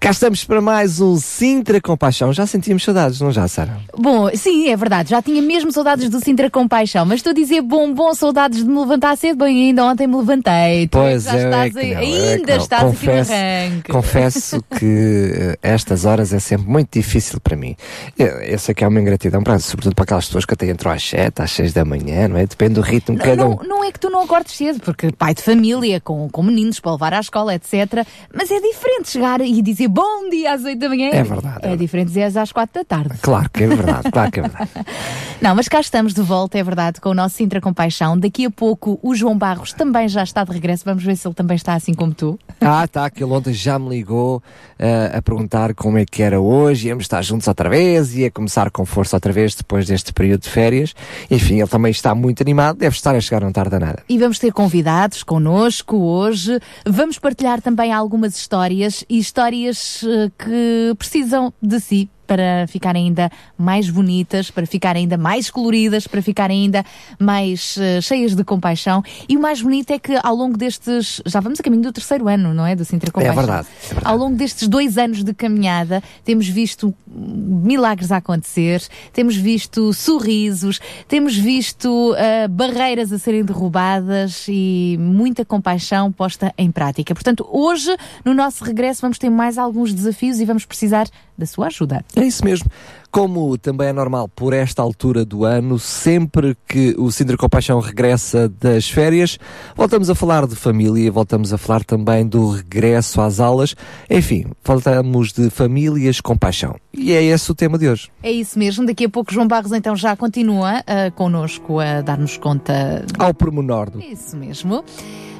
Cá estamos para mais um Sintra Compaixão. Já sentíamos saudades, não já, Sara? Bom, sim, é verdade. Já tinha mesmo saudades do Sintra Compaixão, mas estou a dizer bom, bom, saudades de me levantar cedo. Bem, ainda ontem me levantei. Tu Pois já é, estás é que aí- não, é ainda que não. estás confesso, aqui no arranque. Confesso que eh, estas horas é sempre muito difícil para mim. Eu, eu sei que é uma ingratidão, para, sobretudo para aquelas pessoas que até entram às 7, às 6 da manhã, não é? Depende do ritmo Não, cada um. não, não é que tu não acordes cedo, porque pai de família, com, com meninos para levar à escola, etc. Mas é diferente chegar e dizer bom dia às 8 da manhã. É verdade, é É, diferente dizer às 4 da tarde. Claro que é verdade, claro que é verdade. Não, mas cá estamos de volta, é verdade, com o nosso Sintra Compaixão. Daqui a pouco o João Barros também já está de regresso. Vamos ver se ele também está assim como tu. Ah, tá, que ele ontem já me ligou eh, a perguntar como é que era hoje, íamos estar juntos outra vez, ia começar com força outra vez depois deste período de férias. Enfim, ele também está muito animado, deve estar a chegar, não tarda nada. E vamos ter convidados connosco hoje. Vamos partilhar também algumas histórias e histórias eh, que precisam de si para ficarem ainda mais bonitas, para ficarem ainda mais coloridas, para ficarem ainda mais eh, cheias de compaixão. E o mais bonito é que ao longo destes, já vamos a caminho do terceiro ano, não é? Do Sintra Compaixão. verdade, é verdade. Ao longo destes dois anos de caminhada, temos visto milagres a acontecer, temos visto sorrisos, temos visto ah, barreiras a serem derrubadas e muita compaixão posta em prática. Portanto, hoje, no nosso regresso, vamos ter mais alguns desafios e vamos precisar da sua ajuda. É isso mesmo. Como também é normal por esta altura do ano, sempre que o Sintra Compaixão regressa das férias, voltamos a falar de família, voltamos a falar também do regresso às aulas, enfim, faltamos de famílias com paixão. E é esse o tema de hoje. É isso mesmo. Daqui a pouco, João Barros então já continua ah, connosco a dar-nos conta Ao pormenor do. Isso mesmo.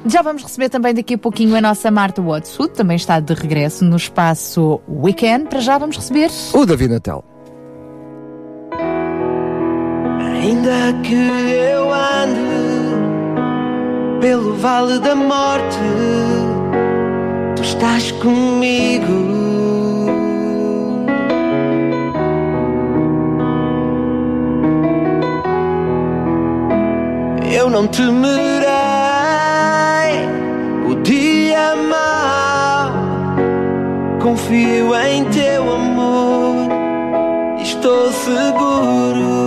Já vamos receber também daqui a pouquinho a nossa Marta Watsud, também está de regresso no espaço Weekend. Para já vamos receber. O David Natel. Ainda que eu ande pelo vale da morte, tu estás comigo. Eu não temerei mau, confio em teu amor estou seguro.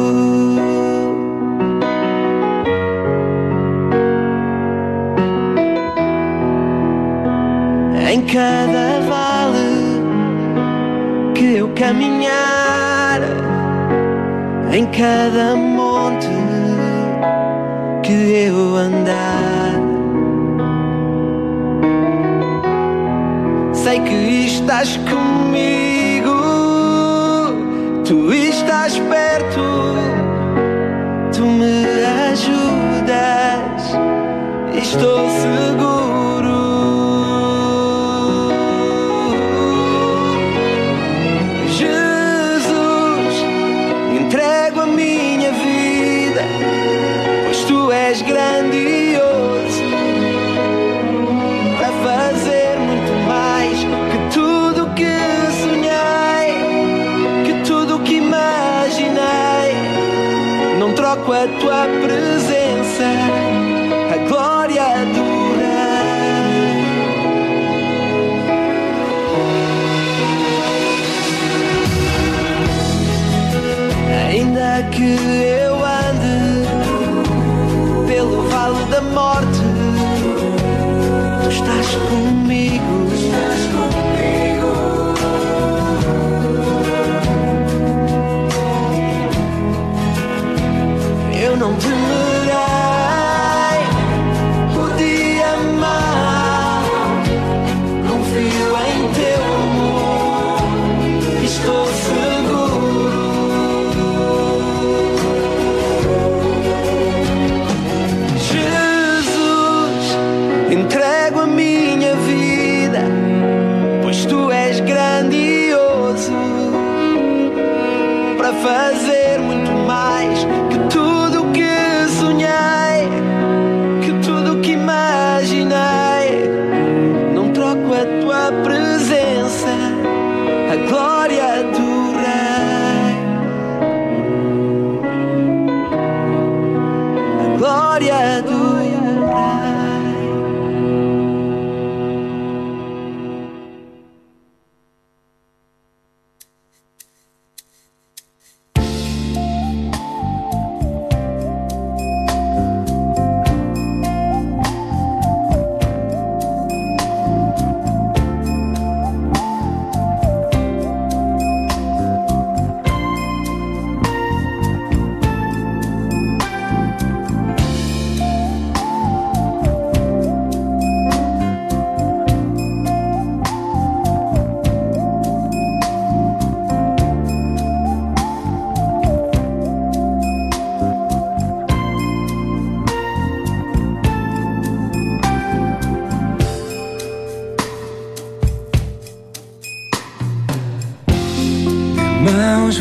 Em cada vale que eu caminhar, em cada monte que eu andar. Sei que estás comigo, tu estás perto, tu me ajudas, estou seguro. Troco a tua presença, a glória do. Ainda que eu ande pelo vale da morte, tu estás comigo. Eu não temerei o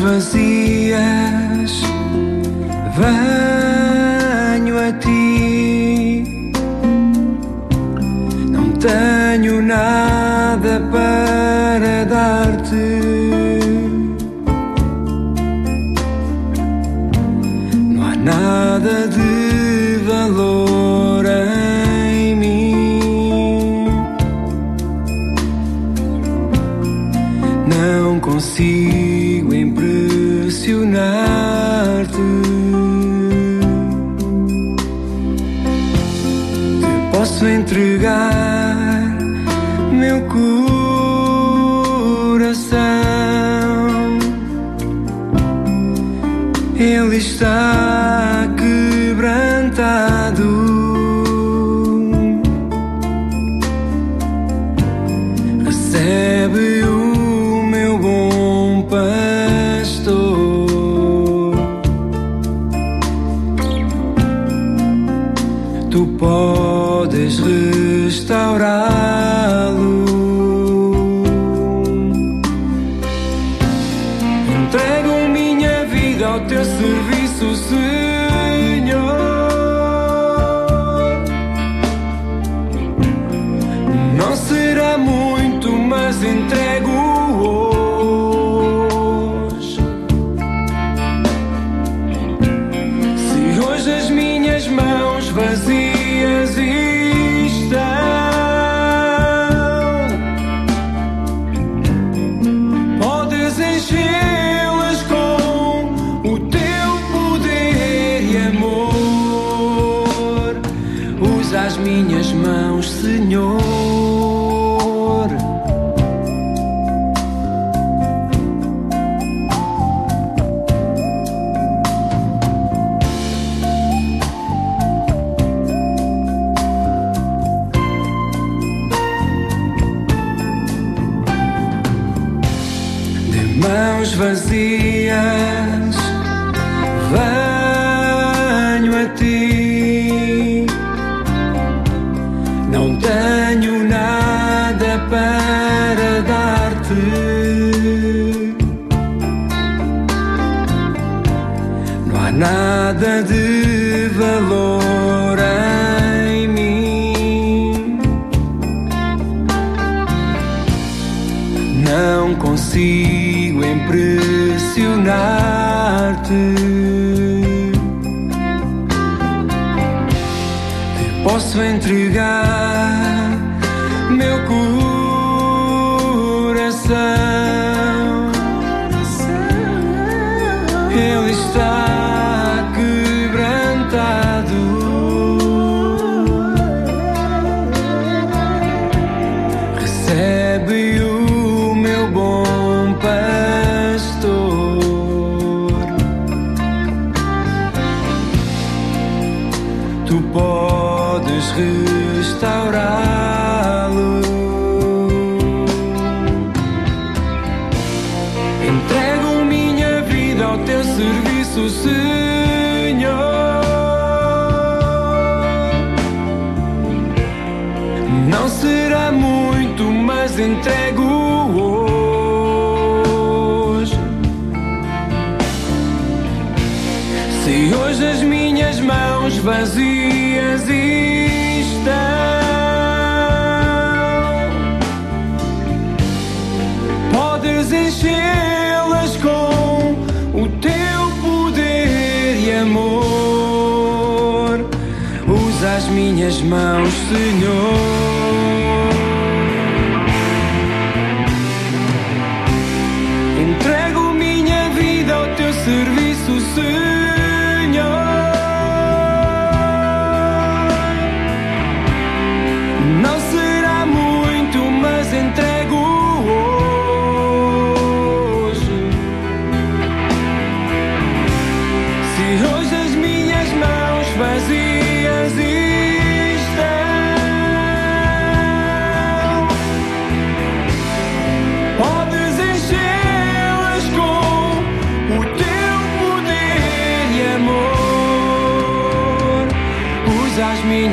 mãos vazias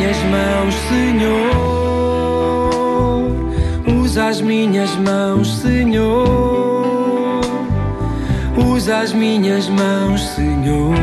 minhas mãos, Senhor. Usa as minhas mãos, Senhor. Usa as minhas mãos, Senhor.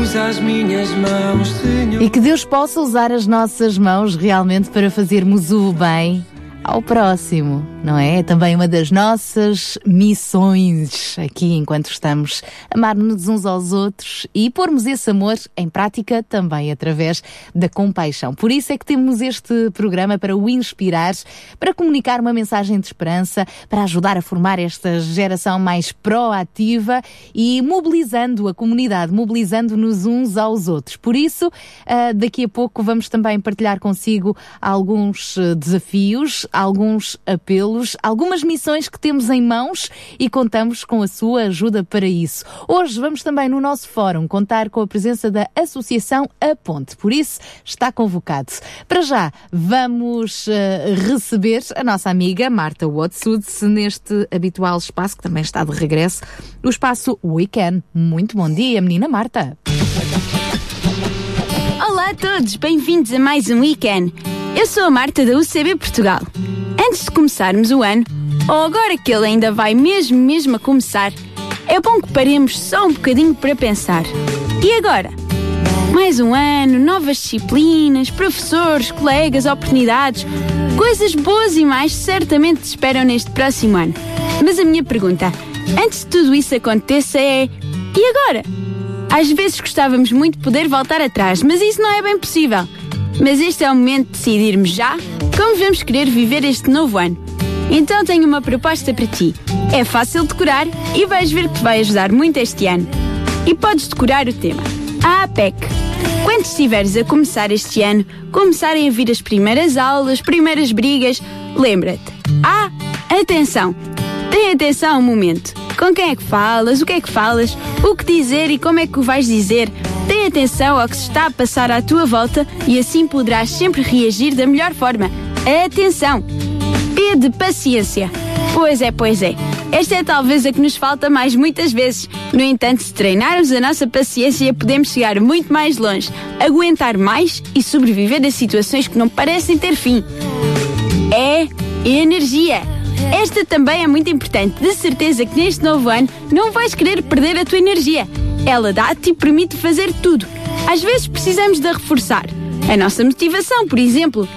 Usa as minhas mãos, Senhor. E que Deus possa usar as nossas mãos realmente para fazermos o bem ao próximo, não é? Também uma das nossas missões aqui enquanto estamos amar-nos uns aos outros e pormos esse amor em prática também através da compaixão. Por isso é que temos este programa para o inspirar, para comunicar uma mensagem de esperança, para ajudar a formar esta geração mais proativa e mobilizando a comunidade, mobilizando-nos uns aos outros. Por isso, ah, daqui a pouco vamos também partilhar consigo alguns eh, desafios, alguns apelos, algumas missões que temos em mãos e contamos com a sua ajuda para isso. Hoje vamos também no nosso fórum contar com a presença da Associação A Ponte, por isso está convocado. Para já, vamos eh, receber a nossa amiga Marta Watsud neste habitual espaço que também está de regresso, o espaço Weekend. Muito bom dia, menina Marta. Olá a todos, bem-vindos a mais um Weekend. Eu sou a Marta da UCB Portugal. Antes de começarmos o ano, ou agora que ele ainda vai mesmo mesmo a começar, é bom que paremos só um bocadinho para pensar. E agora? Mais um ano, novas disciplinas, professores, colegas, oportunidades, coisas boas e mais certamente te esperam neste próximo ano. Mas a minha pergunta, antes de tudo isso aconteça, é: e agora? Às vezes gostávamos muito de poder voltar atrás, mas isso não é bem possível. Mas este é o momento de decidirmos já como vamos querer viver este novo ano. Então tenho uma proposta para ti. É fácil decorar e vais ver que te vai ajudar muito este ano. E podes decorar o tema. A APEC. Quando estiveres a começar este ano, começarem a vir as primeiras aulas, primeiras brigas, lembra-te. Ah, atenção! Tem atenção ao momento. Com quem é que falas, o que é que falas, o que dizer e como é que o vais dizer. Tem atenção ao que se está a passar à tua volta e assim poderás sempre reagir da melhor forma. Atenção! P de paciência. Pois é, pois é. Esta é talvez a que nos falta mais muitas vezes. No entanto, se treinarmos a nossa paciência, podemos chegar muito mais longe, aguentar mais e sobreviver a situações que não parecem ter fim. É energia. Esta também é muito importante. De certeza que neste novo ano não vais querer perder a tua energia. Ela dá-te e permite fazer tudo. Às vezes precisamos de reforçar. A nossa motivação, por exemplo.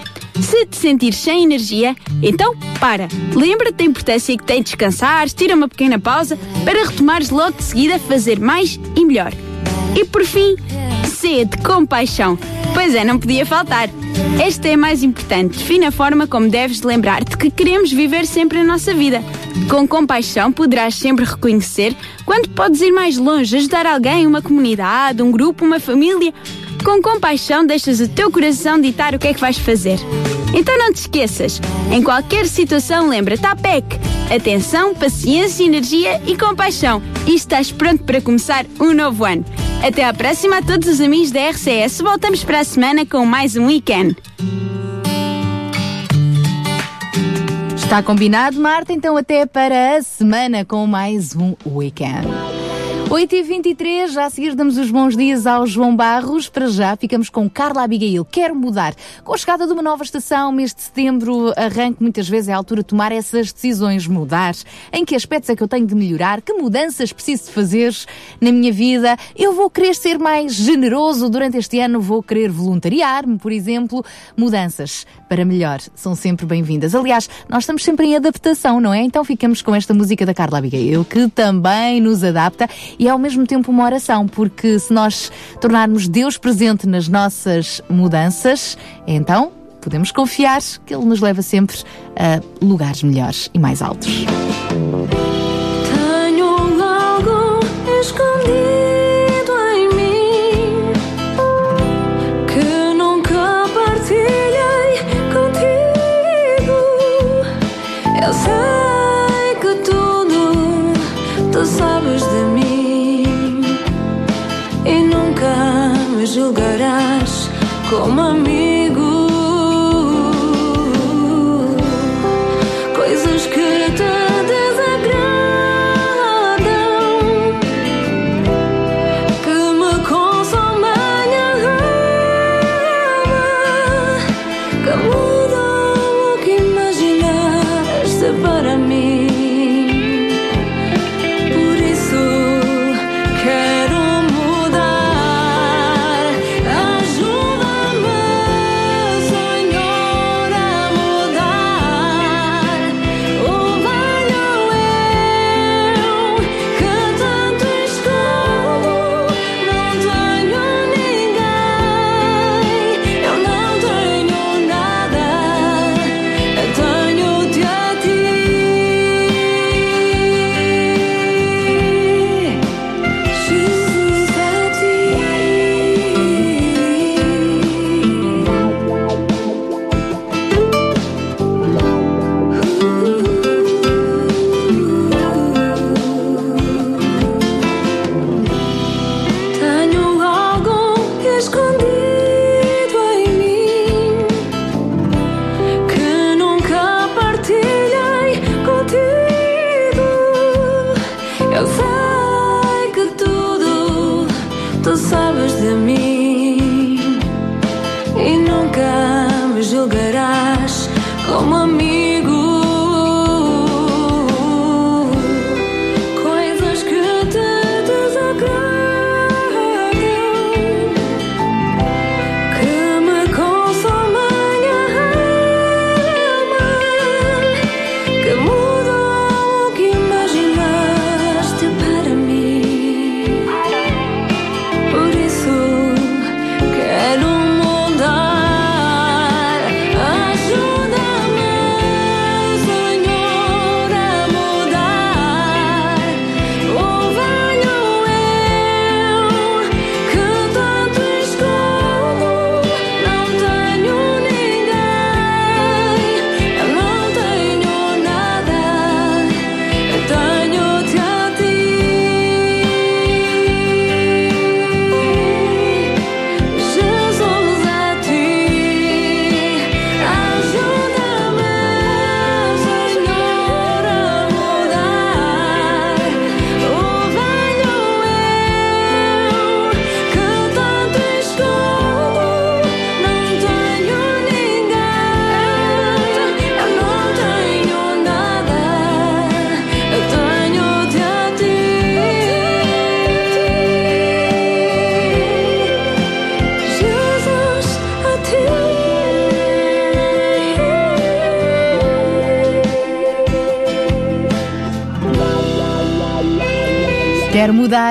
Se te sentires sem energia, então para. Lembra-te da importância que tem descansar, tira uma pequena pausa para retomares logo de seguida fazer mais e melhor. E por fim, De compaixão. Pois é, não podia faltar. Esta é a mais importante. Define a forma como deves lembrar-te que queremos viver sempre a nossa vida. Com compaixão poderás sempre reconhecer quando podes ir mais longe, ajudar alguém, uma comunidade, um grupo, uma família. Com compaixão deixas o teu coração ditar o que é que vais fazer. Então não te esqueças, em qualquer situação lembra-te a PEC. Atenção, paciência, energia e compaixão. E estás pronto para começar um novo ano. Até à próxima a todos os amigos da RCS. Voltamos para a semana com mais um weekend. Está combinado, Marta? Então até para a semana com mais um weekend. 8h23, já a seguir damos os bons dias ao João Barros. Para já ficamos com Carla Abigail. Quero mudar. Com a chegada de uma nova estação, mês de setembro, arranque muitas vezes é a altura de tomar essas decisões. Mudar. Em que aspectos é que eu tenho de melhorar? Que mudanças preciso de fazer na minha vida? Eu vou querer ser mais generoso durante este ano, vou querer voluntariar-me, por exemplo. Mudanças para melhor são sempre bem-vindas. Aliás, nós estamos sempre em adaptação, não é? Então ficamos com esta música da Carla Abigail, que também nos adapta e é ao mesmo tempo uma oração, porque se nós tornarmos Deus presente nas nossas mudanças, então podemos confiar que Ele nos leva sempre a lugares melhores e mais altos. Imaginaste para mim.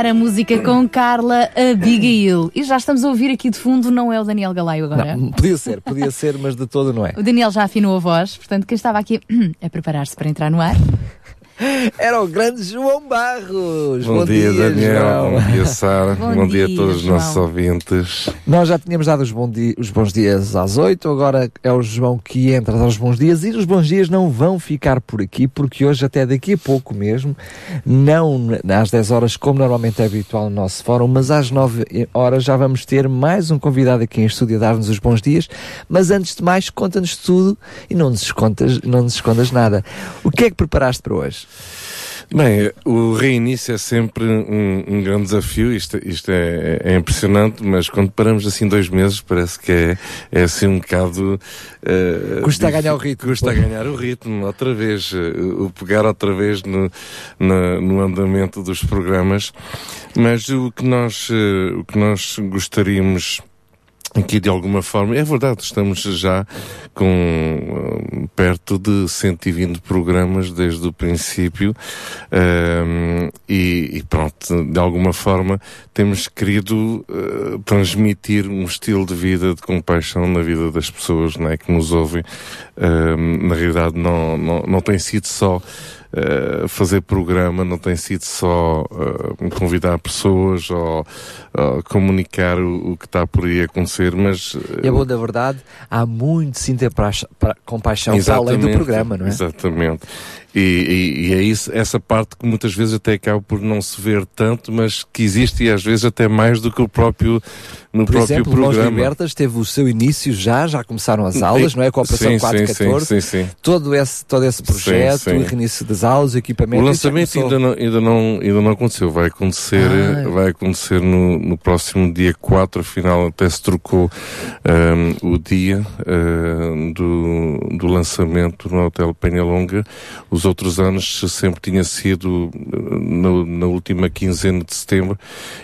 A música com Carla Abigail. E já estamos a ouvir aqui de fundo, não é o Daniel Galaio agora? Não, podia ser, podia ser, mas de todo não é. O Daniel já afinou a voz, portanto, quem estava aqui a preparar-se para entrar no ar. Era o grande João Barros. Bom, dia, Daniel. João. Bom dia, Sara. Bom Bom, dia, dia, a todos os nossos ouvintes. Nós já tínhamos dado os, bom di- os bons dias às 8, agora é o João que entra a dar os bons dias e os bons dias não vão ficar por aqui, porque hoje, até daqui a pouco mesmo, não às 10 horas, como normalmente é habitual no nosso fórum, mas às 9 horas já vamos ter mais um convidado aqui em estúdio a dar-nos os bons dias. Mas antes de mais, conta-nos tudo e não nos escondas, não nos escondas nada. O que é que preparaste para hoje? Bem, o reinício é sempre um, um grande desafio, isto, isto é, é impressionante, mas quando paramos assim dois meses parece que é, é assim um bocado... eh, Custa a difí- ganhar o ritmo. Custa a ganhar o ritmo, outra vez, eh, o pegar outra vez no, na- no andamento dos programas, mas o que nós, eh, o que nós gostaríamos aqui de alguma forma, é verdade, estamos já com hum, perto de 120 programas desde o princípio hum, e, e pronto, de alguma forma temos querido eh, transmitir um estilo de vida de compaixão na vida das pessoas não é, que nos ouvem. Hum, na realidade não, não, não tem sido só eh, fazer programa não tem sido só eh, convidar pessoas ou, ou comunicar o, o que está por aí a acontecer, mas eh, E a boa da verdade, há muito sim ter pra, pra, compaixão para além do programa, não é? Exatamente. E, e- e é isso, essa parte que muitas vezes até acaba por não se ver tanto, mas que existe e às vezes até mais do que o próprio, no Por próprio exemplo, Mãos programa. Libertas teve o seu início já, já começaram as aulas, não é? Com a Operação Sim, sim, 414. Sim, sim, sim. Todo esse, todo esse projeto, sim. o reinício das aulas, o equipamento. O lançamento começou. ainda não, ainda, não, ainda não aconteceu. Vai acontecer, Ah. vai acontecer no, no próximo dia 4. Afinal, até se trocou ehm, o dia eh, do, do lançamento no Hotel Penhalonga. Os outros anos sempre tinha sido eh, no- na última quinzena de setembro.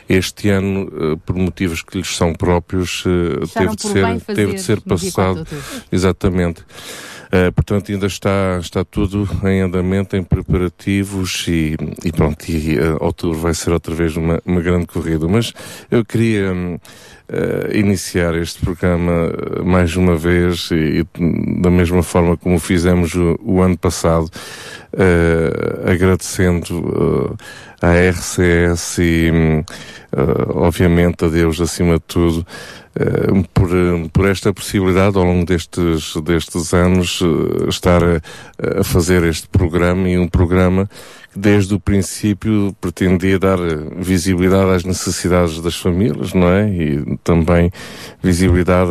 Este ano, eh, por motivos que lhes são próprios, eh, teve de ser, teve de ser fazer no dia 4 de passado. Exatamente. Uh, portanto, ainda está, está tudo em andamento, em preparativos e, e pronto, e uh, outubro vai ser outra vez uma, uma grande corrida. Mas eu queria uh, iniciar este programa mais uma vez e, e da mesma forma como fizemos o, o ano passado, agradecendo à RCS e, hum, uh, obviamente, a Deus acima de tudo, eh, por, eh, por esta possibilidade ao longo destes, destes anos eh, estar a, a fazer este programa e um programa desde o princípio pretendia dar eh, visibilidade às necessidades das famílias, não é? E também visibilidade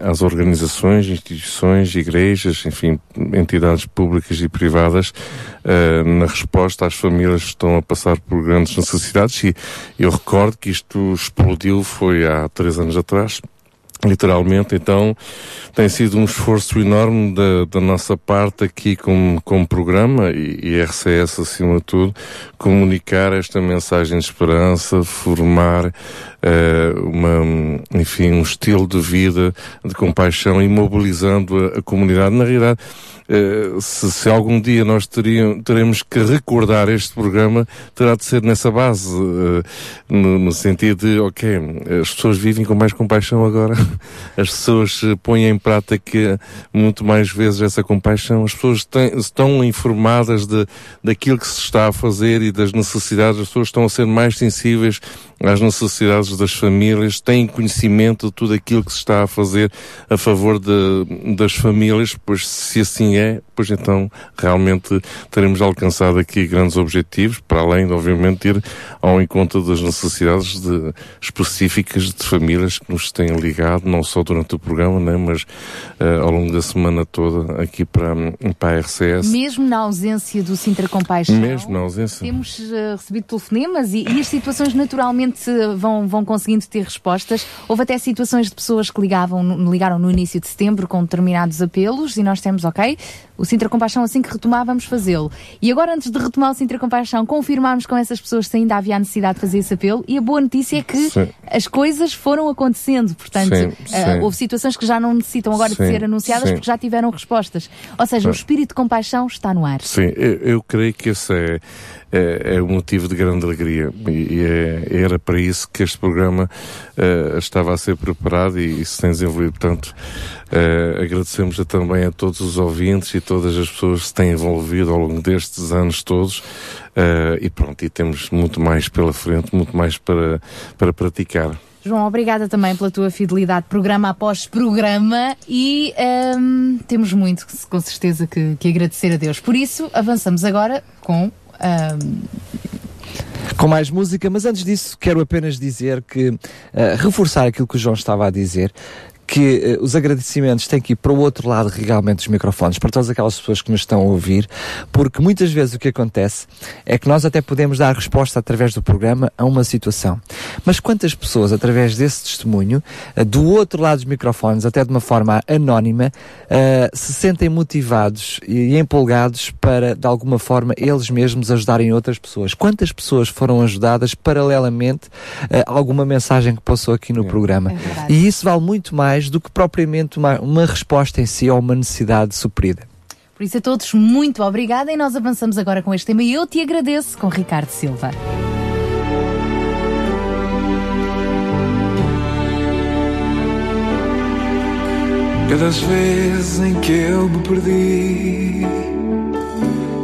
às organizações, instituições, igrejas, enfim, entidades públicas e privadas eh, na resposta às famílias que estão a passar por grandes necessidades e eu recordo que isto explodiu foi há três anos atrás literalmente, então tem sido um esforço enorme da, da nossa parte aqui como, como programa e, e RCS acima de tudo, comunicar esta mensagem de esperança, formar uma, enfim, um estilo de vida de compaixão e mobilizando a, a comunidade. Na realidade, eh, se, se algum dia nós teriam, teremos que recordar este programa, terá de ser nessa base, eh, no, no sentido de, ok, as pessoas vivem com mais compaixão agora, as pessoas eh, põem em prática muito mais vezes essa compaixão, as pessoas têm- estão informadas de, daquilo que se está a fazer e das necessidades, as pessoas estão a ser mais sensíveis às necessidades das famílias, têm conhecimento de tudo aquilo que se está a fazer a favor de, das famílias, pois se assim é, pois então realmente teremos alcançado aqui grandes objetivos, para além de, obviamente, ir ao encontro das necessidades de- específicas de famílias que nos têm ligado, não só durante o programa, né, mas eh, ao longo da semana toda aqui para, para a RCS. Mesmo na ausência do Sintra Compaixão. Mesmo na ausência. Temos eh, recebido telefonemas e, e as situações naturalmente eh, vão, conseguindo ter respostas. Houve até situações de pessoas que ligavam, ligaram no início de setembro com determinados apelos e nós temos, ok, o Sintra Compaixão assim que retomar vamos fazê-lo. E agora antes de retomar o Sintra Compaixão, confirmarmos com essas pessoas se ainda havia necessidade de fazer esse apelo e a boa notícia é que Sim. as coisas foram acontecendo. Portanto, Sim, eh, sim. houve situações que já não necessitam agora de ser anunciadas porque já tiveram respostas. Ou seja, o espírito de compaixão está no ar. Sim, eu, eu creio que esse é, é, é um motivo de grande alegria e, e é- era para isso que este programa eh, estava a ser preparado e, e se tem desenvolvido. Portanto, eh, agradecemos a- também a todos os ouvintes e todas as pessoas que se têm envolvido ao longo destes anos todos eh, e pronto, e temos muito mais pela frente, muito mais para, para praticar. João, obrigada também pela tua fidelidade programa após programa e ehm, temos muito, com certeza, que, que agradecer a Deus. Por isso, avançamos agora com. ehm, com mais música, mas antes disso quero apenas dizer que, eh, reforçar aquilo que o João estava a dizer, que eh, os agradecimentos têm que ir para o outro lado realmente dos microfones, para todas aquelas pessoas que nos estão a ouvir, porque muitas vezes o que acontece é que nós até podemos dar resposta através do programa a uma situação. Mas quantas pessoas, através desse testemunho, eh, do outro lado dos microfones, até de uma forma anónima, eh, se sentem motivados e empolgados para, de alguma forma, eles mesmos ajudarem outras pessoas? Quantas pessoas foram ajudadas paralelamente a alguma mensagem que passou aqui no programa? É. E isso vale muito mais do que propriamente uma, uma resposta em si a uma necessidade suprida. Por isso a todos, muito obrigada e nós avançamos agora com este tema e eu te agradeço com Ricardo Silva. Pelas vezes em que eu me perdi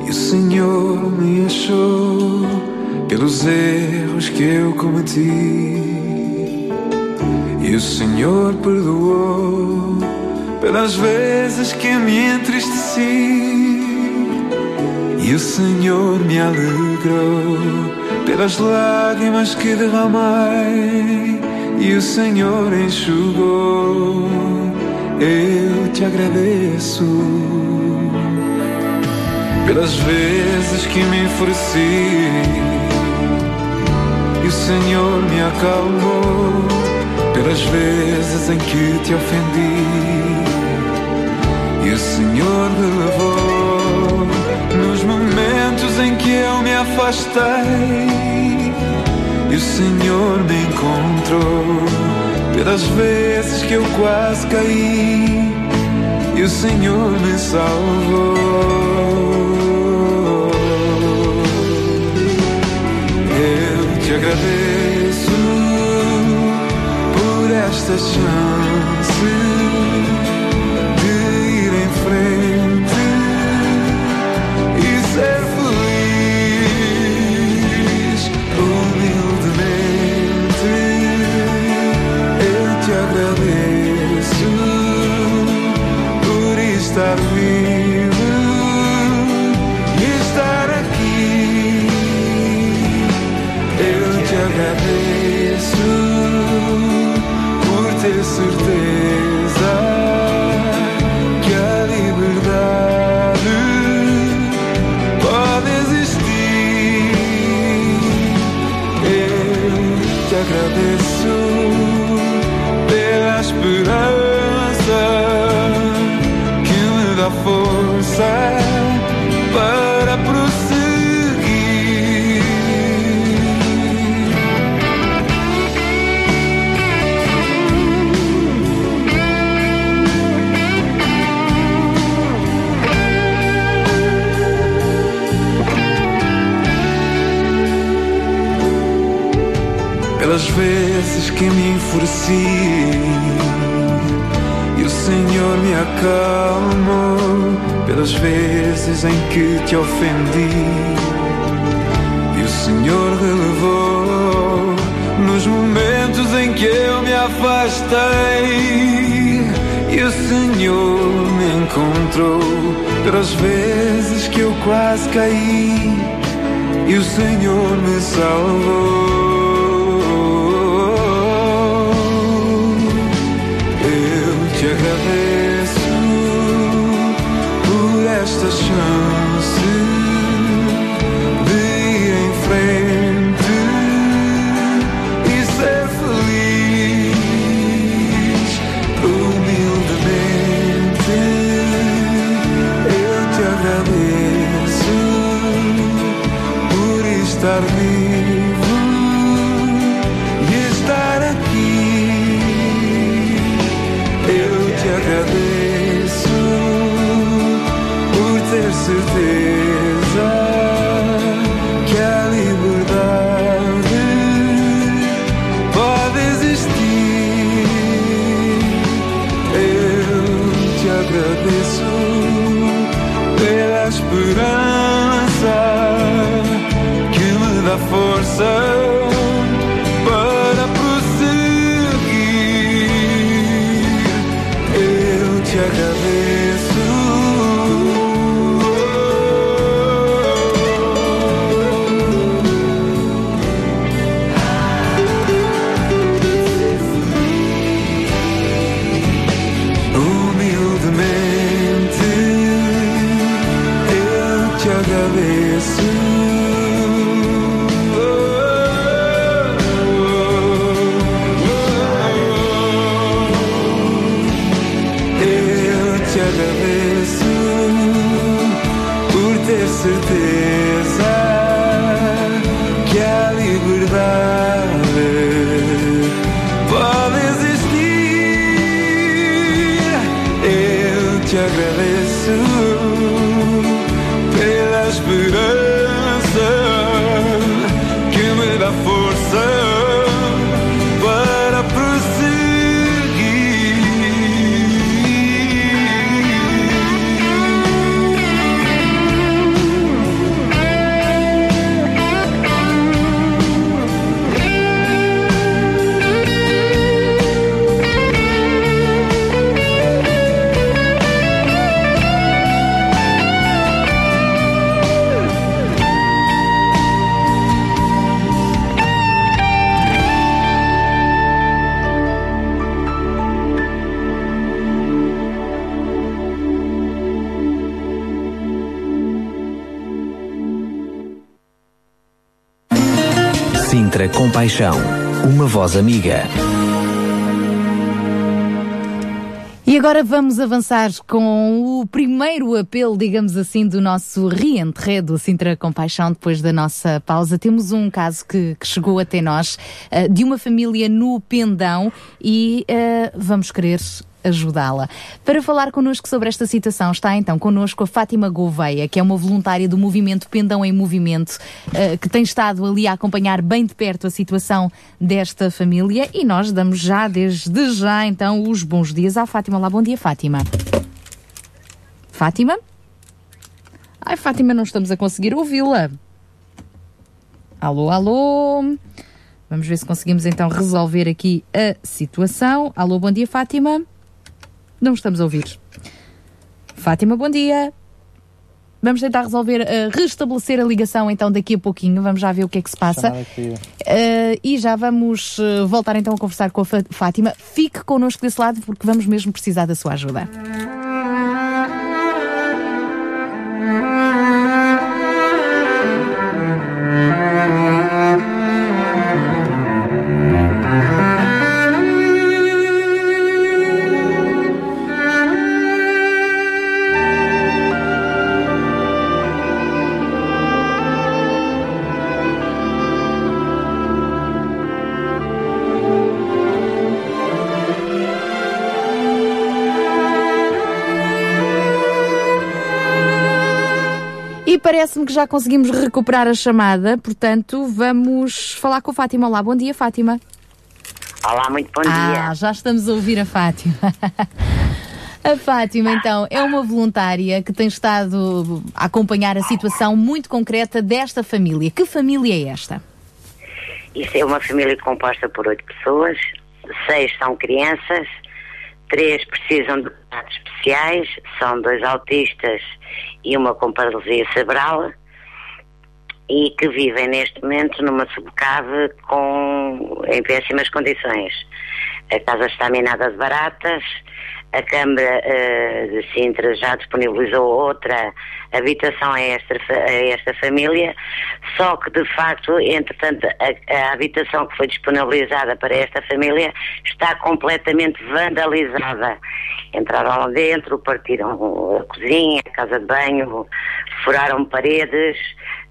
e o Senhor me achou, pelos erros que eu cometi e o Senhor perdoou, pelas vezes que me entristeci. E o Senhor me alegrou, pelas lágrimas que derramei. E o Senhor enxugou. Eu te agradeço pelas vezes que me enfureci. E o Senhor me acalmou, pelas vezes em que te ofendi e o Senhor me levou, nos momentos em que eu me afastei e o Senhor me encontrou. Pelas vezes que eu quase caí e o Senhor me salvou. Eu te agradeço chance de ir em frente e ser feliz humildemente. Eu te agradeço por estar Compaixão, uma voz amiga. E agora vamos avançar com o primeiro apelo, digamos assim, do nosso reentré do Sintra Compaixão, depois da nossa pausa. Temos um caso que, que chegou até nós, eh, de uma família no Pendão, e eh, vamos querer ajudá-la. Para falar connosco sobre esta situação está então connosco a Fátima Gouveia, que é uma voluntária do movimento Pendão em Movimento, eh, que tem estado ali a acompanhar bem de perto a situação desta família e nós damos já, desde já, então, os bons dias à Fátima. Olá, bom dia, Fátima. Fátima? Ai, Fátima, não estamos a conseguir ouvi-la. Alô, alô. Vamos ver se conseguimos então resolver aqui a situação. Alô, bom dia, Fátima. Não estamos a ouvir. Fátima, bom dia. Vamos tentar resolver, eh, restabelecer a ligação então daqui a pouquinho. Vamos já ver o que é que se passa. Eh, e já vamos eh, voltar então a conversar com a Fátima. Fique connosco desse lado porque vamos mesmo precisar da sua ajuda. Parece-me que já conseguimos recuperar a chamada, portanto, vamos falar com a Fátima. Olá, bom dia, Fátima. Olá, muito bom Ah, dia. já estamos a ouvir a Fátima. A Fátima, então, é uma voluntária que tem estado a acompanhar a situação muito concreta desta família. Que família é esta? Isso é uma família composta por oito pessoas, seis são crianças, três precisam de cuidados especiais, são dois autistas e uma com paralisia cerebral, e que vivem neste momento numa subcave com, em péssimas condições. A casa está minada de baratas, a Câmara eh, de Sintra já disponibilizou outra habitação a esta, a esta família, só que de facto, entretanto, a, a habitação que foi disponibilizada para esta família está completamente vandalizada. Entraram lá dentro, partiram a cozinha, a casa de banho, furaram paredes,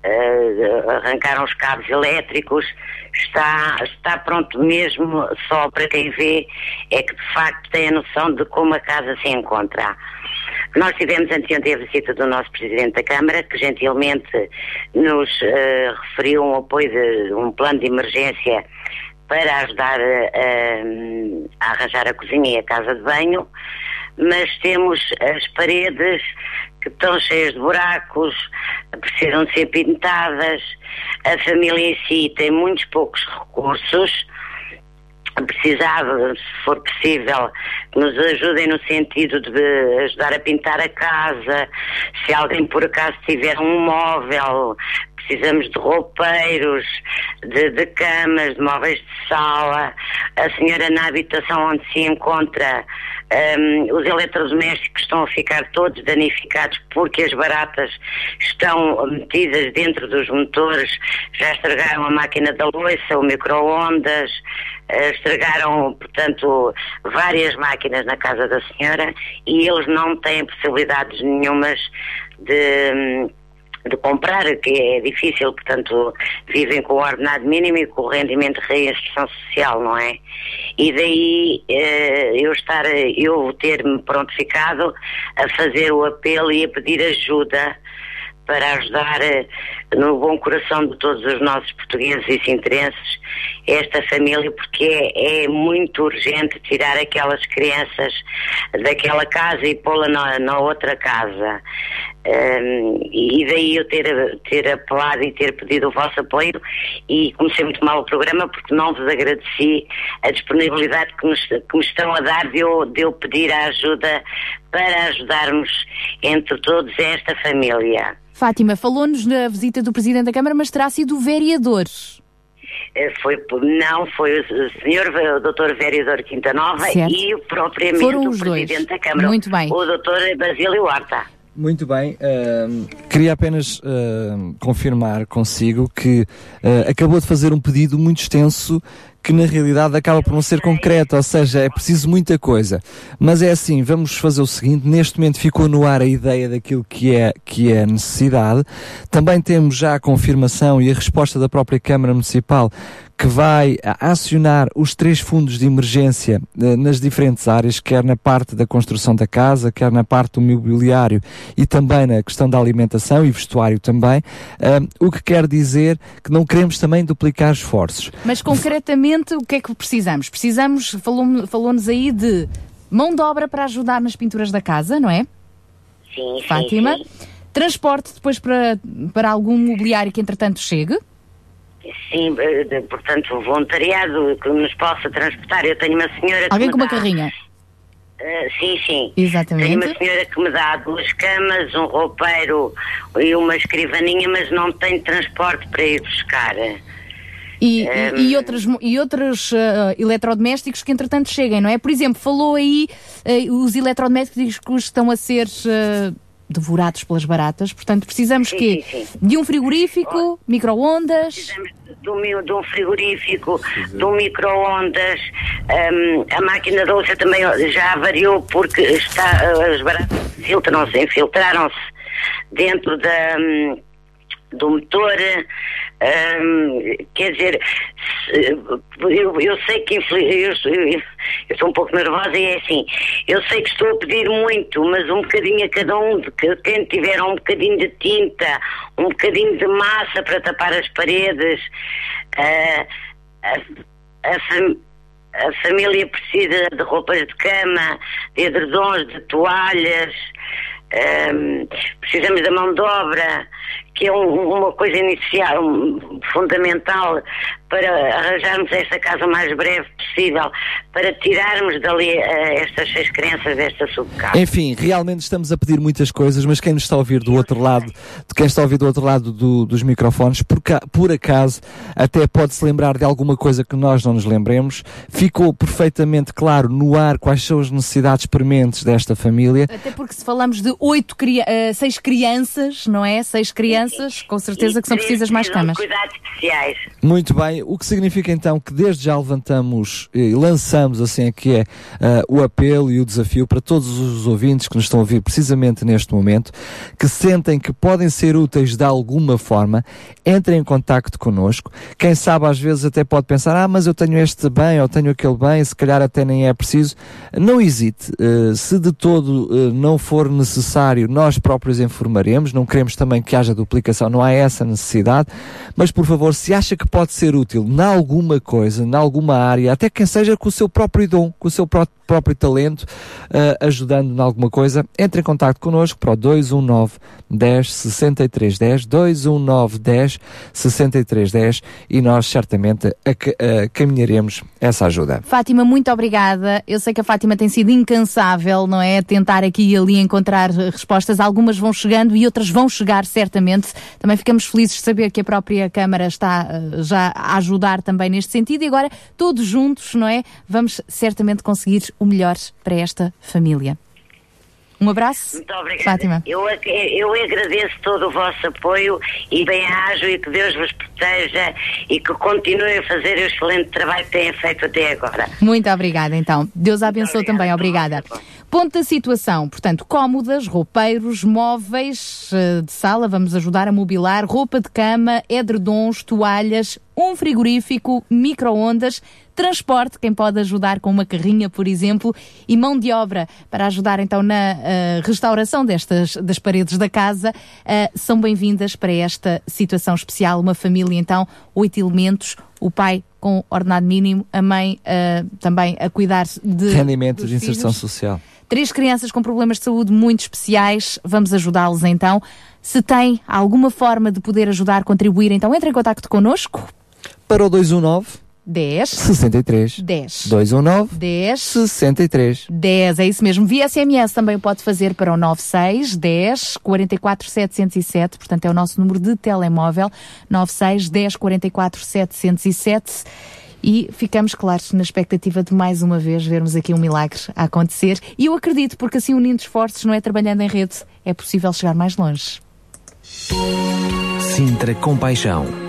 eh, arrancaram os cabos elétricos, está, está pronto mesmo só para quem vê é que de facto tem a noção de como a casa se encontra. Nós tivemos anteontem a visita do nosso Presidente da Câmara, que gentilmente nos eh, referiu um apoio de um plano de emergência para ajudar eh, a arranjar a cozinha e a casa de banho, mas temos as paredes que estão cheias de buracos, precisam de ser pintadas, a família em si tem muitos poucos recursos, precisava, se for possível, que nos ajudem no sentido de ajudar a pintar a casa. Se alguém por acaso tiver um móvel, precisamos de roupeiros, de, de camas, de móveis de sala. A senhora na habitação onde se encontra, hum, os eletrodomésticos estão a ficar todos danificados porque as baratas estão metidas dentro dos motores, já estragaram a máquina da louça, o micro-ondas, eh, estragaram, portanto, várias máquinas na casa da senhora e eles não têm possibilidades nenhumas de, hum, de comprar, que é difícil, portanto, vivem com o ordenado mínimo e com o rendimento de reinserção social, não é? E daí eh, eu estar, eu ter-me prontificado a fazer o apelo e a pedir ajuda para ajudar eh, no bom coração de todos os nossos portugueses e sinterenses esta família, porque é, é muito urgente tirar aquelas crianças daquela casa e pô-la na, na outra casa. Um, e daí eu ter, ter apelado e ter pedido o vosso apoio e comecei muito mal o programa porque não vos agradeci a disponibilidade que, nos, que me estão a dar de eu, de eu pedir a ajuda para ajudarmos entre todos esta família. Fátima, falou-nos na visita do Presidente da Câmara, mas terá sido vereador. Eh, Foi, não, foi o senhor, o doutor vereador Quinta Nova Certo. e propriamente o os dois. Presidente da Câmara, Muito bem. o doutor Basílio Horta. Muito bem. ahm, queria apenas ahm, confirmar consigo que ah, acabou de fazer um pedido muito extenso que na realidade acaba por não ser concreto, ou seja, é preciso muita coisa. Mas é assim, vamos fazer o seguinte, neste momento ficou no ar a ideia daquilo que é, que é necessidade. Também temos já a confirmação e a resposta da própria Câmara Municipal que vai acionar os três fundos de emergência eh, nas diferentes áreas, quer na parte da construção da casa, quer na parte do mobiliário e também na questão da alimentação e vestuário também, Ah, o que quer dizer que não queremos também duplicar esforços. Mas concretamente, o que é que precisamos? Precisamos, falou- falou-nos aí de mão de obra para ajudar nas pinturas da casa, não é? Sim, sim, Fátima. sim. Transporte depois para, para algum mobiliário que entretanto chegue. Sim, eh, portanto, voluntariado que nos possa transportar. Eu tenho uma senhora que Alguém com uma dá- carrinha. Eh, sim, sim. Exatamente. Tenho uma senhora que me dá duas camas, um roupeiro e uma escrivaninha, mas não tenho transporte para ir buscar. E, Ehm. e, e outros, mo- e outros ah, eletrodomésticos que entretanto cheguem, não é? Por exemplo, falou aí ah, os eletrodomésticos que estão a ser devorados pelas baratas, portanto precisamos Sim, quê? sim, sim. De um frigorífico, micro-ondas. Precisamos de um, mi- de um frigorífico, de um micro-ondas. hum, a máquina de louça também já variou porque está, as baratas filtram-se, infiltraram-se dentro da, hum, do motor. Quer dizer, eu, eu sei que eu, eu, estou um pouco nervosa e é assim, eu sei que estou a pedir muito, mas um bocadinho a cada um, de que quem tiver um bocadinho de tinta, um bocadinho de massa para tapar as paredes, ah, a, a fam- a família precisa de roupas de cama, de edredons, de toalhas, ahm, precisamos da mão de obra, que é um- uma coisa inicial, um- fundamental para arranjarmos esta casa o mais breve possível, para tirarmos dali eh, estas seis crianças desta subcasa. Enfim, realmente estamos a pedir muitas coisas, mas quem nos está a ouvir do outro lado, de quem está a ouvir do outro lado do- dos microfones, por, ca- por acaso, até pode-se lembrar de alguma coisa que nós não nos lembremos. Ficou perfeitamente claro no ar quais são as necessidades prementes desta família. Até porque se falamos de oito ah, seis crianças, não é? Seis crianças, com certeza que são precisas mais camas. Cuidados especiais. Muito bem, o que significa então que desde já levantamos e lançamos assim aqui é ah, o apelo e o desafio para todos os ouvintes que nos estão a ouvir precisamente neste momento, que sentem que podem ser úteis de alguma forma, entrem em contacto connosco. Quem sabe às vezes até pode pensar, ah, mas eu tenho este bem ou tenho aquele bem, se calhar até nem é preciso. Não hesite, eh, se de todo eh, não for necessário, nós próprios informaremos, não queremos também que haja duplicação, não há essa necessidade, mas por favor, se acha que pode ser útil em alguma coisa, em alguma área, até quem seja com o seu próprio dom, com o seu pró- próprio talento, eh, ajudando em alguma coisa, entre em contato connosco para o 219 10 63 10, 219 10 63 10 e nós certamente aca- eh, caminharemos essa ajuda. Fátima, muito obrigada. Eu sei que a Fátima tem sido incansável, não é? A tentar aqui e ali encontrar respostas. Algumas vão chegando e outras vão chegar certamente. Também ficamos felizes de saber que a própria Câmara está eh, já a ajudar também neste sentido e agora todos juntos, não é? Vamos certamente conseguir o melhor para esta família. Um abraço, Muito obrigada. Fátima. Eu, ag- eu agradeço todo o vosso apoio e bem-ajo e que Deus vos proteja e que continuem a fazer o excelente trabalho que têm feito até agora. Muito obrigada, então. Deus a abençoe obrigada. também. Obrigada. Ponto da situação, portanto, cómodas, roupeiros, móveis eh, de sala, vamos ajudar a mobilar, roupa de cama, edredons, toalhas, um frigorífico, micro-ondas, transporte, quem pode ajudar com uma carrinha, por exemplo, e mão de obra para ajudar então na eh, restauração destas das paredes da casa, eh, são bem-vindas para esta situação especial. Uma família então, oito elementos, o pai com ordenado mínimo, a mãe eh, também a cuidar de Rendimento dos de inserção social. Três crianças com problemas de saúde muito especiais, vamos ajudá-los então. Se tem alguma forma de poder ajudar, contribuir, então entre em contato connosco. Para o 219 10 63 10 219 10 63 10, é isso mesmo. Via SMS também o pode fazer para o 96 10 44 707, portanto é o nosso número de telemóvel, 96 10 44 707. E ficamos, claro, na expectativa de mais uma vez vermos aqui um milagre a acontecer. E eu acredito, porque assim unindo esforços, não é trabalhando em rede, é possível chegar mais longe. Sintra Compaixão.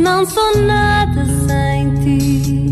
Não sou nada sem ti,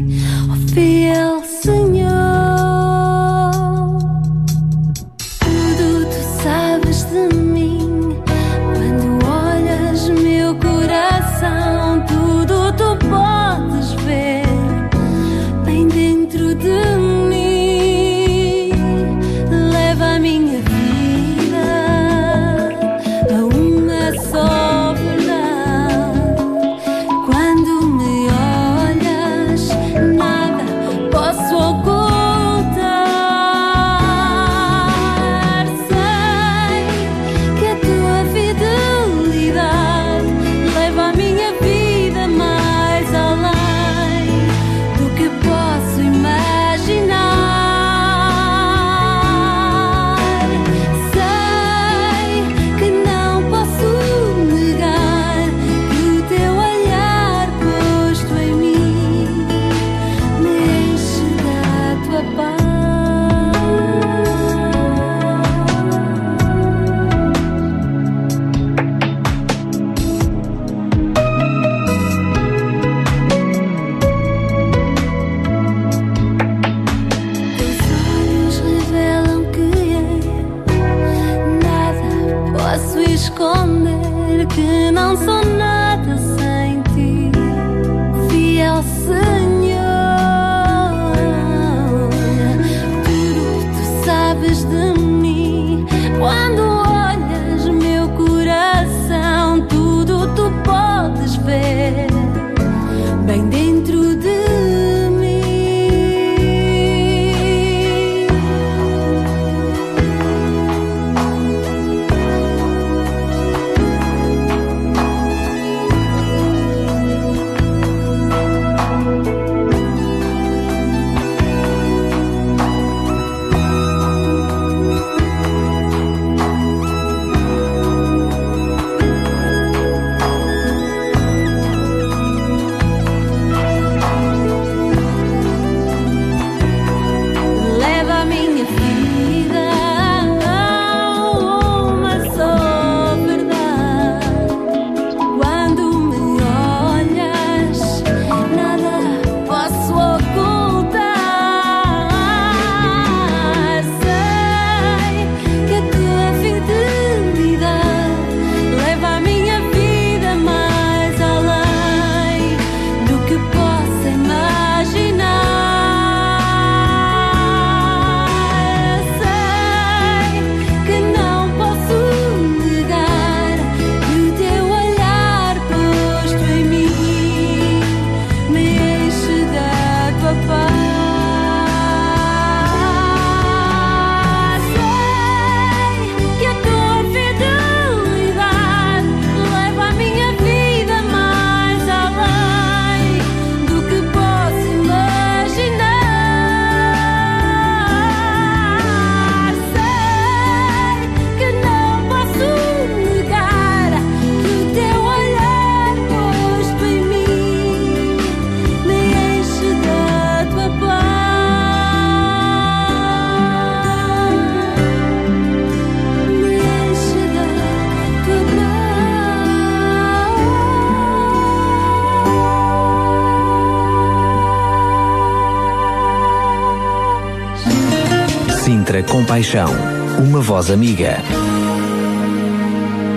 love is the compaixão. Uma voz amiga.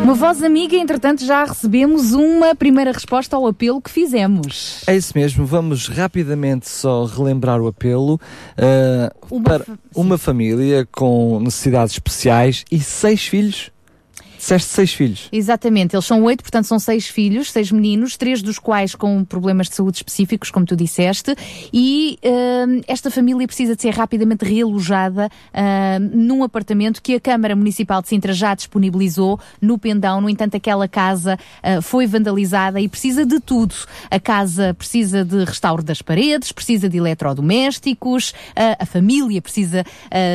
Uma voz amiga, entretanto, já recebemos uma primeira resposta ao apelo que fizemos. É isso mesmo, vamos rapidamente só relembrar o apelo. uh, Uma para fa- uma família com necessidades especiais e seis filhos. Disseste seis filhos. Exatamente, eles são oito, portanto são seis filhos, seis meninos, três dos quais com problemas de saúde específicos, como tu disseste, e hum, esta família precisa de ser rapidamente realojada hum, num apartamento que a Câmara Municipal de Sintra já disponibilizou no Pendão. No entanto, aquela casa ah, foi vandalizada e precisa de tudo. A casa precisa de restauro das paredes, precisa de eletrodomésticos, a família precisa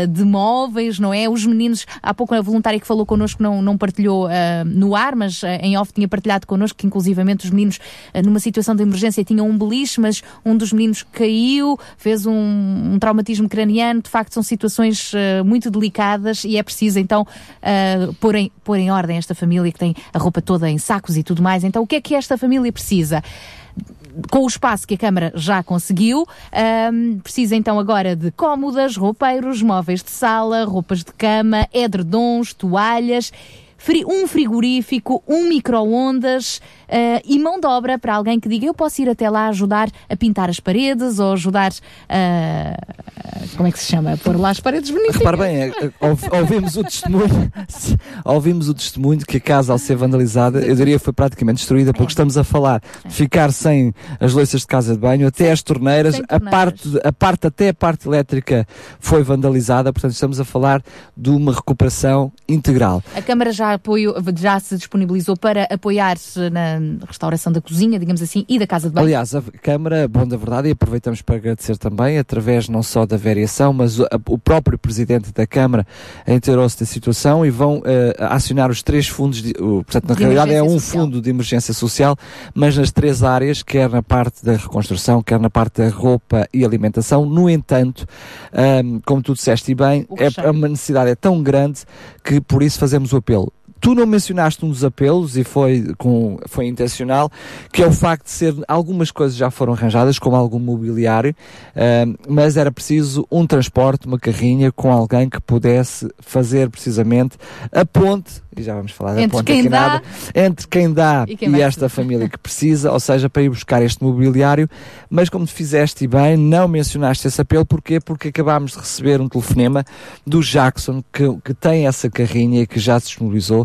de móveis, não é? Os meninos, há pouco a voluntária que falou connosco não, não partilhou ah, no ar, mas ah, em off tinha partilhado connosco que inclusivamente os meninos ah, numa situação de emergência tinham um beliche, mas um dos meninos caiu, fez um, um traumatismo craniano, de facto são situações muito delicadas e é preciso então pôr, em, pôr em ordem esta família que tem a roupa toda em sacos e tudo mais. Então o que é que esta família precisa? com o espaço que a Câmara já conseguiu, ahm, precisa então agora de cómodas, roupeiros, móveis de sala, roupas de cama, edredons, toalhas, um frigorífico, um micro-ondas ah, e mão de obra para alguém que diga eu posso ir até lá ajudar a pintar as paredes ou ajudar a. como é que se chama? A pôr lá as paredes bonitas. Repare bem, é, é, ouv- ouvimos o testemunho, ouvimos o testemunho que a casa ao ser vandalizada, eu diria que foi praticamente destruída, porque estamos a falar de ficar sem as louças de casa de banho, até as torneiras, Sem a torneiras. parte, a parte até a parte elétrica foi vandalizada, portanto estamos a falar de uma recuperação integral. A Câmara já, apoiou, já se disponibilizou para apoiar-se na restauração da cozinha, digamos assim, e da casa de banho. Aliás, a Câmara, bom da verdade, e aproveitamos para agradecer também, através não só da variação, mas o, a- o próprio Presidente da Câmara inteirou-se da situação e vão eh, acionar os três fundos, de, o- portanto, na De realidade é um social. fundo de emergência social, mas nas três áreas, quer na parte da reconstrução, quer na parte da roupa e alimentação. No entanto, ahm, como tu disseste e bem, é, uma necessidade é tão grande que por isso fazemos o apelo. Tu não mencionaste um dos apelos e foi, com, foi intencional, que é o facto de ser algumas coisas já foram arranjadas, como algum mobiliário, ahm, mas era preciso um transporte, uma carrinha com alguém que pudesse fazer precisamente a ponte, e já vamos falar da Entre ponte quem aqui dá nada, entre quem dá e e, quem vai esta família que precisa, ou seja, para ir buscar este mobiliário, mas como te fizeste e bem, não mencionaste esse apelo, porquê? Porque acabámos de receber um telefonema do Jackson, que, que tem essa carrinha e que já se disponibilizou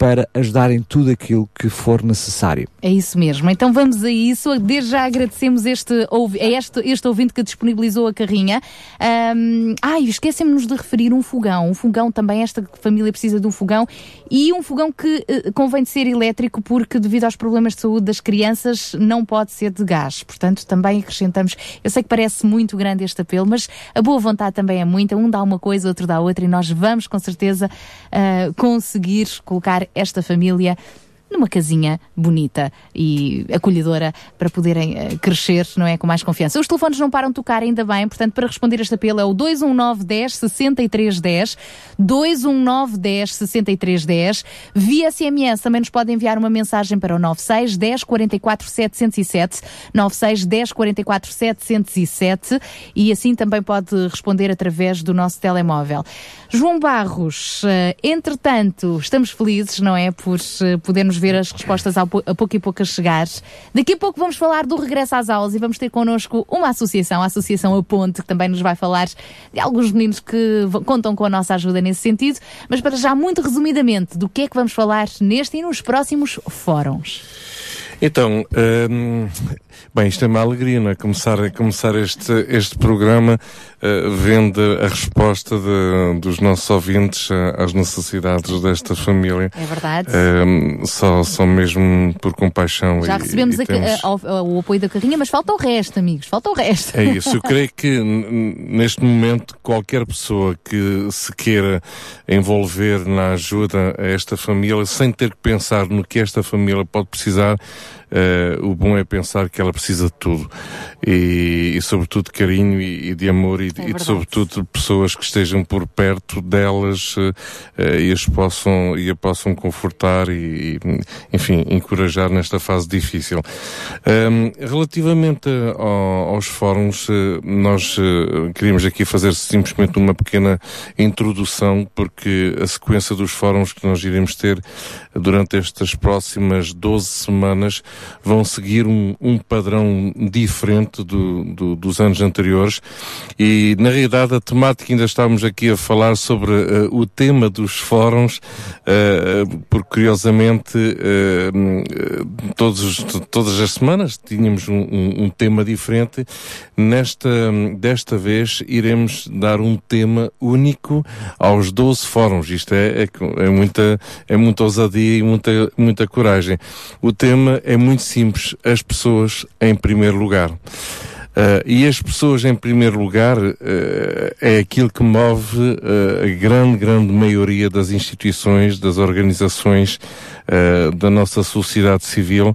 para ajudar em tudo aquilo que for necessário. É isso mesmo. Então vamos a isso. Desde já agradecemos este, a este, este ouvinte que disponibilizou a carrinha. Ahm, ai, esquecemos-nos de referir um fogão. Um fogão também, esta família precisa de um fogão. E um fogão que eh, convém de ser elétrico porque devido aos problemas de saúde das crianças não pode ser de gás. Portanto, também acrescentamos. Eu sei que parece muito grande este apelo, mas a boa vontade também é muita. Um dá uma coisa, outro dá outra e nós vamos com certeza ah, conseguir colocar esta família numa casinha bonita e acolhedora para poderem eh, crescer, não é? Com mais confiança. Os telefones não param de tocar, ainda bem, portanto, para responder este apelo é o 219 10 63 10, 219 10 63 10. Via SMS também nos pode enviar uma mensagem para o 96 10 44 707, 96 10 44 707 e assim também pode responder através do nosso telemóvel. João Barros, eh, entretanto, estamos felizes, não é? Por eh, podermos ver as respostas a pouco e pouco a chegar. Daqui a pouco vamos falar do regresso às aulas e vamos ter connosco uma associação, a Associação A Ponte, que também nos vai falar de alguns meninos que contam com a nossa ajuda nesse sentido. Mas para já, muito resumidamente, do que é que vamos falar neste e nos próximos fóruns? Então, hum, bem, isto é uma alegria, não é? Começar, começar este, este programa uh, vendo a resposta de- dos nossos ouvintes uh, às necessidades desta família. É verdade? Hum, só, só mesmo por compaixão. Já e- recebemos e a temos- a- ao- o apoio da carrinha, mas falta o resto, amigos, falta o resto. É isso. Eu creio que neste momento qualquer pessoa que se queira envolver na ajuda a esta família, sem ter que pensar no que esta família pode precisar, eh, o bom é pensar que ela precisa de tudo. E, e sobretudo, de carinho e, e de amor e, É e sobretudo, de pessoas que estejam por perto delas eh, e as possam, e a possam confortar e, enfim, encorajar nesta fase difícil. Ahm, relativamente a- ao- aos fóruns, nós queríamos aqui fazer simplesmente uma pequena introdução, porque a sequência dos fóruns que nós iremos ter durante estas próximas 12 semanas vão seguir um, um padrão diferente do- do- dos anos anteriores e, na realidade, a temática ainda estávamos aqui a falar sobre eh, o tema dos fóruns, eh, porque, curiosamente, eh, todos, os- todas as semanas tínhamos um, um- um tema diferente. Nesta, desta vez, iremos dar um tema único aos 12 fóruns. Isto é, é, é muita, é muita ousadia e muita, muita coragem. O tema é muito simples. As pessoas em primeiro lugar. Uh, e as pessoas, em primeiro lugar, uh, é aquilo que move uh, a grande, grande maioria das instituições, das organizações uh, da nossa sociedade civil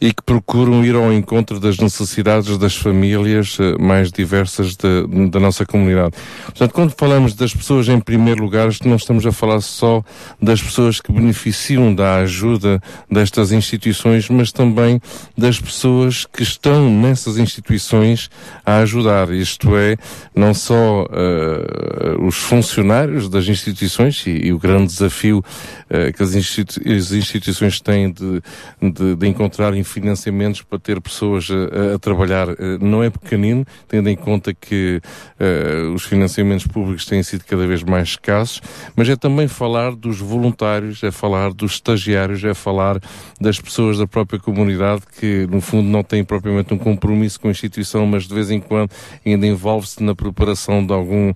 e que procuram ir ao encontro das necessidades das famílias uh, mais diversas da, da nossa comunidade. Portanto, quando falamos das pessoas em primeiro lugar, não estamos a falar só das pessoas que beneficiam da ajuda destas instituições, mas também das pessoas que estão nessas instituições a ajudar. Isto é, não só eh, os funcionários das instituições e, e o grande desafio eh, que as, as instituições têm de, de, de encontrarem financiamentos para ter pessoas a, a trabalhar eh, não é pequenino, tendo em conta que eh, os financiamentos públicos têm sido cada vez mais escassos, mas é também falar dos voluntários, é falar dos estagiários, é falar das pessoas da própria comunidade que, no fundo, não têm propriamente um compromisso com a instituição, mas de vez em quando ainda envolve-se na preparação de algum,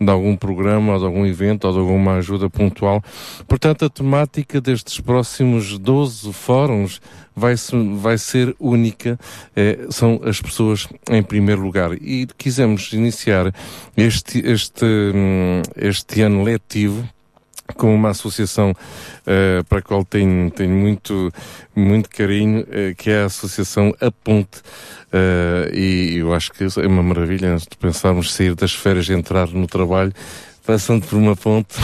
de algum programa, ou de algum evento, ou de alguma ajuda pontual. Portanto, a temática destes próximos 12 fóruns vai, vai ser única, eh, são as pessoas em primeiro lugar. E quisemos iniciar este, este, hum, este ano letivo com uma associação eh, para a qual tenho, tenho muito, muito carinho, eh, que é a Associação A Ponte. Eh, e eu acho que é uma maravilha antes de pensarmos sair das férias e entrar no trabalho. Passando por uma ponte,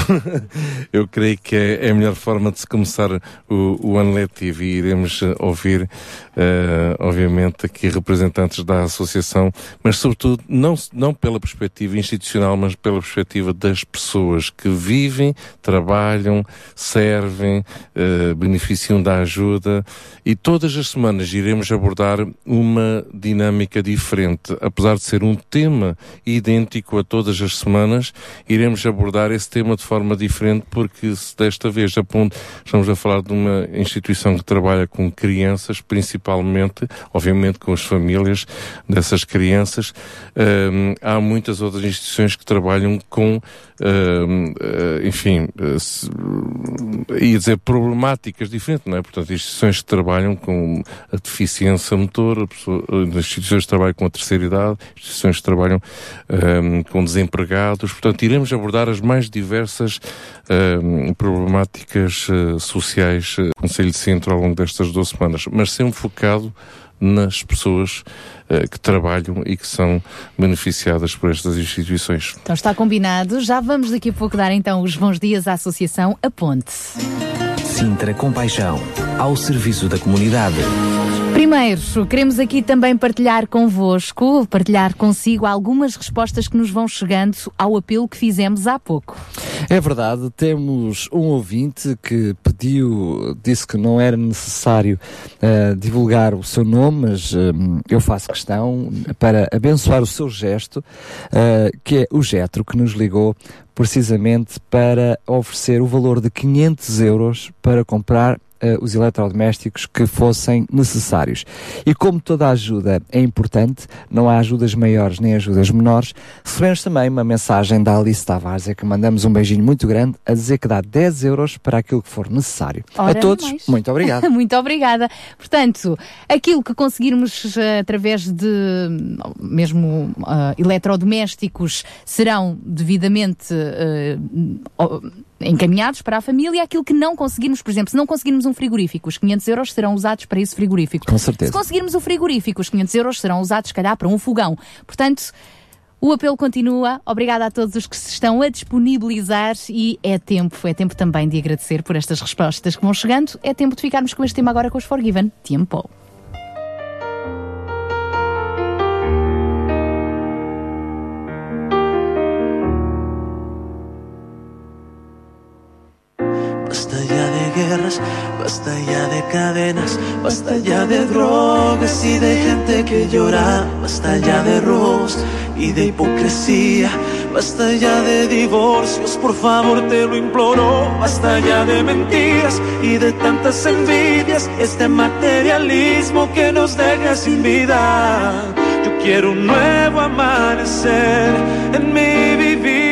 eu creio que é, é a melhor forma de se começar o, o ano letivo e iremos eh, ouvir, eh, obviamente, aqui representantes da associação, mas sobretudo não, não pela perspectiva institucional, mas pela perspectiva das pessoas que vivem, trabalham, servem, eh, beneficiam da ajuda e todas as semanas iremos abordar uma dinâmica diferente. Apesar de ser um tema idêntico a todas as semanas, iremos abordar esse tema de forma diferente porque se desta vez a ponto, estamos a falar de uma instituição que trabalha com crianças, principalmente, obviamente com as famílias dessas crianças. Ahm, há muitas outras instituições que trabalham com, ahm, ah, enfim, ah, se- ia dizer problemáticas diferentes, não é? Portanto, instituições que trabalham com a deficiência motor, pessoa- as instituições que trabalham com a terceira idade, instituições que trabalham ahm, com desempregados. Portanto, iremos abordar as mais diversas ahm, problemáticas ah, sociais ah, do Conselho de Centro ao longo destas duas semanas, mas sempre focado nas pessoas ah, que trabalham e que são beneficiadas por estas instituições. Então está combinado. Já vamos daqui a pouco dar então os bons dias à Associação A Ponte. Sintra Compaixão, ao serviço da comunidade. Primeiro, queremos aqui também partilhar convosco, partilhar consigo algumas respostas que nos vão chegando ao apelo que fizemos há pouco. É verdade, temos um ouvinte que pediu, disse que não era necessário eh, divulgar o seu nome, mas eh, eu faço questão para abençoar o seu gesto, eh, que é o Getro, que nos ligou precisamente para oferecer o valor de 500 euros para comprar eh, os eletrodomésticos que fossem necessários. E como toda ajuda é importante, não há ajudas maiores nem ajudas menores, recebemos também uma mensagem da Alice Tavares, é que mandamos um beijinho muito grande a dizer que dá 10 euros para aquilo que for necessário. Ora, a todos, mais. muito obrigado. Muito obrigada. Portanto, aquilo que conseguirmos eh, através de mesmo ah, eletrodomésticos serão devidamente oh, encaminhados para a família. Aquilo que não conseguirmos, por exemplo, se não conseguirmos um frigorífico, os 500 euros serão usados para esse frigorífico. Com certeza. Se conseguirmos o frigorífico, os 500 euros serão usados, se calhar, para um fogão. Portanto, o apelo continua. Obrigada a todos os que se estão a disponibilizar e é tempo, é tempo também de agradecer por estas respostas que vão chegando. É tempo de ficarmos com este tema agora com os Forgiven. Tempo. Basta ya de guerras, basta ya de cadenas, basta ya de drogas y de gente que llora, basta ya de robos y de hipocresía, basta ya de divorcios, por favor te lo imploro, basta ya de mentiras y de tantas envidias, este materialismo que nos deja sin vida. Yo quiero un nuevo amanecer en mi vivir,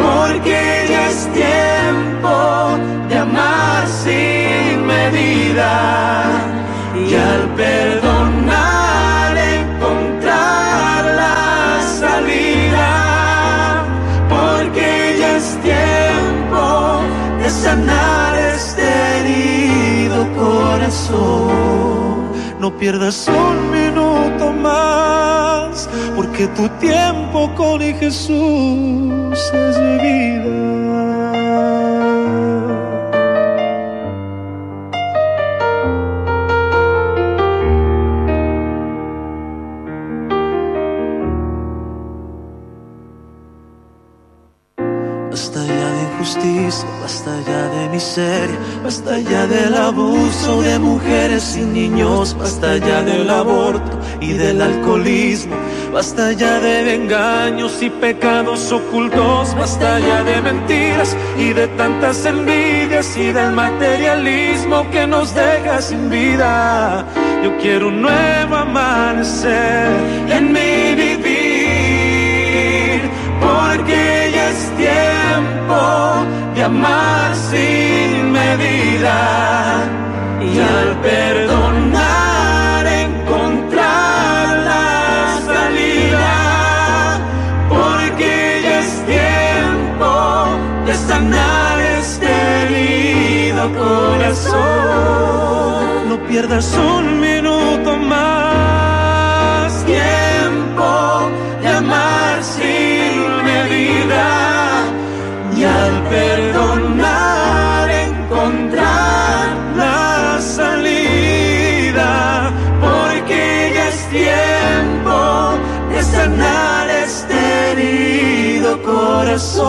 porque es tiempo de amar sin medida y al perdonar encontrar la salida, porque ya es tiempo de sanar este herido corazón. No pierdas un minuto más, porque tu tiempo con Jesús es vida. Injusticia, basta ya de miseria, basta ya del abuso de mujeres y niños, basta ya del aborto y del alcoholismo, basta ya de engaños y pecados ocultos, basta ya de mentiras y de tantas envidias y del materialismo que nos deja sin vida. Yo quiero un nuevo amanecer en mi vivir, porque ya es tiempo de amar sin medida y al perdonar encontrar la salida, porque ya es tiempo de sanar este herido corazón. No pierdas un minuto más, tiempo de amar sin medida perdonar encontrar la salida, porque ya es tiempo de sanar este herido corazón.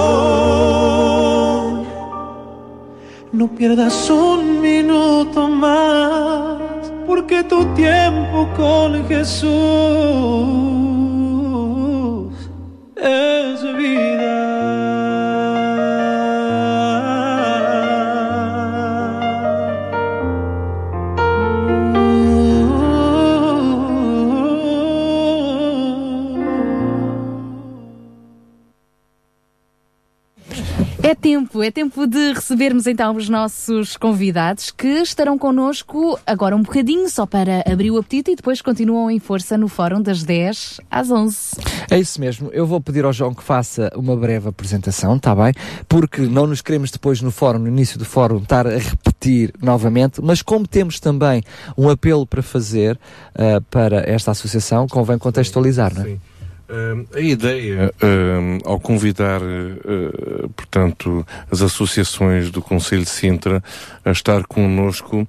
No pierdas un minuto más, porque tu tiempo con Jesús es vida. É tempo, é tempo de recebermos então os nossos convidados que estarão connosco agora um bocadinho só para abrir o apetite e depois continuam em força no fórum das 10 às 11. É isso mesmo. Eu vou pedir ao João que faça uma breve apresentação, está bem? Porque não nos queremos depois no fórum, no início do fórum, estar a repetir novamente, mas como temos também um apelo para fazer ah, para esta associação, convém contextualizar, não é? Sim. Hum, a ideia, hum, ao convidar, eh, portanto, as associações do Conselho de Sintra a estar connosco,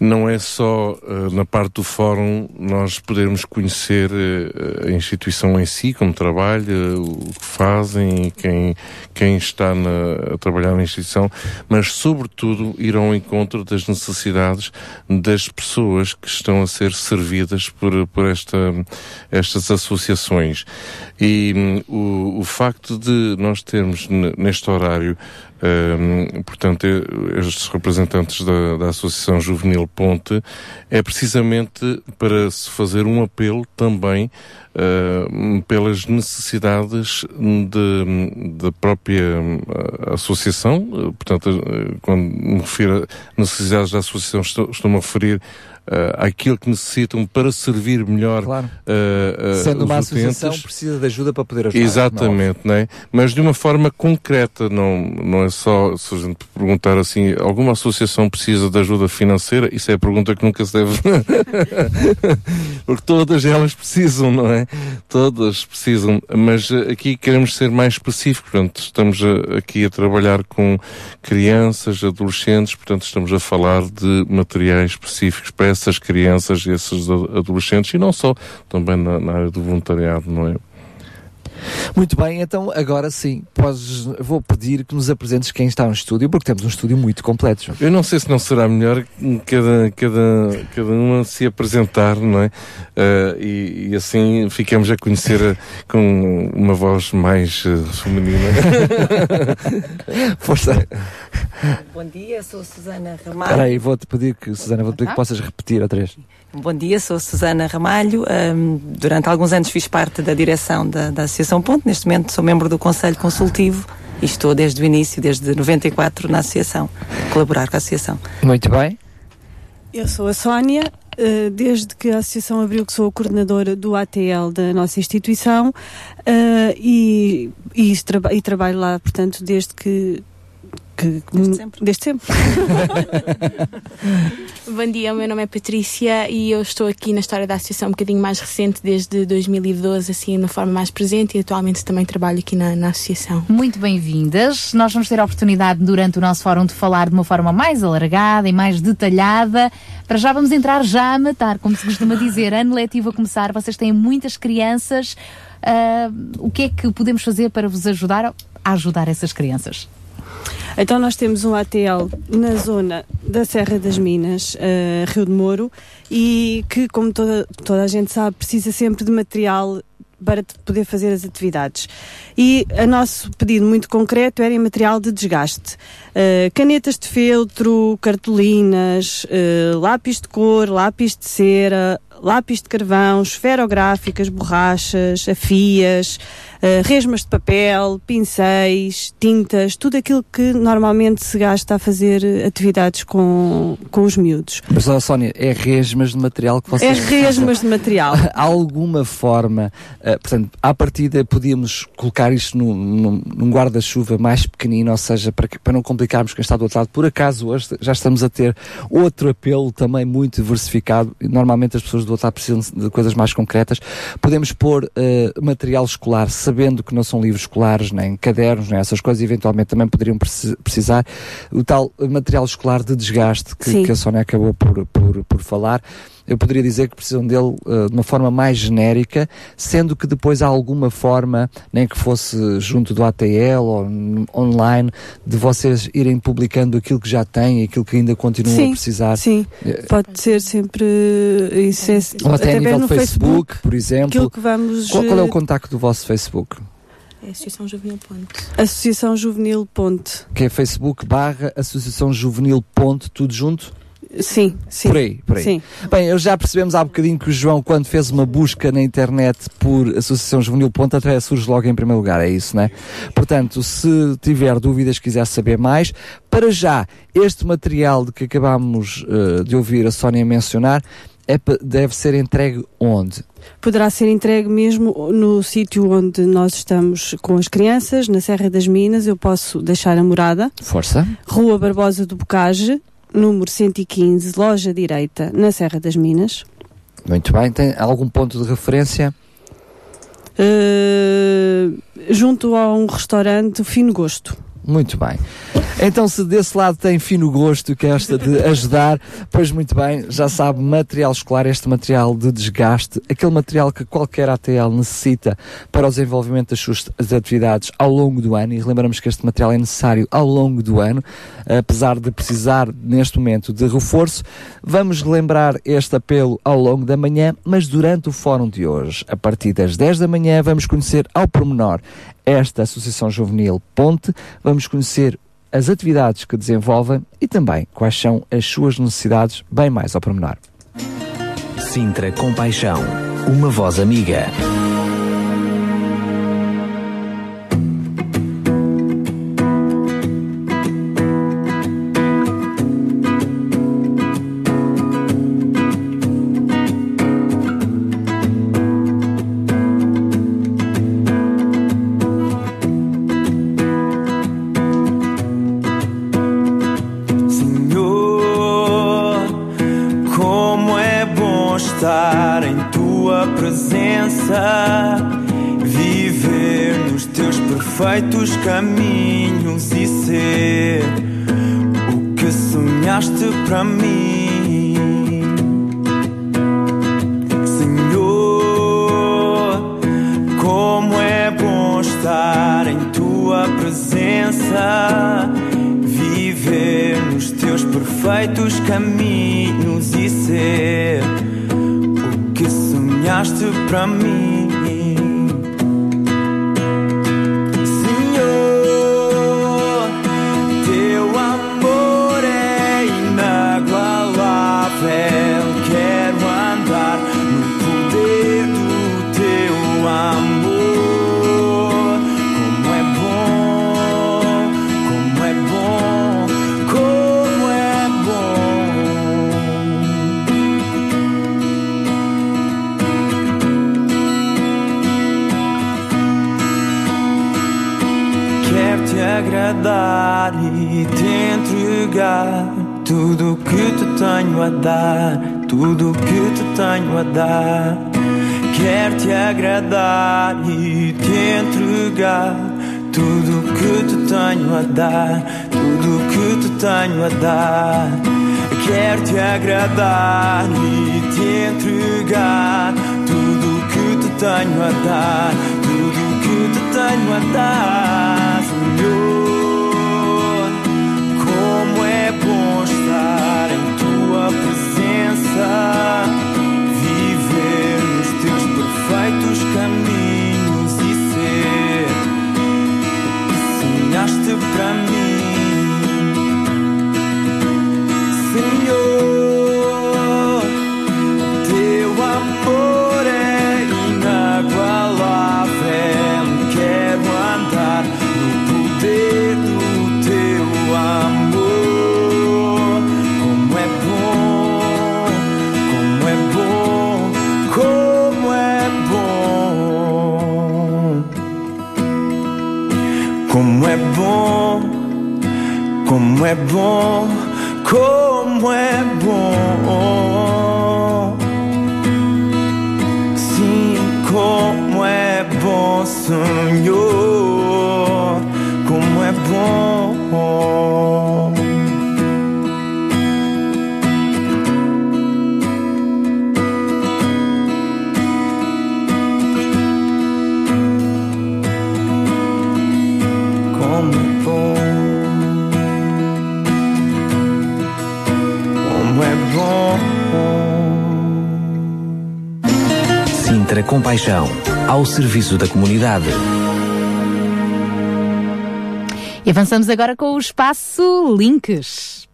não é só na parte do fórum nós podermos conhecer a instituição em si, como trabalha, o que fazem, quem, quem está na- a trabalhar na instituição, mas, sobretudo, ir ao encontro das necessidades das pessoas que estão a ser servidas por, por esta, estas associações. E hum, o, o facto de nós termos neste horário Ahm, portanto, estes representantes da, da Associação Juvenil Ponte é precisamente para se fazer um apelo também ah, pelas necessidades de- da própria ah, associação. Portanto, quando me refiro a necessidades da associação, estou- estou-me a referir ah, àquilo que necessitam para servir melhor Claro. ah, ah, Sendo uma associação, precisa de ajuda para poder ajudar. Exatamente, não é? Mas de uma forma concreta, não, não é só, se a gente perguntar assim, alguma associação precisa de ajuda financeira? Isso é a pergunta que nunca se deve. Porque todas elas precisam, não é? Todas precisam. Mas eh, aqui queremos ser mais específicos, portanto, estamos a- aqui a trabalhar com crianças, adolescentes, portanto, estamos a falar de materiais específicos para essas crianças e esses adolescentes e não só, também na, na área do voluntariado, não é? Muito bem, então agora sim, podes, vou pedir que nos apresentes quem está no estúdio, porque temos um estúdio muito completo. João. Eu não sei se não será melhor cada, cada, cada uma se apresentar, não é? Ah, e, e assim ficamos a conhecer a- com uma voz mais eh, feminina. Força. Bom dia, sou Susana Espera Ramalho. aí, vou-te pedir que, Susana, vou-te pedir que possas repetir outra vez. Bom dia, sou Susana Ramalho. Ahm, durante alguns anos fiz parte da direção da, da Associação Ponte. Neste momento sou membro do Conselho Consultivo e estou desde o início, desde 94, na Associação, a colaborar com a Associação. Muito bem. Eu sou a Sónia, eh, desde que a Associação abriu que sou a coordenadora do ATL da nossa instituição eh, e, e, e trabalho lá, portanto, desde que. Que Desde sempre. Desde sempre. Bom dia, o meu nome é Patrícia e eu estou aqui na história da associação um bocadinho mais recente, desde 2012, assim, de uma forma mais presente e atualmente também trabalho aqui na, na associação. Muito bem-vindas. Nós vamos ter a oportunidade durante o nosso fórum de falar de uma forma mais alargada e mais detalhada. Para já vamos entrar já a matar, como se costuma dizer. Ano letivo a começar, vocês têm muitas crianças. Ah, o que é que podemos fazer para vos ajudar a ajudar essas crianças? Então nós temos um ATL na zona da Serra das Minas, eh, Rio de Moro, e que, como toda, toda a gente sabe, precisa sempre de material para poder fazer as atividades. E o nosso pedido muito concreto era em material de desgaste. Eh, canetas de feltro, cartolinas, eh, lápis de cor, lápis de cera, lápis de carvão, esferográficas, borrachas, afias, eh, resmas de papel, pincéis, tintas, tudo aquilo que normalmente se gasta a fazer atividades com, com os miúdos. Mas, ó, Sónia, é resmas de material que É vocês resmas de material. Há alguma forma, eh, portanto, à partida podíamos colocar isto num, num- num guarda-chuva mais pequenino, ou seja, para, que- para não complicarmos quem está do outro lado. Por acaso, hoje já estamos a ter outro apelo também muito diversificado. Normalmente as pessoas do outro lado precisam de coisas mais concretas. Podemos pôr eh, material escolar, sabendo que não são livros escolares, nem cadernos, nem essas coisas, eventualmente também poderiam preci- precisar. O tal material escolar de desgaste que, que a Sónia acabou por, por, por falar eu poderia dizer que precisam dele uh, de uma forma mais genérica, sendo que depois há alguma forma, nem que fosse junto do ATL ou online, de vocês irem publicando aquilo que já têm e aquilo que ainda continuam a Sim, precisar. sim. Eh, Pode ser sempre isso é, Ou até a através nível no de Facebook, por exemplo. aquilo que vamos Qual, qual é o eh, contacto do vosso Facebook? É a Associação Juvenil Ponte. Associação Juvenil Ponte. Que é Facebook barra Associação Juvenil ponto, tudo junto? Sim, sim. Por aí, por aí. Sim. Bem, eu já percebemos há bocadinho que o João, quando fez uma busca na internet por Associação Juvenil Ponto, até surge logo em primeiro lugar, é isso, não é? Portanto, se tiver dúvidas, quiser saber mais, para já, este material de que acabámos eh, de ouvir a Sónia mencionar, é deve ser entregue onde? Poderá ser entregue mesmo no sítio onde nós estamos com as crianças, na Serra das Minas. Eu posso deixar a morada. Força. Rua Barbosa do Bocage, número 115, loja direita, na Serra das Minas. Muito bem, tem algum ponto de referência? Uh, junto a um restaurante Fino Gosto. Muito bem. Então, se desse lado tem fino gosto que esta de ajudar, pois muito bem, já sabe, material escolar, este material de desgaste, aquele material que qualquer ATL necessita para o desenvolvimento das suas atividades ao longo do ano, e lembramos que este material é necessário ao longo do ano, apesar de precisar neste momento de reforço. Vamos lembrar este apelo ao longo da manhã, mas durante o fórum de hoje, a partir das 10 da manhã, vamos conhecer ao pormenor esta Associação Juvenil Ponte, vamos conhecer as atividades que desenvolvem e também quais são as suas necessidades, bem mais ao pormenor. Sintra Compaixão, uma voz amiga. Serviço da comunidade. E avançamos agora com o espaço Links.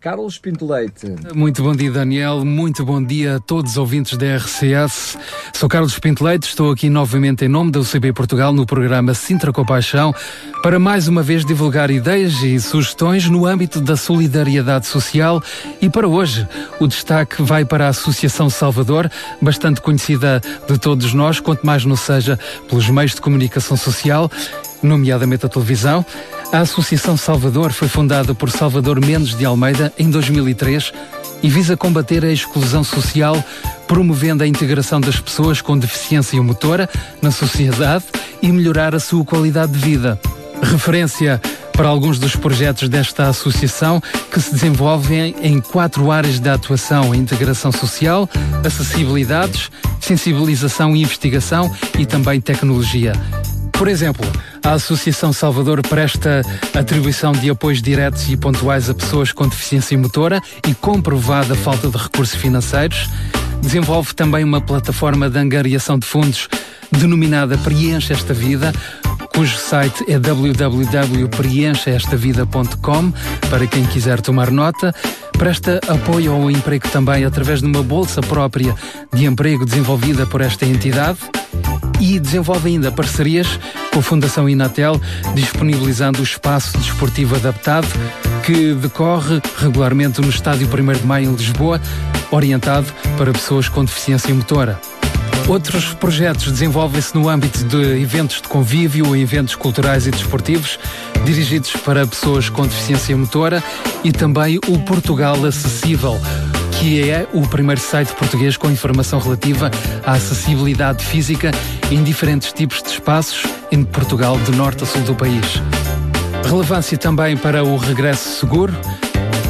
Carlos Pinto Leite. Muito bom dia, Daniel. Muito bom dia a todos os ouvintes da RCS. Sou Carlos Pinto Leite, estou aqui novamente em nome da UCB Portugal no programa Sintra Compaixão para mais uma vez divulgar ideias e sugestões no âmbito da solidariedade social e para hoje o destaque vai para a Associação Salvador, bastante conhecida de todos nós, quanto mais não seja pelos meios de comunicação social, nomeadamente a televisão. A Associação Salvador foi fundada por Salvador Mendes de Almeida em 2003 e visa combater a exclusão social, promovendo a integração das pessoas com deficiência motora na sociedade e melhorar a sua qualidade de vida. Referência para alguns dos projetos desta associação que se desenvolvem em quatro áreas de atuação: integração social, acessibilidades, sensibilização e investigação e também tecnologia. Por exemplo, a Associação Salvador presta atribuição de apoios diretos e pontuais a pessoas com deficiência motora e comprovada falta de recursos financeiros. Desenvolve também uma plataforma de angariação de fundos denominada Preenche esta Vida, cujo site é www.preencheestavida.com para quem quiser tomar nota. Presta apoio ao emprego também através de uma bolsa própria de emprego desenvolvida por esta entidade e desenvolve ainda parcerias com a Fundação Inatel, disponibilizando o espaço desportivo adaptado que decorre regularmente no Estádio 1 de Maio em Lisboa, orientado para pessoas com deficiência motora. Outros projetos desenvolvem-se no âmbito de eventos de convívio, eventos culturais e desportivos, dirigidos para pessoas com deficiência motora e também o Portugal Acessível, que é o primeiro site português com informação relativa à acessibilidade física em diferentes tipos de espaços em Portugal, de norte a sul do país. Relevância também para o regresso seguro,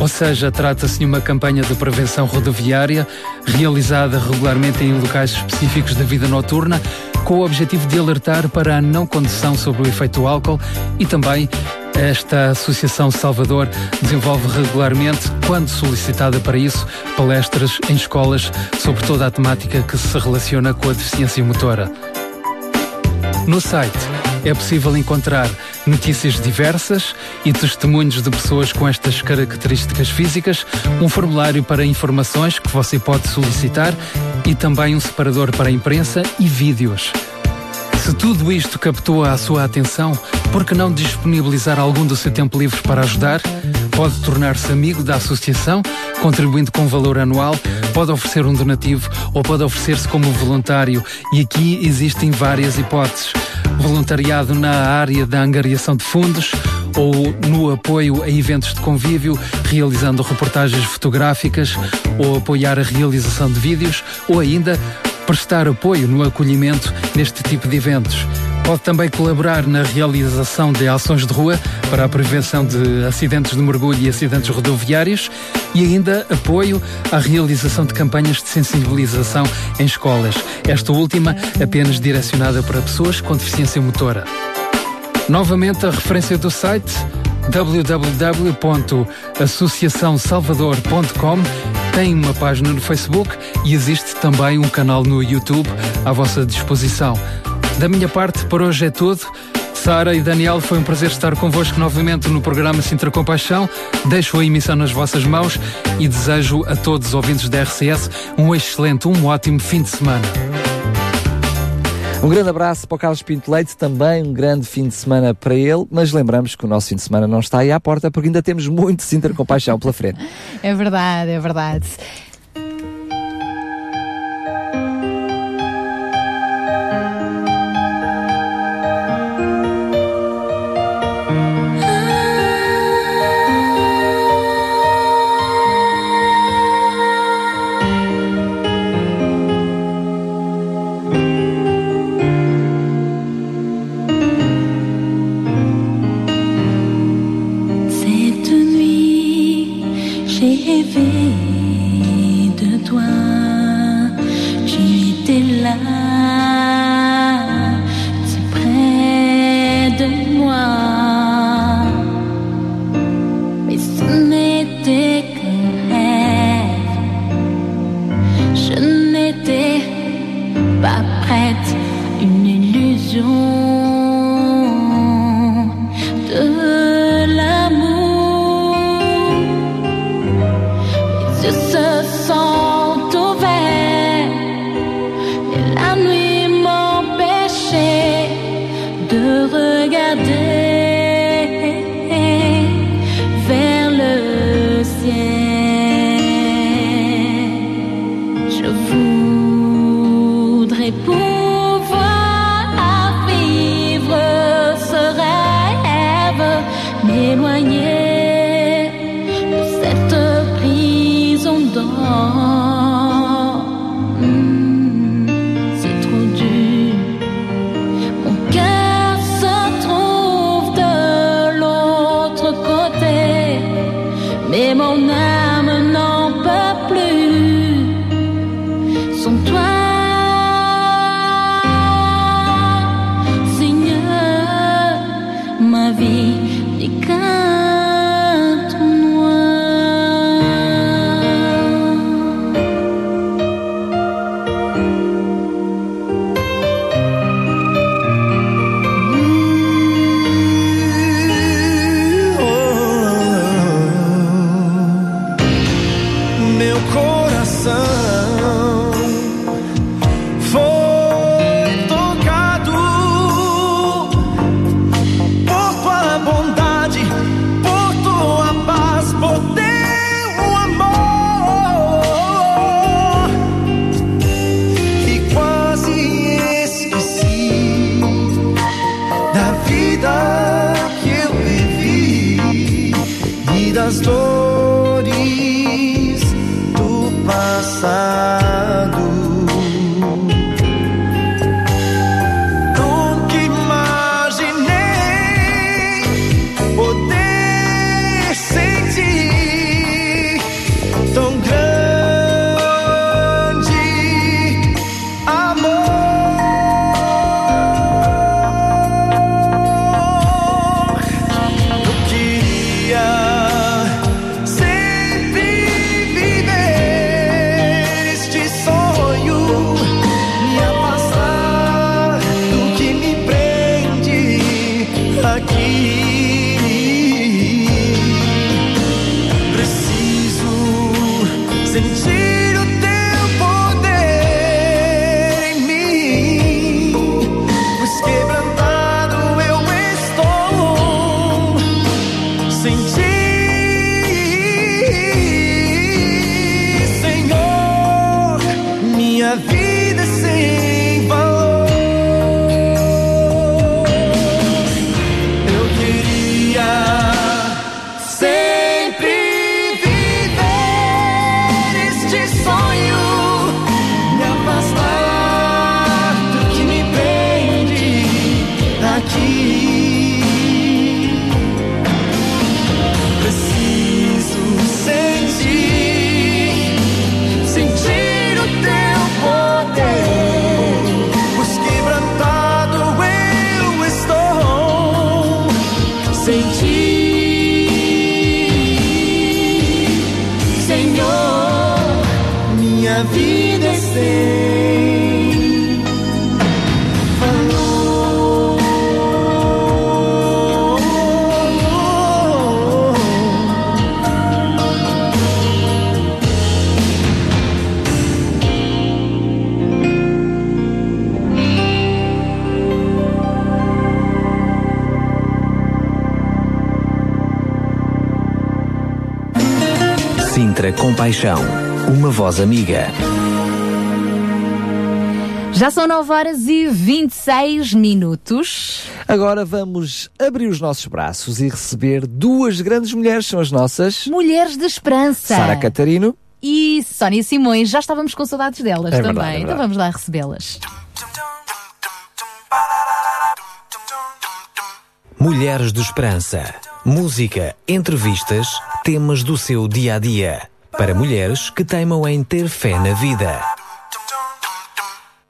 ou seja, trata-se de uma campanha de prevenção rodoviária realizada regularmente em locais específicos da vida noturna, com o objetivo de alertar para a não condução sobre o efeito álcool e também esta Associação Salvador desenvolve regularmente, quando solicitada para isso, palestras em escolas sobre toda a temática que se relaciona com a deficiência motora. No site é possível encontrar notícias diversas e testemunhos de pessoas com estas características físicas, um formulário para informações que você pode solicitar e também um separador para a imprensa e vídeos. Se tudo isto captou a sua atenção, por que não disponibilizar algum do seu tempo livre para ajudar? Pode tornar-se amigo da associação, contribuindo com valor anual, pode oferecer um donativo ou pode oferecer-se como voluntário. E aqui existem várias hipóteses. Voluntariado na área da angariação de fundos ou no apoio a eventos de convívio, realizando reportagens fotográficas ou apoiar a realização de vídeos ou ainda prestar apoio no acolhimento neste tipo de eventos. Pode também colaborar na realização de ações de rua para a prevenção de acidentes de mergulho e acidentes rodoviários e ainda apoio à realização de campanhas de sensibilização em escolas. Esta última apenas direcionada para pessoas com deficiência motora. Novamente a referência do site www.associaçãosalvador.com tem uma página no Facebook e existe também um canal no YouTube à vossa disposição. Da minha parte, por hoje é tudo. Sara e Daniel, foi um prazer estar convosco novamente no programa Sintra Compaixão. Deixo a emissão nas vossas mãos e desejo a todos os ouvintes da RCS um excelente, um ótimo fim de semana. Um grande abraço para o Carlos Pinto Leite, também um grande fim de semana para ele, mas lembramos que o nosso fim de semana não está aí à porta porque ainda temos muito Sintra Compaixão pela frente. É verdade, é verdade. Compaixão, uma voz amiga. Já são 9 horas e 26 minutos. Agora vamos abrir os nossos braços e receber duas grandes mulheres, são as nossas. Mulheres de Esperança. Sara Catarino. E Sónia Simões, já estávamos com saudades delas É também. verdade, é então verdade. vamos lá recebê-las. Mulheres de Esperança. Música, entrevistas, temas do seu dia a dia. Para mulheres que teimam em ter fé na vida.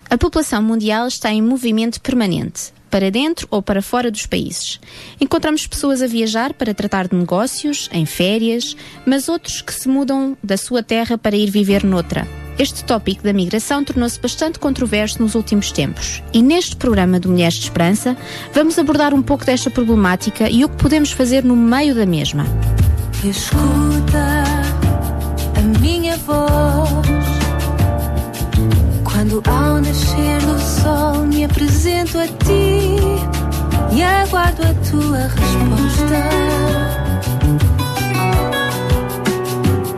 A população mundial está em movimento permanente, para dentro ou para fora dos países. Encontramos pessoas a viajar para tratar de negócios, em férias, mas outros que se mudam da sua terra para ir viver noutra. Este tópico da migração tornou-se bastante controverso nos últimos tempos. E neste programa do Mulheres de Esperança, vamos abordar um pouco desta problemática e o que podemos fazer no meio da mesma. Escuta minha voz quando ao nascer do sol me apresento a ti e aguardo a tua resposta.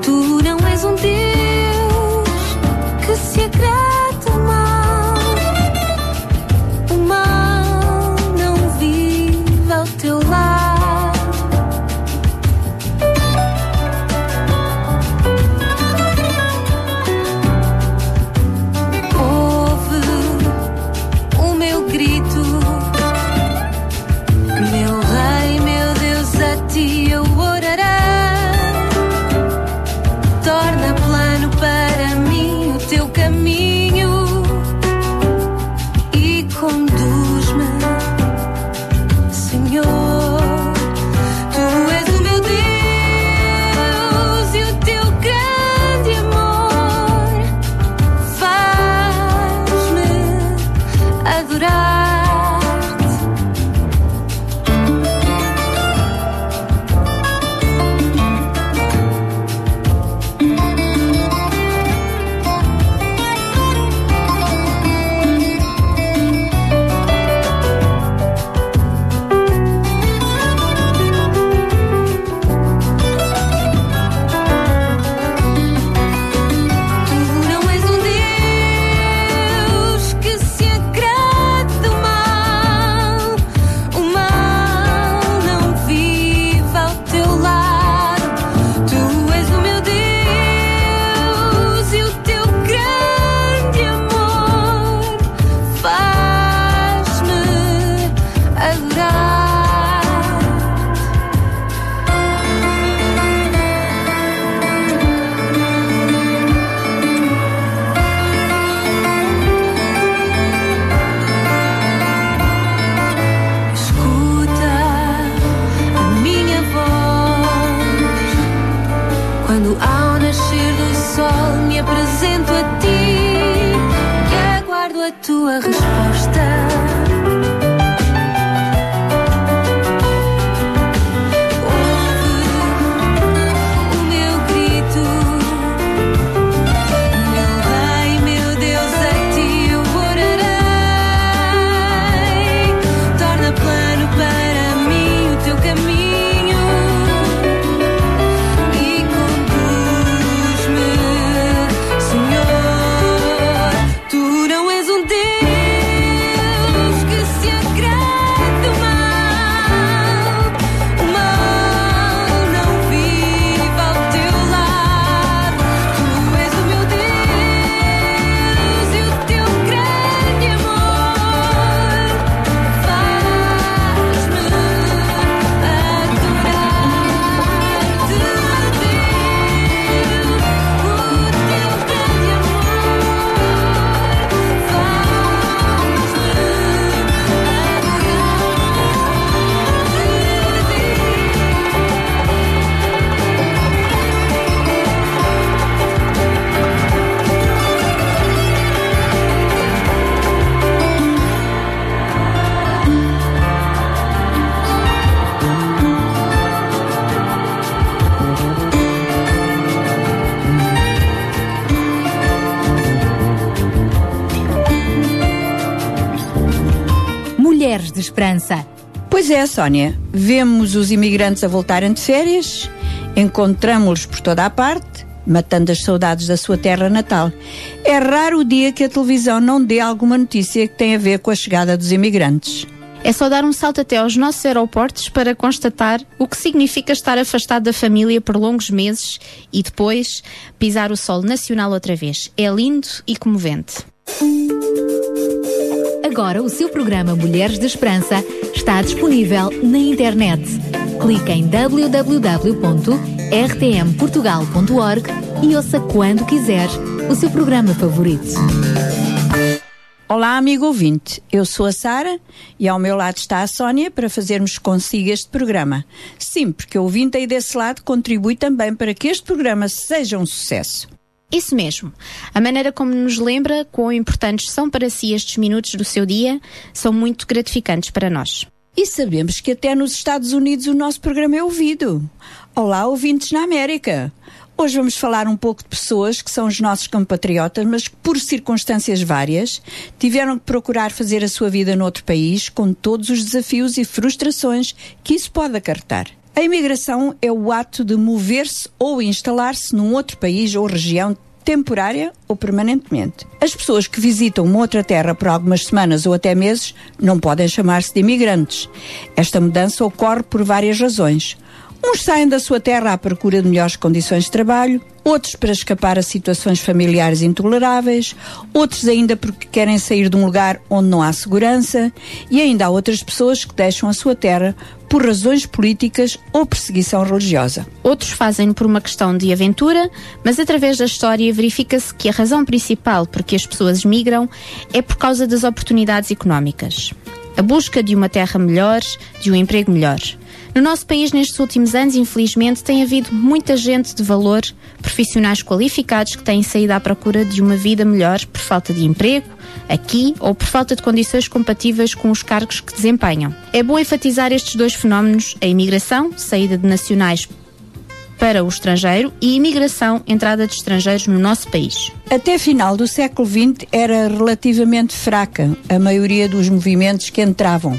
Tu não és um Deus que se agrada Sónia. Vemos os imigrantes a voltarem de férias, encontramos-los por toda a parte matando as saudades da sua terra natal. É raro o dia que a televisão não dê alguma notícia que tem a ver com a chegada dos imigrantes. É só dar um salto até aos nossos aeroportos para constatar o que significa estar afastado da família por longos meses e depois pisar o solo nacional outra vez. É lindo e comovente. Agora o seu programa Mulheres de Esperança está disponível na internet. Clique em www.rtmportugal.org e ouça quando quiser o seu programa favorito. Olá, amigo ouvinte. Eu sou a Sara e ao meu lado está a Sónia para fazermos consigo este programa. Sim, porque o ouvinte aí desse lado contribui também para que este programa seja um sucesso. Isso mesmo. A maneira como nos lembra quão importantes são para si estes minutos do seu dia são muito gratificantes para nós. E sabemos que até nos Estados Unidos o nosso programa é ouvido. Olá, ouvintes na América. Hoje vamos falar um pouco de pessoas que são os nossos compatriotas, mas que por circunstâncias várias tiveram que procurar fazer a sua vida noutro país com todos os desafios e frustrações que isso pode acarretar. A imigração é o ato de mover-se ou instalar-se num outro país ou região temporária ou permanentemente. As pessoas que visitam uma outra terra por algumas semanas ou até meses não podem chamar-se de imigrantes. Esta mudança ocorre por várias razões. Uns saem da sua terra à procura de melhores condições de trabalho, outros para escapar a situações familiares intoleráveis, outros ainda porque querem sair de um lugar onde não há segurança, e ainda há outras pessoas que deixam a sua terra por razões políticas ou perseguição religiosa. Outros fazem por uma questão de aventura, mas através da história verifica-se que a razão principal por que as pessoas migram é por causa das oportunidades económicas. A busca de uma terra melhor, de um emprego melhor. No nosso país, nestes últimos anos, infelizmente, tem havido muita gente de valor, profissionais qualificados que têm saído à procura de uma vida melhor por falta de emprego, aqui ou por falta de condições compatíveis com os cargos que desempenham. É bom enfatizar estes dois fenómenos: a imigração, saída de nacionais para o estrangeiro, e imigração, entrada de estrangeiros no nosso país. Até final do século XX era relativamente fraca a maioria dos movimentos que entravam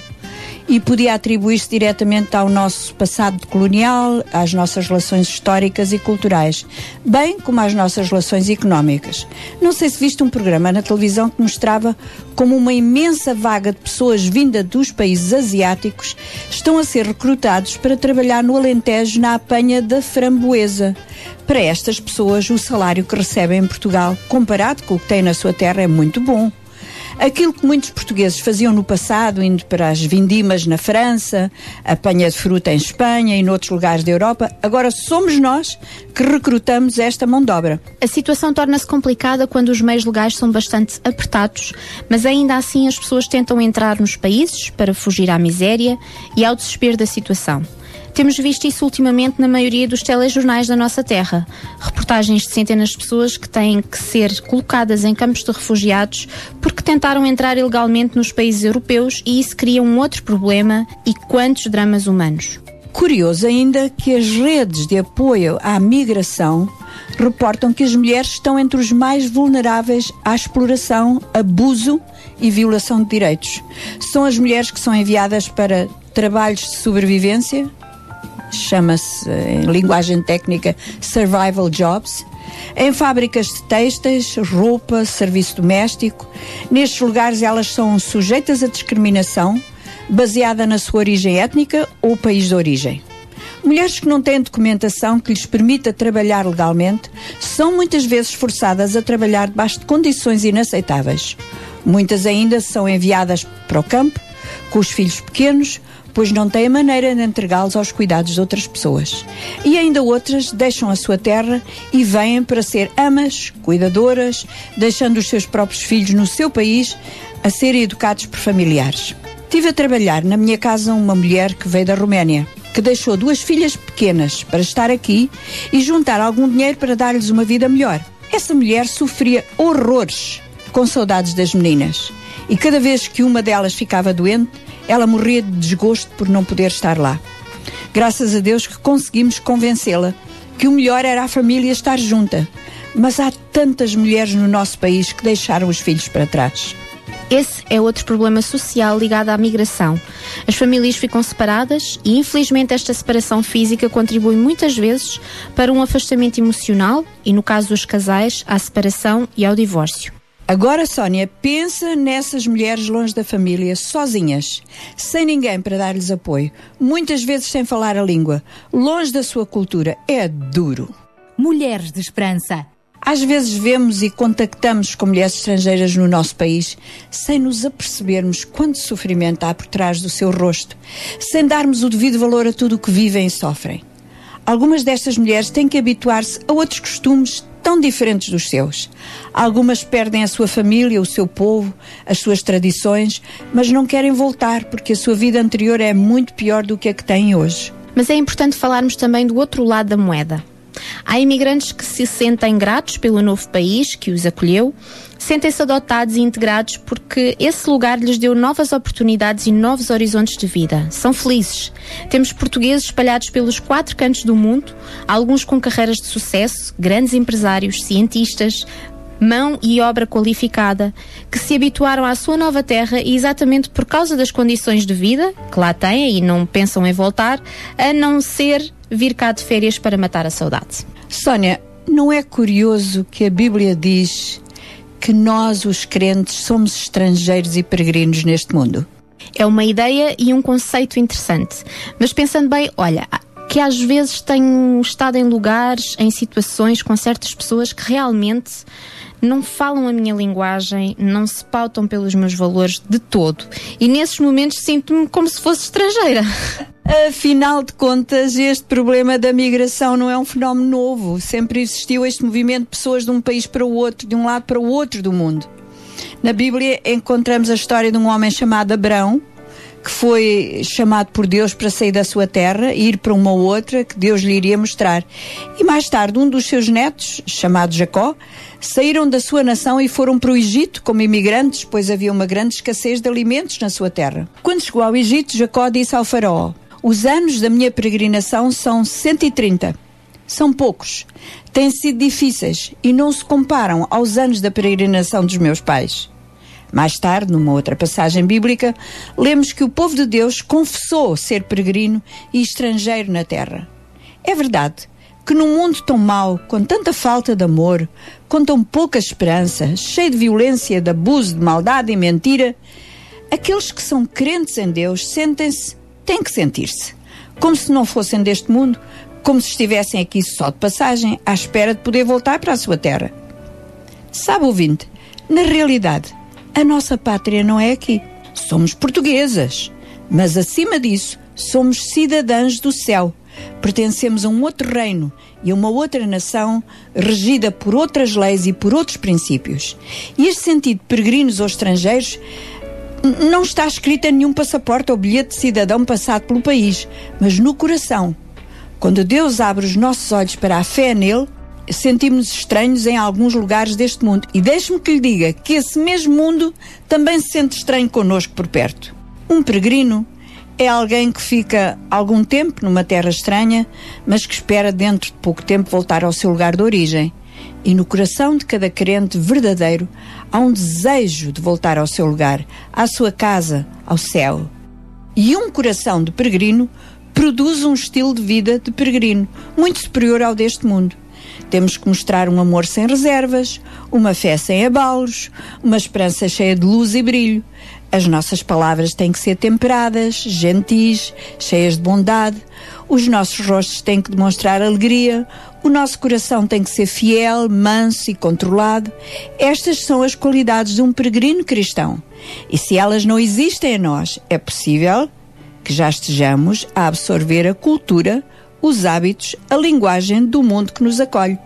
e podia atribuir-se diretamente ao nosso passado colonial, às nossas relações históricas e culturais, bem como às nossas relações económicas. Não sei se viste um programa na televisão que mostrava como uma imensa vaga de pessoas vinda dos países asiáticos estão a ser recrutados para trabalhar no Alentejo na apanha da framboesa. Para estas pessoas, o salário que recebem em Portugal, comparado com o que têm na sua terra, é muito bom. Aquilo que muitos portugueses faziam no passado, indo para as vindimas na França, apanha de fruta em Espanha e noutros lugares da Europa, agora somos nós que recrutamos esta mão de obra. A situação torna-se complicada quando os meios legais são bastante apertados, mas ainda assim as pessoas tentam entrar nos países para fugir à miséria e ao desespero da situação. Temos visto isso ultimamente na maioria dos telejornais da nossa terra. Reportagens de centenas de pessoas que têm que ser colocadas em campos de refugiados porque tentaram entrar ilegalmente nos países europeus e isso cria um outro problema e quantos dramas humanos. Curioso ainda que as redes de apoio à migração reportam que as mulheres estão entre os mais vulneráveis à exploração, abuso e violação de direitos. São as mulheres que são enviadas para trabalhos de sobrevivência, chama-se em linguagem técnica Survival Jobs, em fábricas de têxteis, roupa, serviço doméstico. Nestes lugares elas são sujeitas a discriminação baseada na sua origem étnica ou país de origem. Mulheres que não têm documentação que lhes permita trabalhar legalmente são muitas vezes forçadas a trabalhar debaixo de condições inaceitáveis. Muitas ainda são enviadas para o campo, com os filhos pequenos, pois não têm maneira de entregá-los aos cuidados de outras pessoas. E ainda outras deixam a sua terra e vêm para ser amas, cuidadoras, deixando os seus próprios filhos no seu país a serem educados por familiares. Tive a trabalhar na minha casa uma mulher que veio da Roménia, que deixou duas filhas pequenas para estar aqui e juntar algum dinheiro para dar-lhes uma vida melhor. Essa mulher sofria horrores com saudades das meninas. E cada vez que uma delas ficava doente, ela morria de desgosto por não poder estar lá. Graças a Deus que conseguimos convencê-la que o melhor era a família estar junta. Mas há tantas mulheres no nosso país que deixaram os filhos para trás. Esse é outro problema social ligado à migração. As famílias ficam separadas e, infelizmente, esta separação física contribui muitas vezes para um afastamento emocional e, no caso dos casais, à separação e ao divórcio. Agora, Sónia, pensa nessas mulheres longe da família, sozinhas, sem ninguém para dar-lhes apoio, muitas vezes sem falar a língua, longe da sua cultura. É duro. Mulheres de Esperança. Às vezes vemos e contactamos com mulheres estrangeiras no nosso país sem nos apercebermos quanto sofrimento há por trás do seu rosto, sem darmos o devido valor a tudo o que vivem e sofrem. Algumas destas mulheres têm que habituar-se a outros costumes tão diferentes dos seus. Algumas perdem a sua família, o seu povo, as suas tradições, mas não querem voltar porque a sua vida anterior é muito pior do que a que têm hoje. Mas é importante falarmos também do outro lado da moeda. Há imigrantes que se sentem gratos pelo novo país que os acolheu, sentem-se adotados e integrados porque esse lugar lhes deu novas oportunidades e novos horizontes de vida. São felizes. Temos portugueses espalhados pelos quatro cantos do mundo, alguns com carreiras de sucesso, grandes empresários, cientistas, mão e obra qualificada, que se habituaram à sua nova terra e exatamente por causa das condições de vida que lá têm e não pensam em voltar, a não ser vir cá de férias para matar a saudade. Sónia, não é curioso que a Bíblia diz que nós, os crentes, somos estrangeiros e peregrinos neste mundo? É uma ideia e um conceito interessante. Mas pensando bem, olha, que às vezes tenho estado em lugares, em situações com certas pessoas que realmente não falam a minha linguagem, não se pautam pelos meus valores de todo. E nesses momentos sinto-me como se fosse estrangeira. Afinal de contas, este problema da migração não é um fenómeno novo. Sempre existiu este movimento de pessoas de um país para o outro, de um lado para o outro do mundo. Na Bíblia encontramos a história de um homem chamado Abrão, que foi chamado por Deus para sair da sua terra e ir para uma outra que Deus lhe iria mostrar. E mais tarde, um dos seus netos, chamado Jacó, saíram da sua nação e foram para o Egito como imigrantes, pois havia uma grande escassez de alimentos na sua terra. Quando chegou ao Egito, Jacó disse ao faraó: Os anos da minha peregrinação são 130. São poucos, têm sido difíceis e não se comparam aos anos da peregrinação dos meus pais. Mais tarde, numa outra passagem bíblica, lemos que o povo de Deus confessou ser peregrino e estrangeiro na terra. É verdade que num mundo tão mau, com tanta falta de amor, com tão pouca esperança, cheio de violência, de abuso, de maldade e mentira, aqueles que são crentes em Deus sentem-se, têm que sentir-se, como se não fossem deste mundo, como se estivessem aqui só de passagem, à espera de poder voltar para a sua terra. Sabe, ouvinte, na realidade, a nossa pátria não é aqui. Somos portuguesas, mas acima disso, somos cidadãs do céu. Pertencemos a um outro reino e a uma outra nação regida por outras leis e por outros princípios. E este sentido de peregrinos ou estrangeiros não está escrito em nenhum passaporte ou bilhete de cidadão passado pelo país, mas no coração. Quando Deus abre os nossos olhos para a fé nele, sentimos-nos estranhos em alguns lugares deste mundo. E deixe-me que lhe diga que esse mesmo mundo também se sente estranho connosco por perto. Um peregrino é alguém que fica algum tempo numa terra estranha, mas que espera dentro de pouco tempo voltar ao seu lugar de origem. E no coração de cada crente verdadeiro há um desejo de voltar ao seu lugar, à sua casa, ao céu. E um coração de peregrino produz um estilo de vida de peregrino muito superior ao deste mundo. Temos que mostrar um amor sem reservas, uma fé sem abalos, uma esperança cheia de luz e brilho. As nossas palavras têm que ser temperadas, gentis, cheias de bondade. Os nossos rostos têm que demonstrar alegria. O nosso coração tem que ser fiel, manso e controlado. Estas são as qualidades de um peregrino cristão. E se elas não existem em nós, é possível que já estejamos a absorver a cultura, os hábitos, a linguagem do mundo que nos acolhe.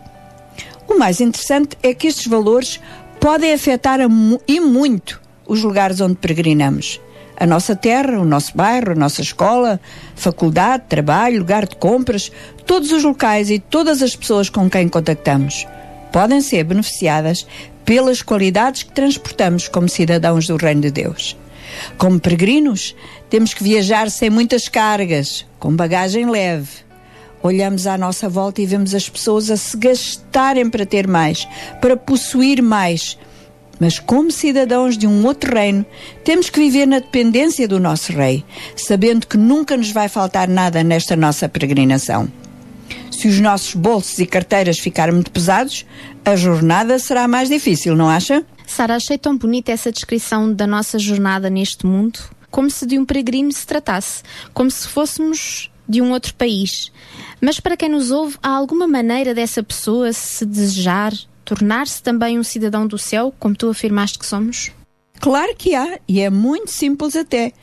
O mais interessante é que estes valores podem afetar e muito os lugares onde peregrinamos. A nossa terra, o nosso bairro, a nossa escola, faculdade, trabalho, lugar de compras, todos os locais e todas as pessoas com quem contactamos podem ser beneficiadas pelas qualidades que transportamos como cidadãos do Reino de Deus. Como peregrinos, temos que viajar sem muitas cargas, com bagagem leve. Olhamos à nossa volta e vemos as pessoas a se gastarem para ter mais, para possuir mais, Mas, como cidadãos de um outro reino, temos que viver na dependência do nosso Rei, sabendo que nunca nos vai faltar nada nesta nossa peregrinação. Se os nossos bolsos e carteiras ficarem muito pesados, a jornada será mais difícil, não acha? Sara, achei tão bonita essa descrição da nossa jornada neste mundo, como se de um peregrino se tratasse, como se fôssemos de um outro país. Mas para quem nos ouve, há alguma maneira dessa pessoa se desejar tornar-se também um cidadão do céu, como tu afirmaste que somos? Claro que há, e é muito simples até.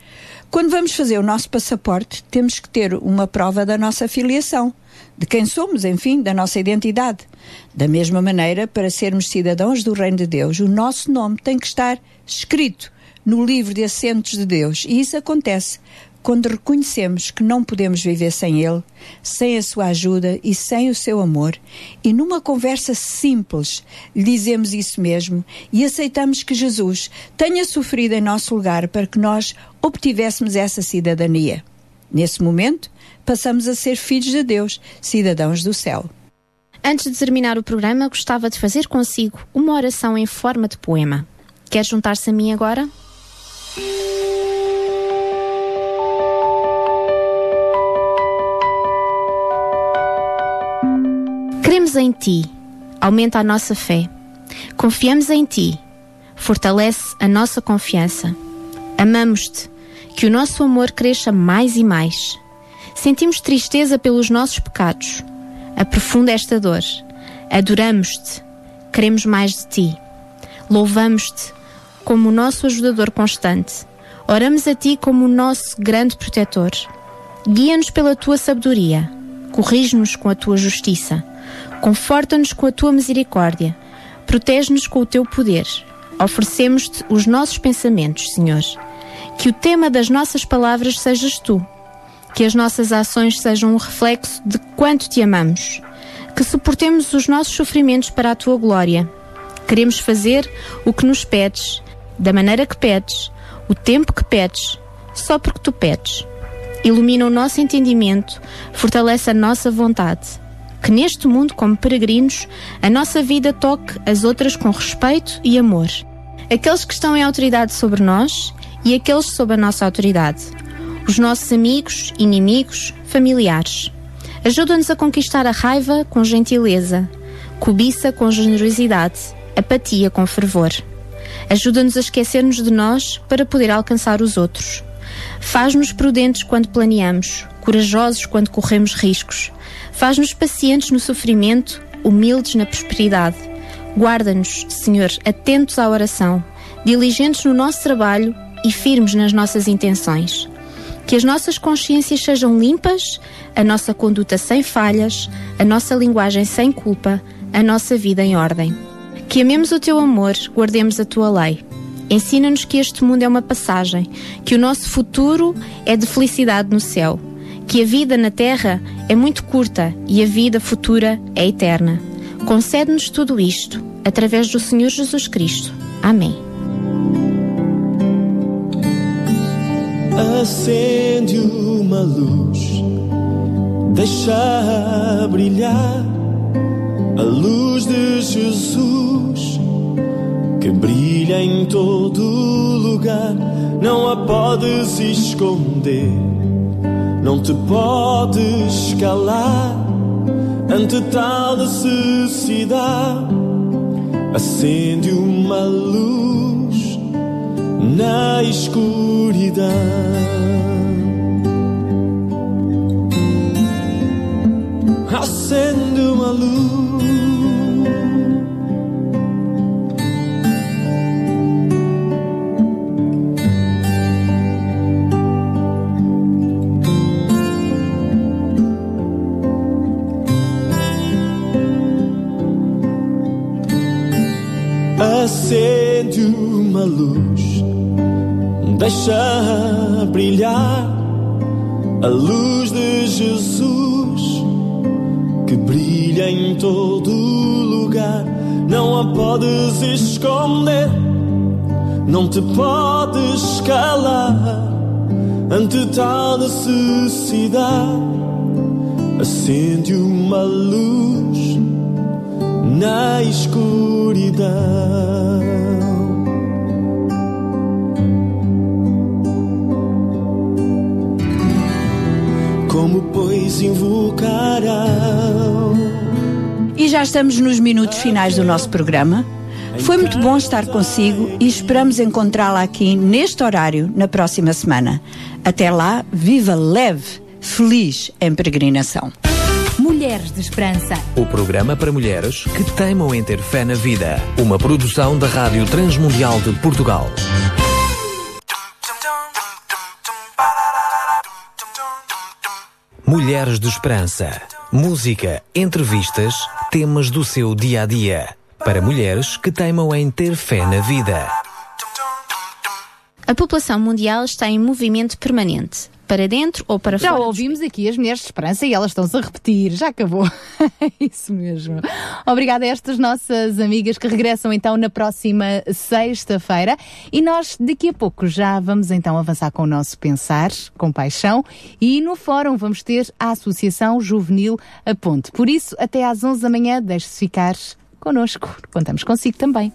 Quando vamos fazer o nosso passaporte, temos que ter uma prova da nossa filiação, de quem somos, enfim, da nossa identidade. Da mesma maneira, para sermos cidadãos do Reino de Deus, o nosso nome tem que estar escrito no livro de assentos de Deus. E isso acontece quando reconhecemos que não podemos viver sem Ele, sem a sua ajuda e sem o seu amor, e numa conversa simples lhe dizemos isso mesmo e aceitamos que Jesus tenha sofrido em nosso lugar para que nós obtivéssemos essa cidadania. Nesse momento, passamos a ser filhos de Deus, cidadãos do céu. Antes de terminar o programa, gostava de fazer consigo uma oração em forma de poema. Quer juntar-se a mim agora? Cremos em Ti, aumenta a nossa fé. Confiamos em Ti, fortalece a nossa confiança. Amamos-te, que o nosso amor cresça mais e mais. Sentimos tristeza pelos nossos pecados. Aprofunda esta dor. Adoramos-te, queremos mais de Ti. Louvamos-te como o nosso ajudador constante. Oramos a Ti como o nosso grande protetor. Guia-nos pela Tua sabedoria. Corrige-nos com a Tua justiça. Conforta-nos com a tua misericórdia. Protege-nos com o teu poder. Oferecemos-te os nossos pensamentos, Senhor. Que o tema das nossas palavras sejas tu. Que as nossas ações sejam um reflexo de quanto te amamos. Que suportemos os nossos sofrimentos para a tua glória. Queremos fazer o que nos pedes, da maneira que pedes, o tempo que pedes, só porque tu pedes. Ilumina o nosso entendimento, fortalece a nossa vontade que neste mundo, como peregrinos, a nossa vida toque as outras com respeito e amor. Aqueles que estão em autoridade sobre nós e aqueles sob a nossa autoridade. Os nossos amigos, inimigos, familiares. Ajuda-nos a conquistar a raiva com gentileza, cobiça com generosidade, apatia com fervor. Ajuda-nos a esquecermos de nós para poder alcançar os outros. Faz-nos prudentes quando planeamos, corajosos quando corremos riscos. Faz-nos pacientes no sofrimento, humildes na prosperidade. Guarda-nos, Senhor, atentos à oração, diligentes no nosso trabalho e firmes nas nossas intenções. Que as nossas consciências sejam limpas, a nossa conduta sem falhas, a nossa linguagem sem culpa, a nossa vida em ordem. Que amemos o teu amor, guardemos a tua lei. Ensina-nos que este mundo é uma passagem, que o nosso futuro é de felicidade no céu, que a vida na terra é muito curta e a vida futura é eterna. Concede-nos tudo isto através do Senhor Jesus Cristo. Amém. Acende uma luz, deixa brilhar a luz de Jesus que brilha em todo lugar. Não a podes esconder, não te podes calar ante tal necessidade. Acende uma luz na escuridão. Acende uma luz. Acende uma luz, deixa brilhar a luz de Jesus que brilha em todo lugar. Não a podes esconder, não te podes calar ante tal necessidade. Acende uma luz na escuridão. Como pois invocarão. E já estamos nos minutos finais do nosso programa. Foi muito bom estar consigo e esperamos encontrá-la aqui neste horário na próxima semana. Até lá, viva leve, feliz em peregrinação. Mulheres de Esperança. O programa para mulheres que teimam em ter fé na vida. Uma produção da Rádio Transmundial de Portugal. Mulheres de Esperança. Música, entrevistas, temas do seu dia a dia. Para mulheres que teimam em ter fé na vida. A população mundial está em movimento permanente, para dentro ou para Já fora. ouvimos aqui as mulheres de esperança e elas estão-se a repetir. Já acabou. É Isso mesmo. Obrigada a estas nossas amigas que regressam então na próxima sexta-feira. E nós daqui a pouco já vamos então avançar com o nosso Pensar com Paixão. E no fórum vamos ter a Associação Juvenil A Ponte. Por isso, até às 11 da manhã, deixe-se ficar connosco. Contamos consigo também.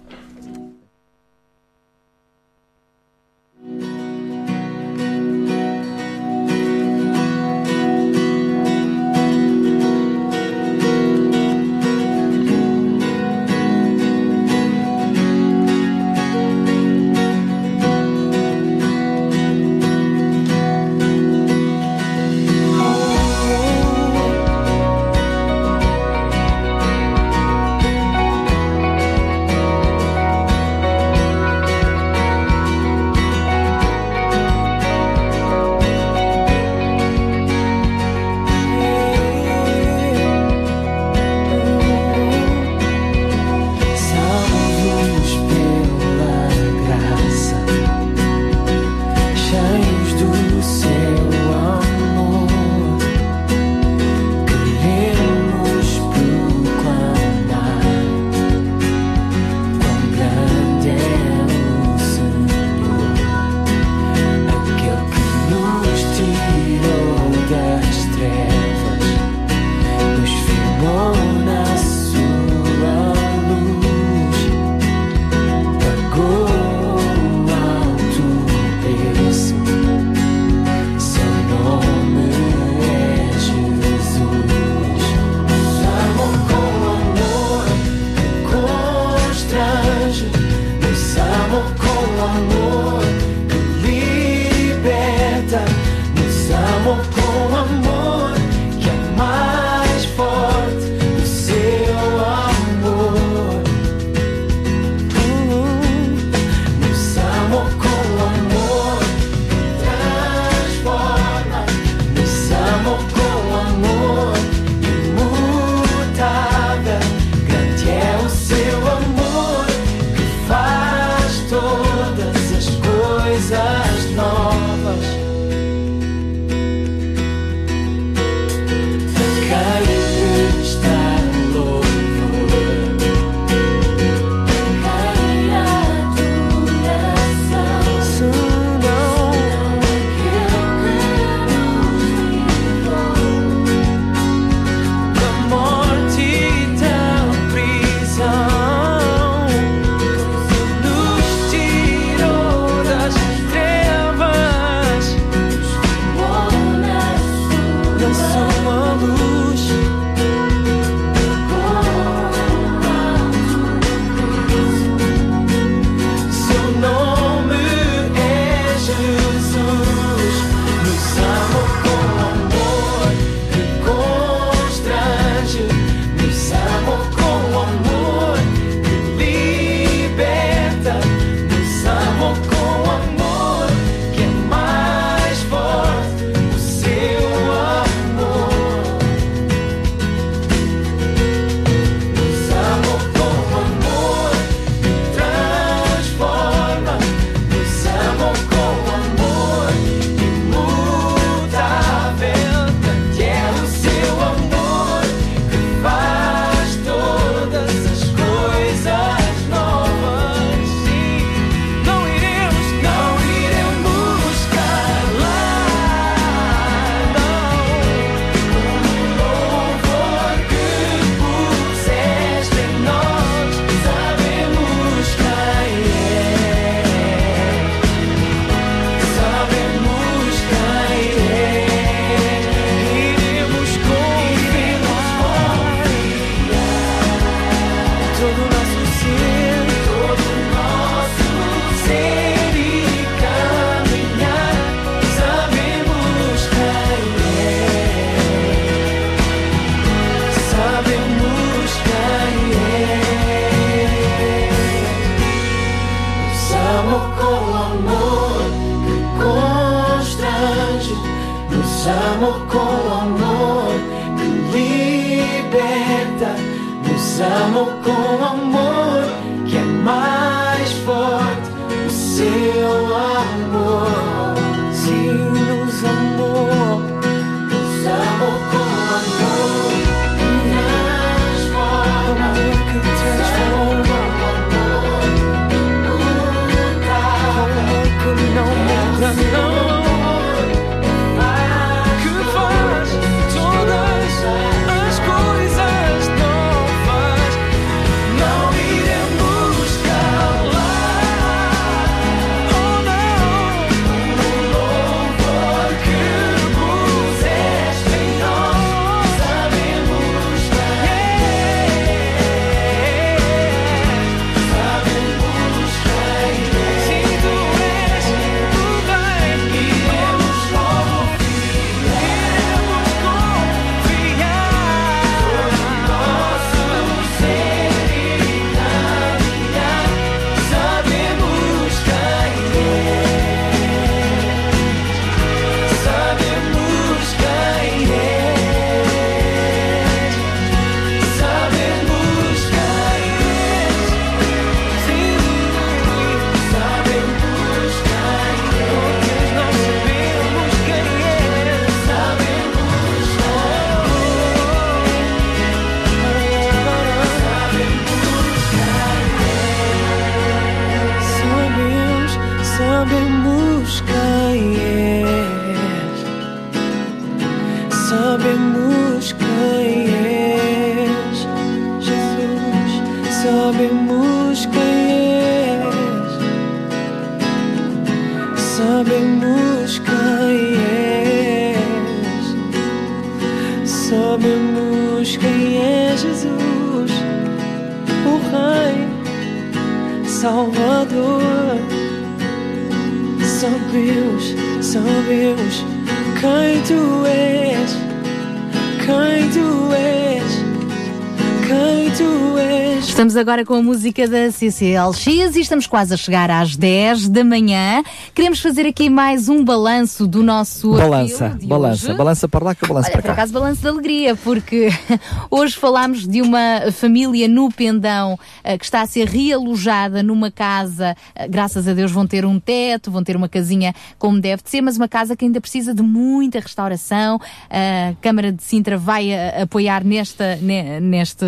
Agora com a música da CCLX e estamos quase a chegar às 10 da manhã. Queremos fazer aqui mais um balanço do nosso Balança, balança, hoje. balança para lá que eu balanço Olha, para por cá. acaso balanço de alegria, porque hoje falámos de uma família no Pendão eh, que está a ser realojada numa casa, eh, graças a Deus vão ter um teto, vão ter uma casinha como deve de ser, mas uma casa que ainda precisa de muita restauração. A Câmara de Sintra vai eh, apoiar nesta, ne- neste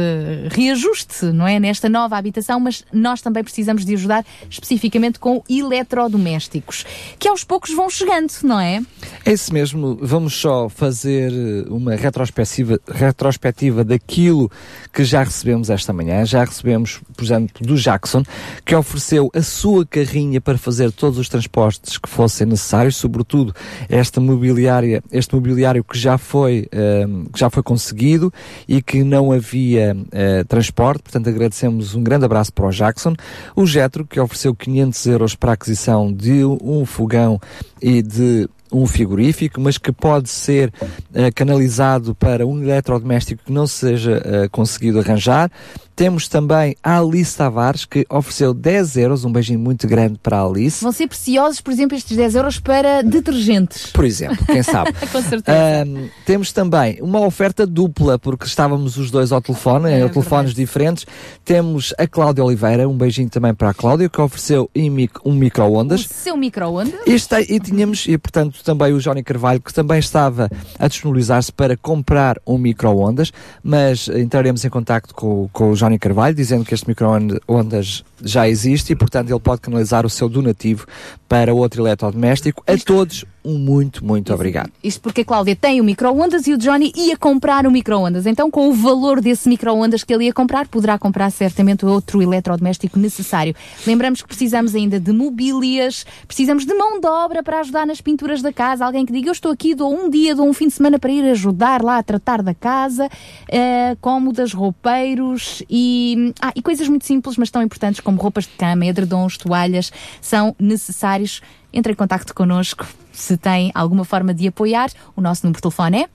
reajuste, não é? Nesta nova habitação, mas nós também precisamos de ajudar especificamente com eletrodomésticos, que aos poucos vão chegando, não é? É isso mesmo, vamos só fazer eh, uma retrospectiva, retrospectiva daquilo que já recebemos esta manhã. Já recebemos, por exemplo, do Jackson, que ofereceu a sua carrinha para fazer todos os transportes que fossem necessários, sobretudo esta mobiliária, este mobiliário que já foi, eh, que já foi conseguido e que não havia eh, transporte, portanto agradecemos um grande abraço para o Jackson. O Getro, que ofereceu 500 euros para a aquisição de um fogão e de um frigorífico, mas que pode ser eh, canalizado para um eletrodoméstico que não seja eh, conseguido arranjar. Temos também a Alice Tavares, que ofereceu 10 euros, um beijinho muito grande para a Alice. Vão ser preciosos, por exemplo, estes 10 euros para detergentes. Por exemplo, quem sabe. Com certeza. Ahm, temos também uma oferta dupla, porque estávamos os dois ao telefone, É em telefones diferentes. Temos a Cláudia Oliveira, um beijinho também para a Cláudia, que ofereceu um O micro-ondas. seu micro-ondas. E tínhamos, e portanto também o Johnny Carvalho, que também estava a disponibilizar-se para comprar um micro-ondas, mas entraremos em contacto com, com o Johnny Carvalho, dizendo que este micro-ondas já existe e, portanto, ele pode canalizar o seu donativo para outro eletrodoméstico. A todos, um muito, muito obrigado. Isto porque a Cláudia tem o micro-ondas e o Johnny ia comprar o micro-ondas. Então, com o valor desse micro-ondas que ele ia comprar, poderá comprar certamente outro eletrodoméstico necessário. Lembramos que precisamos ainda de mobílias, precisamos de mão de obra para ajudar nas pinturas da casa. Alguém que diga, eu estou aqui, dou um dia, dou um fim de semana para ir ajudar lá a tratar da casa, eh, cómodas, roupeiros e, ah, e coisas muito simples, mas tão importantes como roupas de cama, edredons, toalhas, são necessários. Entre em contacto connosco se tem alguma forma de apoiar. O nosso número de telefone é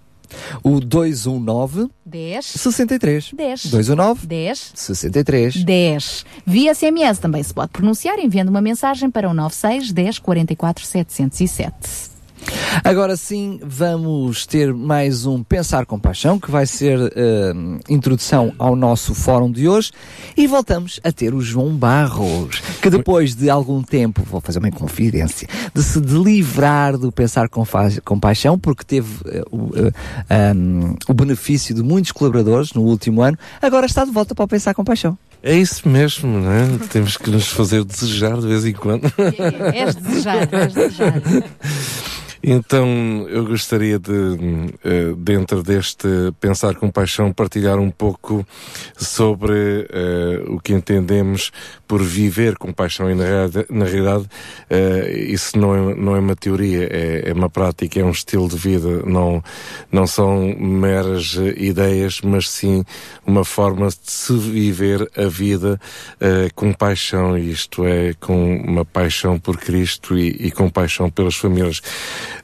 O 219 10 63 10 219 10 63 10. Via SMS também se pode pronunciar enviando uma mensagem para o 96 10 44 707. Agora sim, vamos ter mais um Pensar com Paixão, que vai ser uh, introdução ao nosso fórum de hoje. E voltamos a ter o João Barros, que depois de algum tempo, vou fazer uma confidência, de se livrar do Pensar com, com Paixão, porque teve uh, o, uh, um, o benefício de muitos colaboradores no último ano, agora está de volta para o Pensar com Paixão. É isso mesmo, não é? Temos que nos fazer desejar de vez em quando. É, és desejar, és desejar. Então, eu gostaria de, eh, dentro deste Pensar com Paixão, partilhar um pouco sobre uh, o que entendemos por viver com paixão. E, na, na realidade, uh, isso não é, não é uma teoria, é, é, uma prática, é um estilo de vida, não, não são meras ideias, mas sim uma forma de se viver a vida uh, com paixão, isto é, com uma paixão por Cristo e, e com paixão pelas famílias.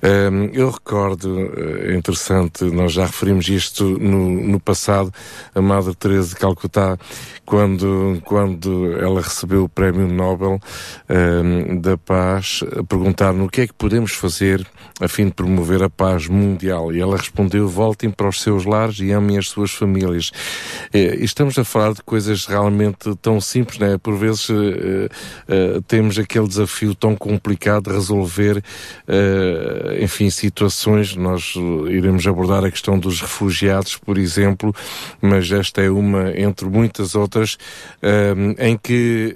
Um, eu recordo, é interessante, nós já referimos isto no, no passado, a Madre Teresa de Calcutá, quando, quando ela recebeu o Prémio Nobel um, da Paz, perguntaram o que é que podemos fazer a fim de promover a paz mundial. E ela respondeu: voltem para os seus lares e amem as suas famílias. E estamos a falar de coisas realmente tão simples, né? Por vezes uh, uh, temos aquele desafio tão complicado de resolver, enfim, situações. Nós iremos abordar a questão dos refugiados, por exemplo, mas esta é uma entre muitas outras em que,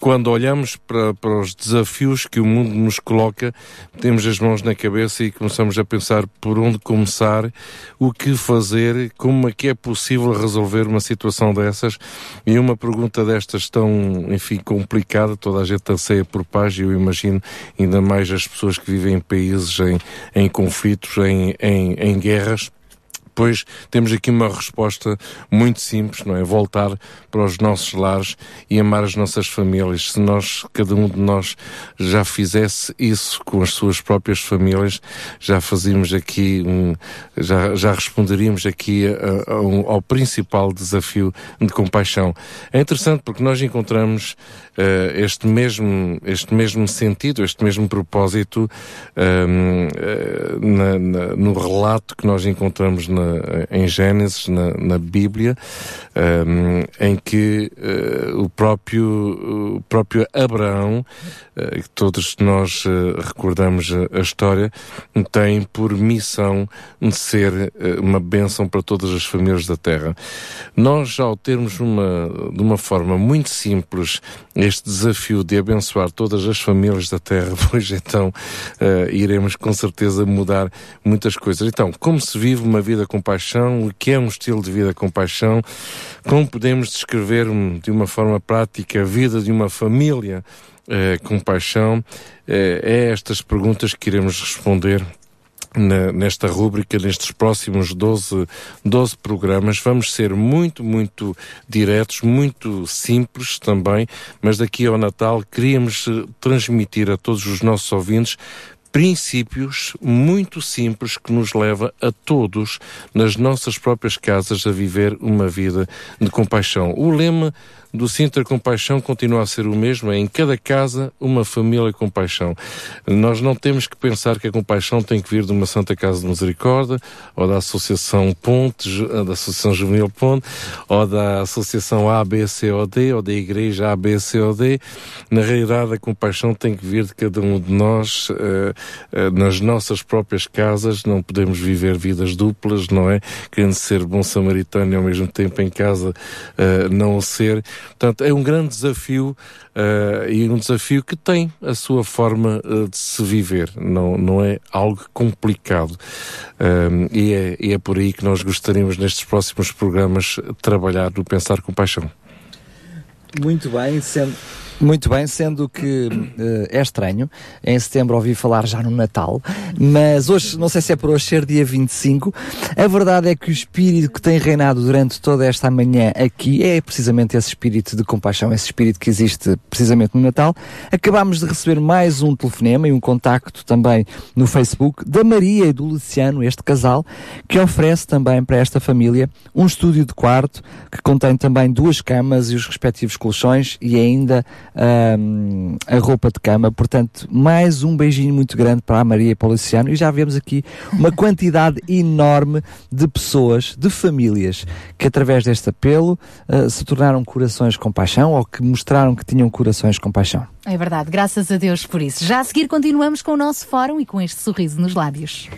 quando olhamos para, para os desafios que o mundo nos coloca, temos as mãos na cabeça e começamos a pensar por onde começar, o que fazer, como é que é possível resolver uma situação dessas. E uma pergunta destas tão, enfim, complicada, toda a gente anseia por paz e eu imagino ainda mais as pessoas que vivem em países em, em conflitos, em, em, em guerras depois temos aqui uma resposta muito simples, não é? Voltar para os nossos lares e amar as nossas famílias. Se nós, cada um de nós, já fizesse isso com as suas próprias famílias, já fazíamos aqui um, já, já responderíamos aqui a, a um, ao principal desafio de compaixão. É interessante porque nós encontramos este mesmo, este mesmo sentido, este mesmo propósito um, uh, na, na, no relato que nós encontramos na, em Gênesis, na, Bíblia, um, em que uh, o, próprio, o próprio Abraão, que todos nós recordamos a, a, história, tem por missão de ser uma bênção para todas as famílias da Terra. Nós, ao termos uma, de uma forma muito simples este desafio de abençoar todas as famílias da Terra, pois então iremos com certeza mudar muitas coisas. Então, como se vive uma vida com paixão, o que é um estilo de vida com paixão, como podemos descrever de uma forma prática a vida de uma família eh, com paixão, eh, é estas perguntas que iremos responder na, nesta rúbrica, nestes próximos 12, 12 programas. Vamos ser muito, muito diretos, muito simples também, mas daqui ao Natal queríamos eh, transmitir a todos os nossos ouvintes princípios muito simples que nos leva a todos, nas nossas próprias casas, a viver uma vida de compaixão. O lema do Sintra Compaixão continua a ser o mesmo, é em cada casa uma família com paixão. Nós não temos que pensar que a compaixão tem que vir de uma Santa Casa de Misericórdia, ou da Associação Ponte, da Associação Juvenil Ponte, ou da Associação ABCOD, ou da Igreja ABCOD. Na realidade, a compaixão tem que vir de cada um de nós, uh, uh, nas nossas próprias casas, não podemos viver vidas duplas, não é? Querendo ser bom samaritano e ao mesmo tempo em casa uh, não o ser. Portanto, é um grande desafio uh, e um desafio que tem a sua forma uh, de se viver, não, não é algo complicado. Uh, e, é, e é por aí que nós gostaríamos, nestes próximos programas, trabalhar no Pensar com Paixão. Muito bem, sendo muito bem, sendo que uh, é estranho, em setembro ouvi falar já no Natal, mas hoje, não sei se é por hoje ser dia 25, a verdade é que o espírito que tem reinado durante toda esta manhã aqui é precisamente esse espírito de compaixão, esse espírito que existe precisamente no Natal. Acabámos de receber mais um telefonema e um contacto também no Facebook da Maria e do Luciano, este casal, que oferece também para esta família um estúdio de quarto que contém também duas camas e os respectivos colchões e ainda ahm, a roupa de cama. Portanto, mais um beijinho muito grande para a Maria e para o Luciano. E já vemos aqui uma quantidade enorme de pessoas, de famílias, que através deste apelo ah, se tornaram corações com paixão ou que mostraram que tinham corações com paixão. É verdade, graças a Deus por isso. Já a seguir continuamos com o nosso fórum e com este sorriso nos lábios.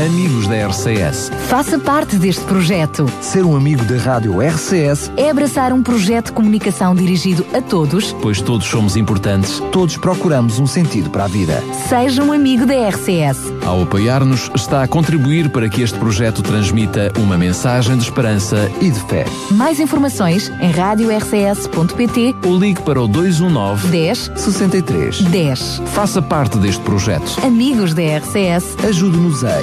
Amigos da RCS. Faça parte deste projeto. Ser um amigo da Rádio RCS, É abraçar um projeto de comunicação dirigido a todos. pois todos somos importantes, todos procuramos um sentido para a vida. Seja um amigo da RCS. Ao apoiar-nos, está a contribuir para que este projeto transmita uma mensagem de esperança e de fé. Mais informações em radiorcs.pt ou ligue para o 219 10 63 10. Faça parte deste projeto. Amigos da RCS. Ajude-nos a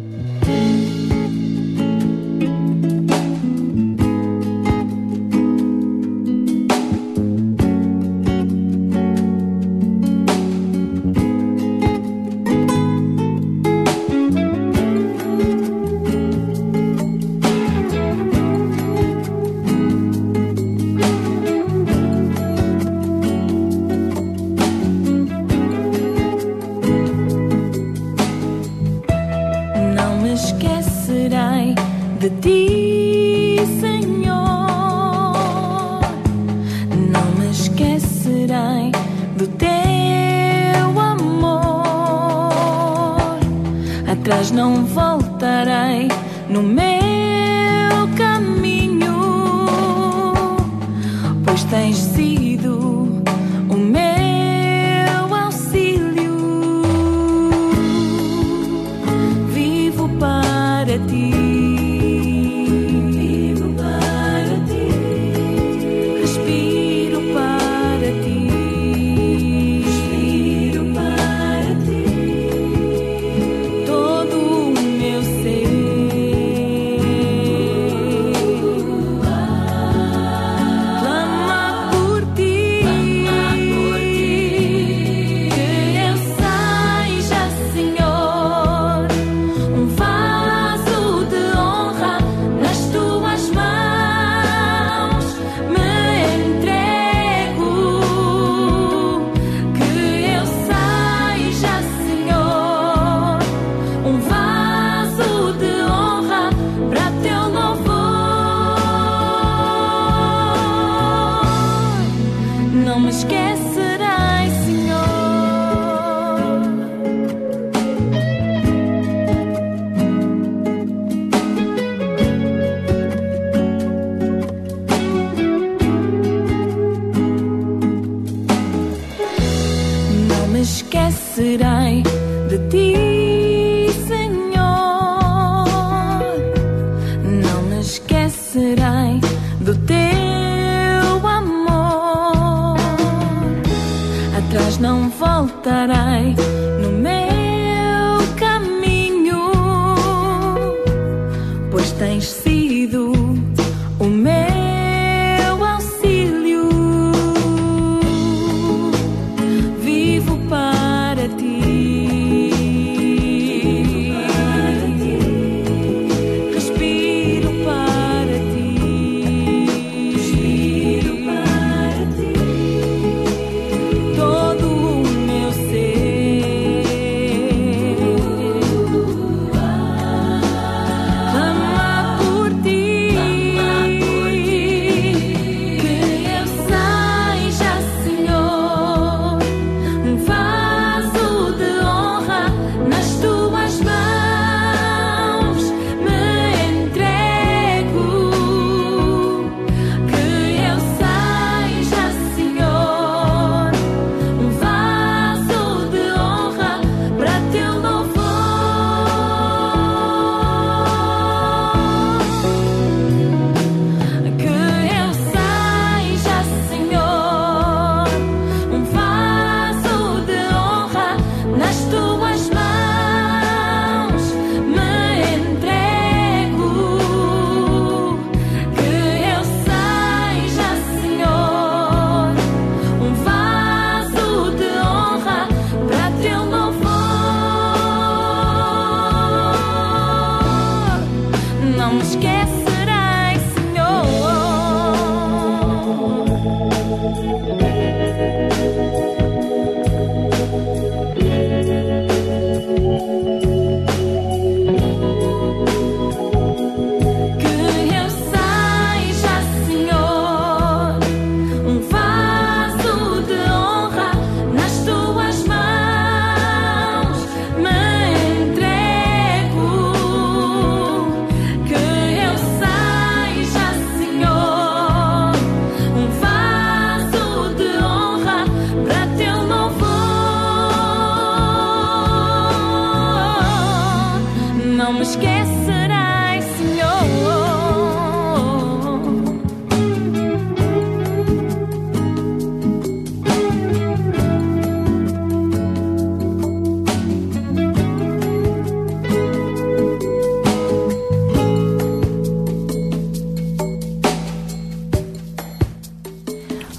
me Senhor.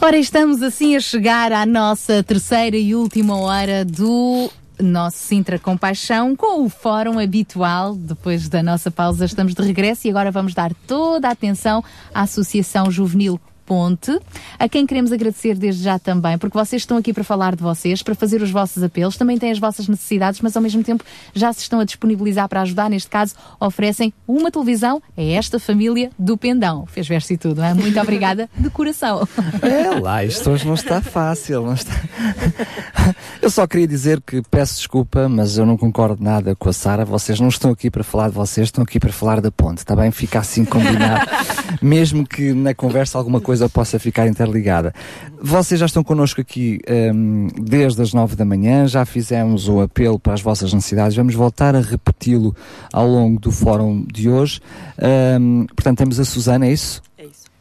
Ora, estamos assim a chegar à nossa terceira e última hora do nosso Sintra Compaixão com o fórum habitual. Depois da nossa pausa, estamos de regresso e agora vamos dar toda a atenção à Associação Juvenil Ponte, a quem queremos agradecer desde já também, porque vocês estão aqui para falar de vocês, para fazer os vossos apelos, também têm as vossas necessidades, mas ao mesmo tempo já se estão a disponibilizar para ajudar. Neste caso, oferecem uma televisão a esta família do Pendão. Fez verso e tudo, não é? Muito obrigada de coração. É lá, isto hoje não está fácil. Não está... Eu só queria dizer que peço desculpa, mas eu não concordo nada com a Sara. Vocês não estão aqui para falar de vocês, estão aqui para falar da ponte, está bem? Fica assim combinado. Mesmo que na conversa alguma coisa possa ficar interligada. Vocês já estão connosco aqui hum, desde as nove da manhã, já fizemos o apelo para as vossas necessidades, vamos voltar a repeti-lo ao longo do fórum de hoje. Hum, portanto, temos a Susana, é isso?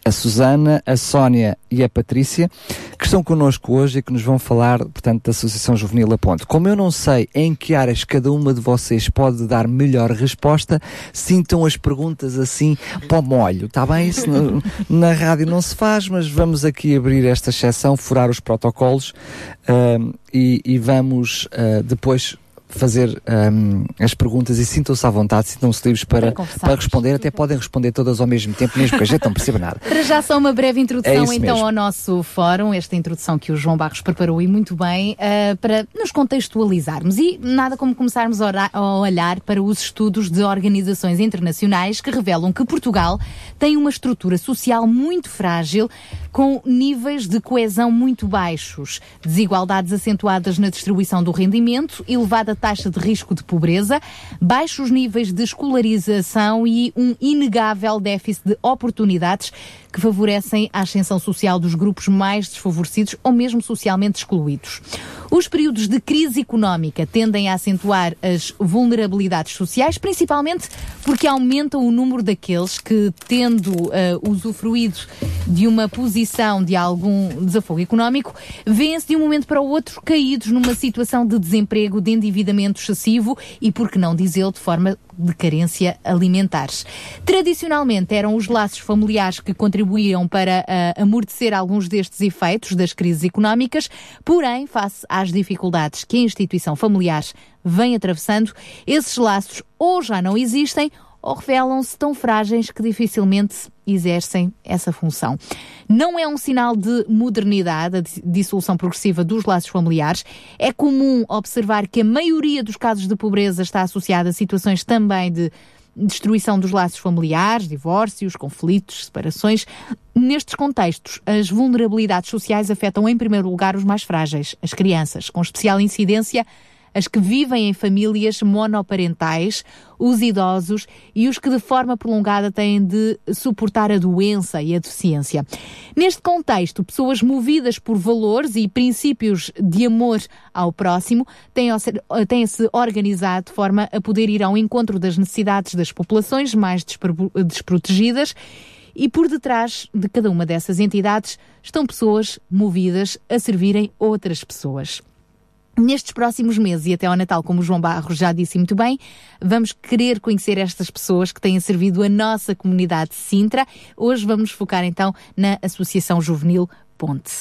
A Susana, a Sónia e a Patrícia, que estão connosco hoje e que nos vão falar, portanto, da Associação Juvenil A Ponte. Como eu não sei em que áreas cada uma de vocês pode dar melhor resposta, sintam as perguntas assim para o molho, está bem? Isso no- na rádio não se faz, mas vamos aqui abrir esta exceção, furar os protocolos ahm, e, e vamos ah, depois fazer ahm, as perguntas e sintam-se à vontade, sintam-se livres para, Para responder, até podem responder todas ao mesmo tempo, mesmo que a gente não perceba nada. Para já só uma breve É introdução isso então mesmo. ao nosso fórum, esta introdução que o João Barros preparou e muito bem, ah, para nos contextualizarmos e nada como começarmos a olhar para os estudos de organizações internacionais que revelam que Portugal tem uma estrutura social muito frágil, com níveis de coesão muito baixos, desigualdades acentuadas na distribuição do rendimento, elevada taxa de risco de pobreza, baixos níveis de escolarização e um inegável déficit de oportunidades que favorecem a ascensão social dos grupos mais desfavorecidos ou mesmo socialmente excluídos. Os períodos de crise económica tendem a acentuar as vulnerabilidades sociais, principalmente porque aumentam o número daqueles que, tendo eh, usufruído de uma posição de algum desafogo económico, vêem-se de um momento para o outro caídos numa situação de desemprego, de endividamento excessivo e, por que não dizê-lo, de forma de carência alimentares. Tradicionalmente eram os laços familiares que contribuíam para ah, amortecer alguns destes efeitos das crises económicas, porém, face às dificuldades que a instituição familiar vem atravessando, esses laços ou já não existem ou revelam-se tão frágeis que dificilmente exercem essa função. Não é um sinal de modernidade a di- dissolução progressiva dos laços familiares. É comum observar que a maioria dos casos de pobreza está associada a situações também de destruição dos laços familiares, divórcios, conflitos, separações. Nestes contextos, as vulnerabilidades sociais afetam em primeiro lugar os mais frágeis, as crianças, com especial incidência as que vivem em famílias monoparentais, os idosos e os que de forma prolongada têm de suportar a doença e a deficiência. Neste contexto, pessoas movidas por valores e princípios de amor ao próximo têm-se organizado de forma a poder ir ao encontro das necessidades das populações mais despro- desprotegidas e por detrás de cada uma dessas entidades estão pessoas movidas a servirem outras pessoas. Nestes próximos meses e até ao Natal, como o João Barros já disse muito bem, vamos querer conhecer estas pessoas que têm servido a nossa comunidade de Sintra. Hoje vamos focar então na Associação Juvenil Ponte.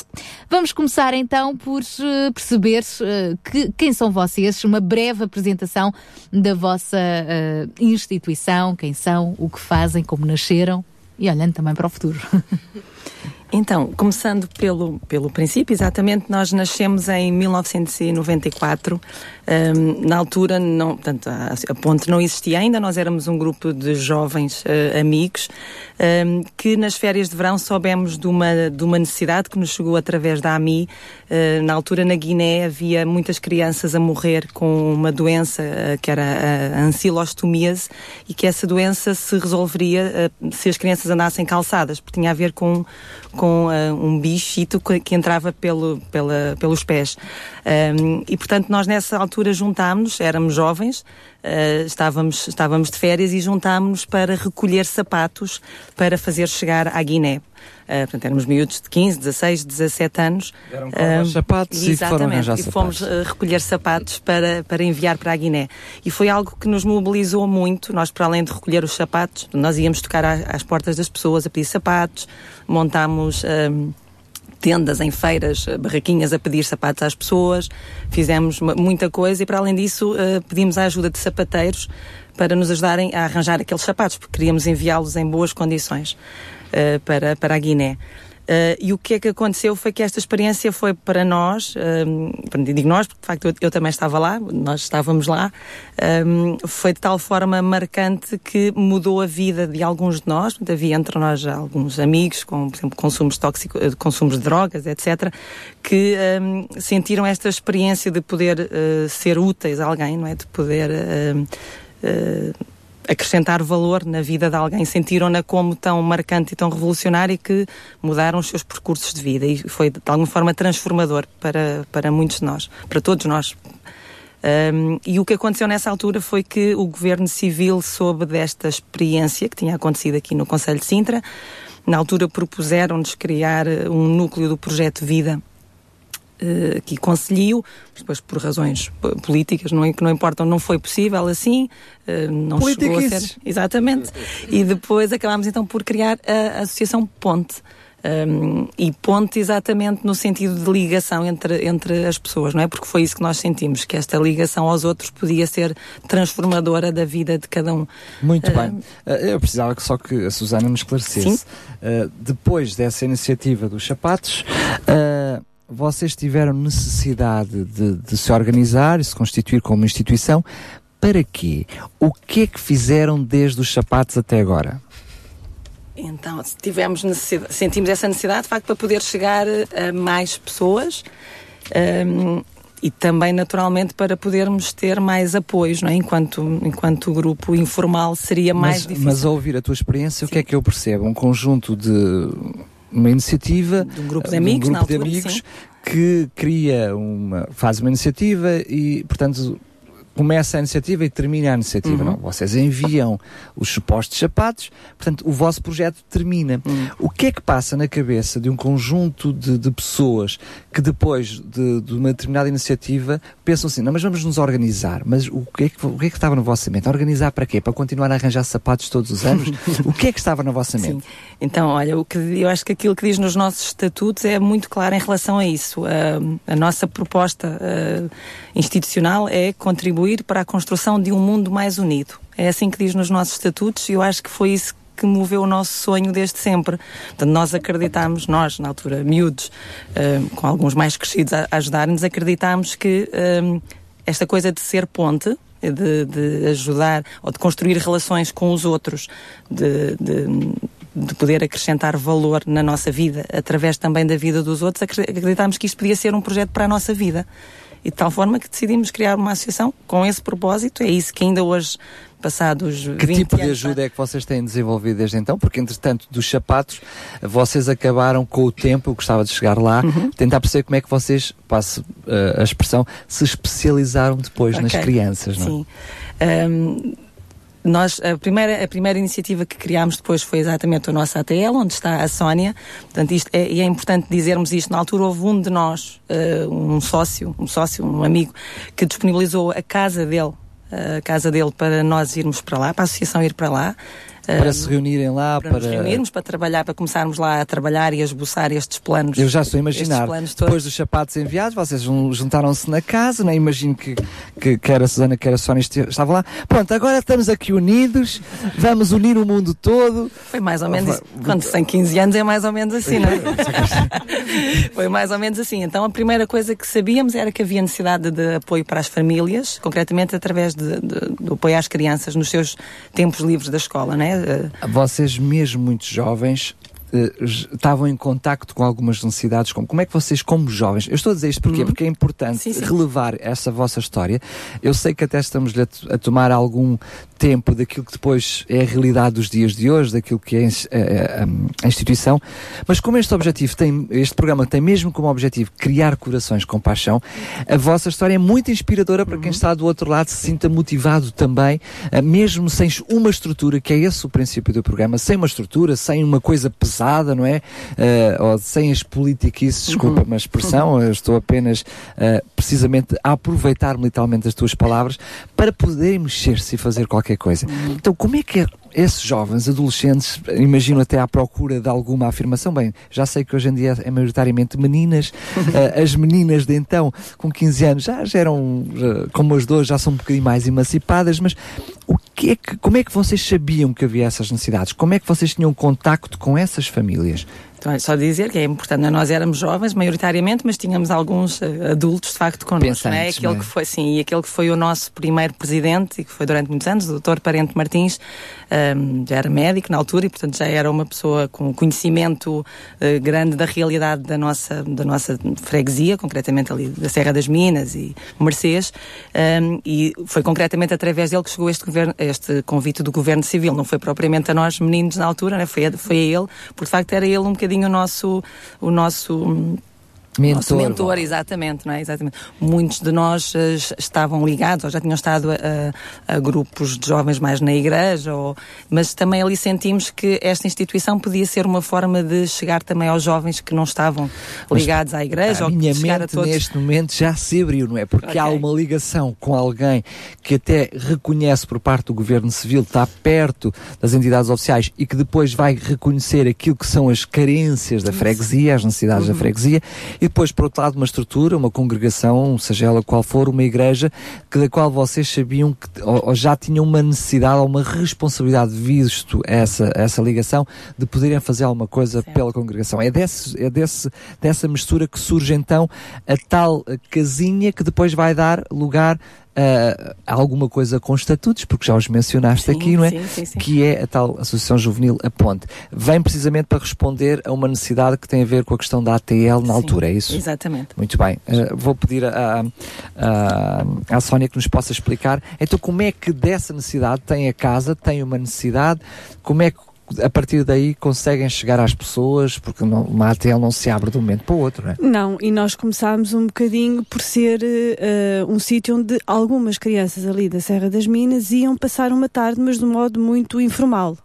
Vamos começar então por eh, perceber eh, que- quem são vocês, uma breve apresentação da vossa eh, instituição, quem são, o que fazem, como nasceram e olhando também para o futuro. Então, começando pelo, pelo princípio, exatamente, nós nascemos em 1994. Ahm, na altura, não, portanto, a, a ponte não existia ainda, nós éramos um grupo de jovens eh, amigos ahm, que nas férias de verão soubemos de uma, de uma necessidade que nos chegou através da AMI. Eh, na altura, na Guiné, havia muitas crianças a morrer com uma doença eh, que era a, ancilostomíase e que essa doença se resolveria eh, se as crianças andassem calçadas, porque tinha a ver com, com ah, um bichito que, que entrava pelo, pela, pelos pés. Ahm, e, portanto, nós nessa altura juntámos-nos, éramos jovens, eh, estávamos, estávamos de férias e juntámos-nos para recolher sapatos para fazer chegar à Guiné. Uh, portanto, éramos miúdos de 15, 16, 17 anos. Deram aos sapatos e foram exatamente, arranjar e fomos uh, recolher sapatos para, para enviar para a Guiné. E foi algo que nos mobilizou muito. Nós, para além de recolher os sapatos, nós íamos tocar à- às portas das pessoas a pedir sapatos, montámos. um, tendas em feiras, eh, barraquinhas a pedir sapatos às pessoas, fizemos muita coisa e para além disso eh, pedimos a ajuda de sapateiros para nos ajudarem a arranjar aqueles sapatos, porque queríamos enviá-los em boas condições eh, para, para a Guiné. Eh, e o que é que aconteceu foi que esta experiência foi para nós, um, digo nós, porque de facto eu, eu também estava lá, nós estávamos lá, um, foi de tal forma marcante que mudou a vida de alguns de nós. Havia entre nós alguns amigos com, por exemplo, consumos tóxicos, eh, consumos de drogas, etc., que um, sentiram esta experiência de poder eh, ser úteis a alguém, não é? De poder eh, acrescentar valor na vida de alguém, sentiram-na como tão marcante e tão revolucionária que mudaram os seus percursos de vida e foi de alguma forma transformador para, para muitos de nós, para todos nós. Um, e o que aconteceu nessa altura foi que o governo civil soube desta experiência que tinha acontecido aqui no Conselho de Sintra. Na altura propuseram-nos criar eh, um núcleo do projeto Vida eh, aqui Conselhio, depois por razões políticas não, que não importam, não foi possível assim, eh, não chegou a ser. Exatamente. E depois acabámos então por criar a Associação Ponte. Um, e ponte exatamente no sentido de ligação entre, entre as pessoas, não é? Porque foi isso que nós sentimos, que esta ligação aos outros podia ser transformadora da vida de cada um. Muito Ah, bem. Eh, Eu precisava que só que a Susana me esclarecesse. Sim. Eh, depois dessa iniciativa dos sapatos, vocês tiveram necessidade de, de se organizar e se constituir como instituição. Para quê? O que é que fizeram desde os sapatos até agora? Então, tivemos necessidade, sentimos essa necessidade, de facto, para poder chegar a mais pessoas hum, e também, naturalmente, para podermos ter mais apoios, não é? Enquanto, enquanto grupo informal seria mais mas, difícil. mas ao ouvir a tua experiência, o que é que eu percebo? Um conjunto de uma iniciativa De um grupo de eh, amigos, um grupo de altura, amigos sim. que cria uma faz uma iniciativa e portanto começa a iniciativa e termina a iniciativa. Uhum. Não, vocês enviam os supostos sapatos, portanto o vosso projeto termina. Uhum. O que é que passa na cabeça de um conjunto de, de pessoas que depois de, de uma determinada iniciativa pensam assim, não, mas vamos nos organizar. Mas o que, é que, o que é que estava na vossa mente? Organizar para quê? Para continuar a arranjar sapatos todos os anos? o que é que estava na vossa mente? Então, olha, o que, eu acho que aquilo que diz nos nossos estatutos é muito claro em relação a isso. A, a nossa proposta eh, institucional é contribuir para a construção de um mundo mais unido. É assim que diz nos nossos estatutos e eu acho que foi isso que moveu o nosso sonho desde sempre. Portanto, nós acreditámos, nós, na altura, miúdos, eh, com alguns mais crescidos a, ajudar-nos, acreditámos que eh, esta coisa de ser ponte, de, de ajudar ou de construir relações com os outros, de, de, de poder acrescentar valor na nossa vida, através também da vida dos outros, acre- acreditámos que isto podia ser um projeto para a nossa vida. E de tal forma que decidimos criar uma associação com esse propósito. É isso que ainda hoje, passados Que 20 tipo de ajuda é que vocês têm desenvolvido desde então? Porque, entretanto, dos sapatos, vocês acabaram com o tempo, eu gostava de chegar lá, Uhum. tentar perceber como é que vocês, passo eh, a expressão, se especializaram depois nas Ok. crianças, não é? Sim. Ahm, nós, a primeira, a primeira iniciativa que criámos depois foi exatamente o nosso ATL, onde está a Sónia. Portanto, isto é, e é importante dizermos isto. Na altura houve um de nós, eh, um sócio, um sócio, um amigo, que disponibilizou a casa dele, a casa dele para nós irmos para lá, para a associação ir para lá. Para se reunirem lá, para para... nos reunirmos, para trabalhar, para começarmos lá a trabalhar e a esboçar estes planos. Eu já estou a imaginar, depois dos sapatos enviados, vocês jun- juntaram-se na casa, não é? imagino que, que quer a Susana, quer a Sónia estavam lá. Pronto, agora estamos aqui unidos, vamos unir o mundo todo. Foi mais ou menos isso. Quando tem 15 anos é mais ou menos assim, não é? Foi mais ou menos assim. Então a primeira coisa que sabíamos era que havia necessidade de apoio para as famílias, concretamente através de, de- do apoio às crianças nos seus tempos livres da escola, não é? Eh, Vocês, mesmo muito jovens, eh, estavam em contacto com algumas necessidades. Como, como é que vocês, como jovens, eu estou a dizer isto porquê? Porque é importante Sim, sim. relevar essa vossa história. Eu sei que até estamos a, a tomar algum tempo daquilo que depois é a realidade dos dias de hoje, daquilo que é a, a, a instituição. Mas como este objetivo tem, este programa tem mesmo como objetivo criar corações com paixão, a vossa história é muito inspiradora para quem está do outro lado, se sinta motivado também, uh, mesmo sem uma estrutura, que é esse o princípio do programa, sem uma estrutura, sem uma coisa pesada, não é? Uh, ou sem as politiquices, desculpa uma expressão, eu estou apenas uh, precisamente a aproveitar-me literalmente das tuas palavras para poderem mexer-se e fazer qualquer coisa. Então, como é que é esses jovens, adolescentes, imagino até à procura de alguma afirmação. Bem, já sei que hoje em dia é maioritariamente meninas. uh, as meninas de então, com 15 anos, já, já eram, já, como as duas, já são um bocadinho mais emancipadas, mas o que é que, como é que vocês sabiam que havia essas necessidades? Como é que vocês tinham contacto com essas famílias? Então, é só dizer que é importante, nós éramos jovens, maioritariamente, mas tínhamos alguns uh, adultos, de facto, connosco. É? Pensantes, aquele é? que foi, sim, e aquele que foi o nosso primeiro presidente e que foi durante muitos anos, o Dr. Parente Martins, um, já era médico na altura e, portanto, já era uma pessoa com conhecimento uh, grande da realidade da nossa, da nossa freguesia, concretamente ali da Serra das Minas e Mercês, um, e foi concretamente através dele que chegou este, governo, este convite do Governo Civil. Não foi propriamente a nós, meninos, na altura, né? foi, a, foi a ele, porque de facto era ele um bocadinho o nosso. O nosso Mentor, nosso mentor, exatamente, não é? Exatamente. Muitos de nós eh, estavam ligados, ou já tinham estado a, a- grupos de jovens mais na igreja, ou, mas também ali sentimos que esta instituição podia ser uma forma de chegar também aos jovens que não estavam Mas ligados à igreja, A ou minha chegar a mente todos. neste momento já se abriu, não é? Porque há uma ligação com alguém que até reconhece por parte do Governo Civil, está perto das entidades oficiais e que depois vai reconhecer aquilo que são as carências da freguesia, as necessidades da Uhum. freguesia, e depois, por outro lado, uma estrutura, uma congregação, seja ela qual for, uma igreja, que da qual vocês sabiam que ou, ou já tinham uma necessidade ou uma responsabilidade, visto essa, essa ligação, de poderem fazer alguma coisa pela congregação. É, desse, é desse, dessa mistura que surge então a tal eh, casinha que depois vai dar lugar a a alguma coisa com estatutos, porque já os mencionaste Sim, aqui, não é? sim, sim, sim. Que é a tal Associação Juvenil A Ponte. Vem precisamente para responder a uma necessidade que tem a ver com a questão da ATL na altura, é isso? Exatamente. Muito bem. Uh, vou pedir à à- à Sónia que nos possa explicar. Então, como é que dessa necessidade tem a casa, tem uma necessidade, como é que a partir daí conseguem chegar às pessoas, porque não, uma ATL não se abre de um momento para o outro, não é? Não, e nós começámos um bocadinho por ser eh, um sítio onde algumas crianças ali da Serra das Minas iam passar uma tarde, mas de um modo muito informal.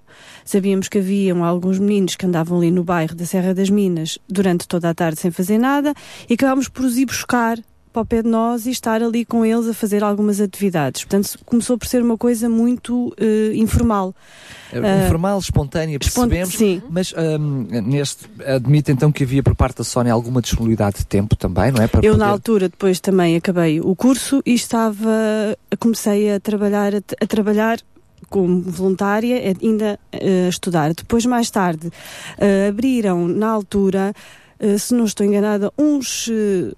Sabíamos que haviam alguns meninos que andavam ali no bairro da Serra das Minas durante toda a tarde sem fazer nada e acabámos por os ir buscar para o pé de nós e estar ali com eles a fazer algumas atividades. Portanto, começou por ser uma coisa muito eh, informal. Ah, Informal, espontânea, espon- percebemos. sim. Mas hum, neste, admite então que havia por parte da Sónia alguma disponibilidade de tempo também, não é? Para eu poder- na altura depois também acabei o curso e estava comecei a trabalhar a, a trabalhar como voluntária eh, ainda eh, a estudar depois mais tarde eh, abriram na altura eh, se não estou enganada uns eh,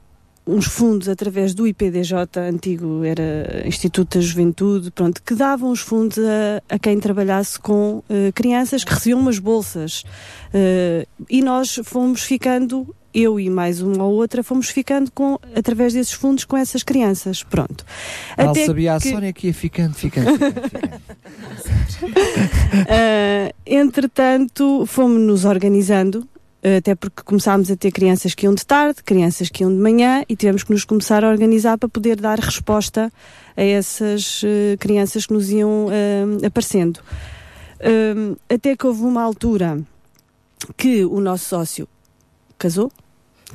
uns fundos através do IPDJ, antigo era Instituto da Juventude, pronto, que davam os fundos a, a quem trabalhasse com eh, crianças que recebiam umas bolsas. Eh, e nós fomos ficando, eu e mais uma ou outra, fomos ficando com, através desses fundos com essas crianças. Pronto. Mal Até sabia a que- Sónia que ia ficando, ficando, ficando. Ah, entretanto, fomos-nos organizando, até porque começámos a ter crianças que iam de tarde, crianças que iam de manhã, e tivemos que nos começar a organizar para poder dar resposta a essas ah, crianças que nos iam ah, aparecendo. Ah, até que houve uma altura que o nosso sócio casou,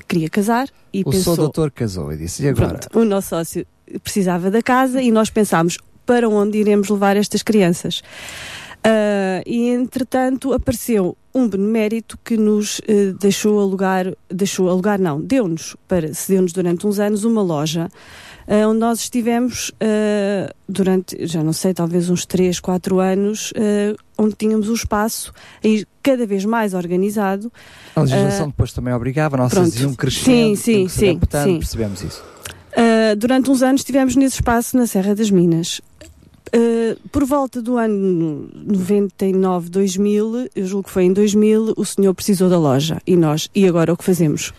queria casar, e o pensou... seu doutor casou e disse, e agora? Pronto, o nosso sócio precisava da casa e nós pensámos para onde iremos levar estas crianças. Ah, e entretanto apareceu um benemérito que nos eh, deixou alugar, deixou alugar não, deu-nos, para, cedeu-nos durante uns anos uma loja ah, onde nós estivemos ah, durante, já não sei, talvez uns 3, 4 anos, ah, onde tínhamos o espaço a ir cada vez mais organizado. A legislação Ah, depois também obrigava, nossas pronto. iam crescendo, Sim, sim, sim, sim. percebemos isso. Uh, durante uns anos estivemos nesse espaço na Serra das Minas. Uh, por volta do ano 99, 2000, eu julgo que foi em 2000, o senhor precisou da loja e nós, e agora o que fazemos?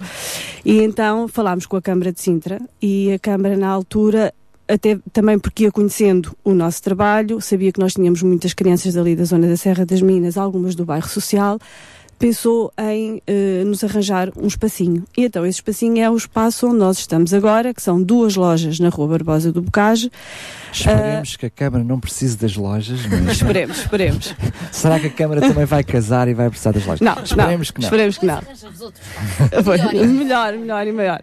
E então falámos com a Câmara de Sintra e a Câmara na altura até também porque ia conhecendo o nosso trabalho, sabia que nós tínhamos muitas crianças dali da zona da Serra das Minas, algumas do bairro social, pensou em eh, nos arranjar um espacinho. E então esse espacinho é o espaço onde nós estamos agora, que são duas lojas na Rua Barbosa do Bocage. Esperemos que a Câmara não precise das lojas. Mas... esperemos, esperemos. Será que a Câmara também vai casar e vai precisar das lojas? Não, esperemos não, que não. Esperemos que não. melhor, melhor e maior.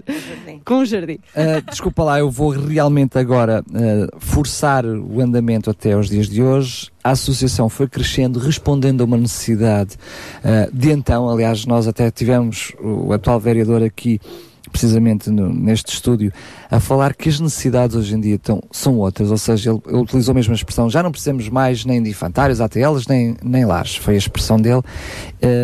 Com um jardim. Uh, desculpa lá, eu vou realmente agora uh, forçar o andamento até aos dias de hoje. A associação foi crescendo, respondendo a uma necessidade uh, de então. Aliás, nós até tivemos o atual vereador aqui precisamente no, neste estúdio, a falar que as necessidades hoje em dia são outras, ou seja, ele, ele, utilizou a mesma expressão, já não precisamos mais nem de infantários, ATLs, nem, nem lares, foi a expressão dele,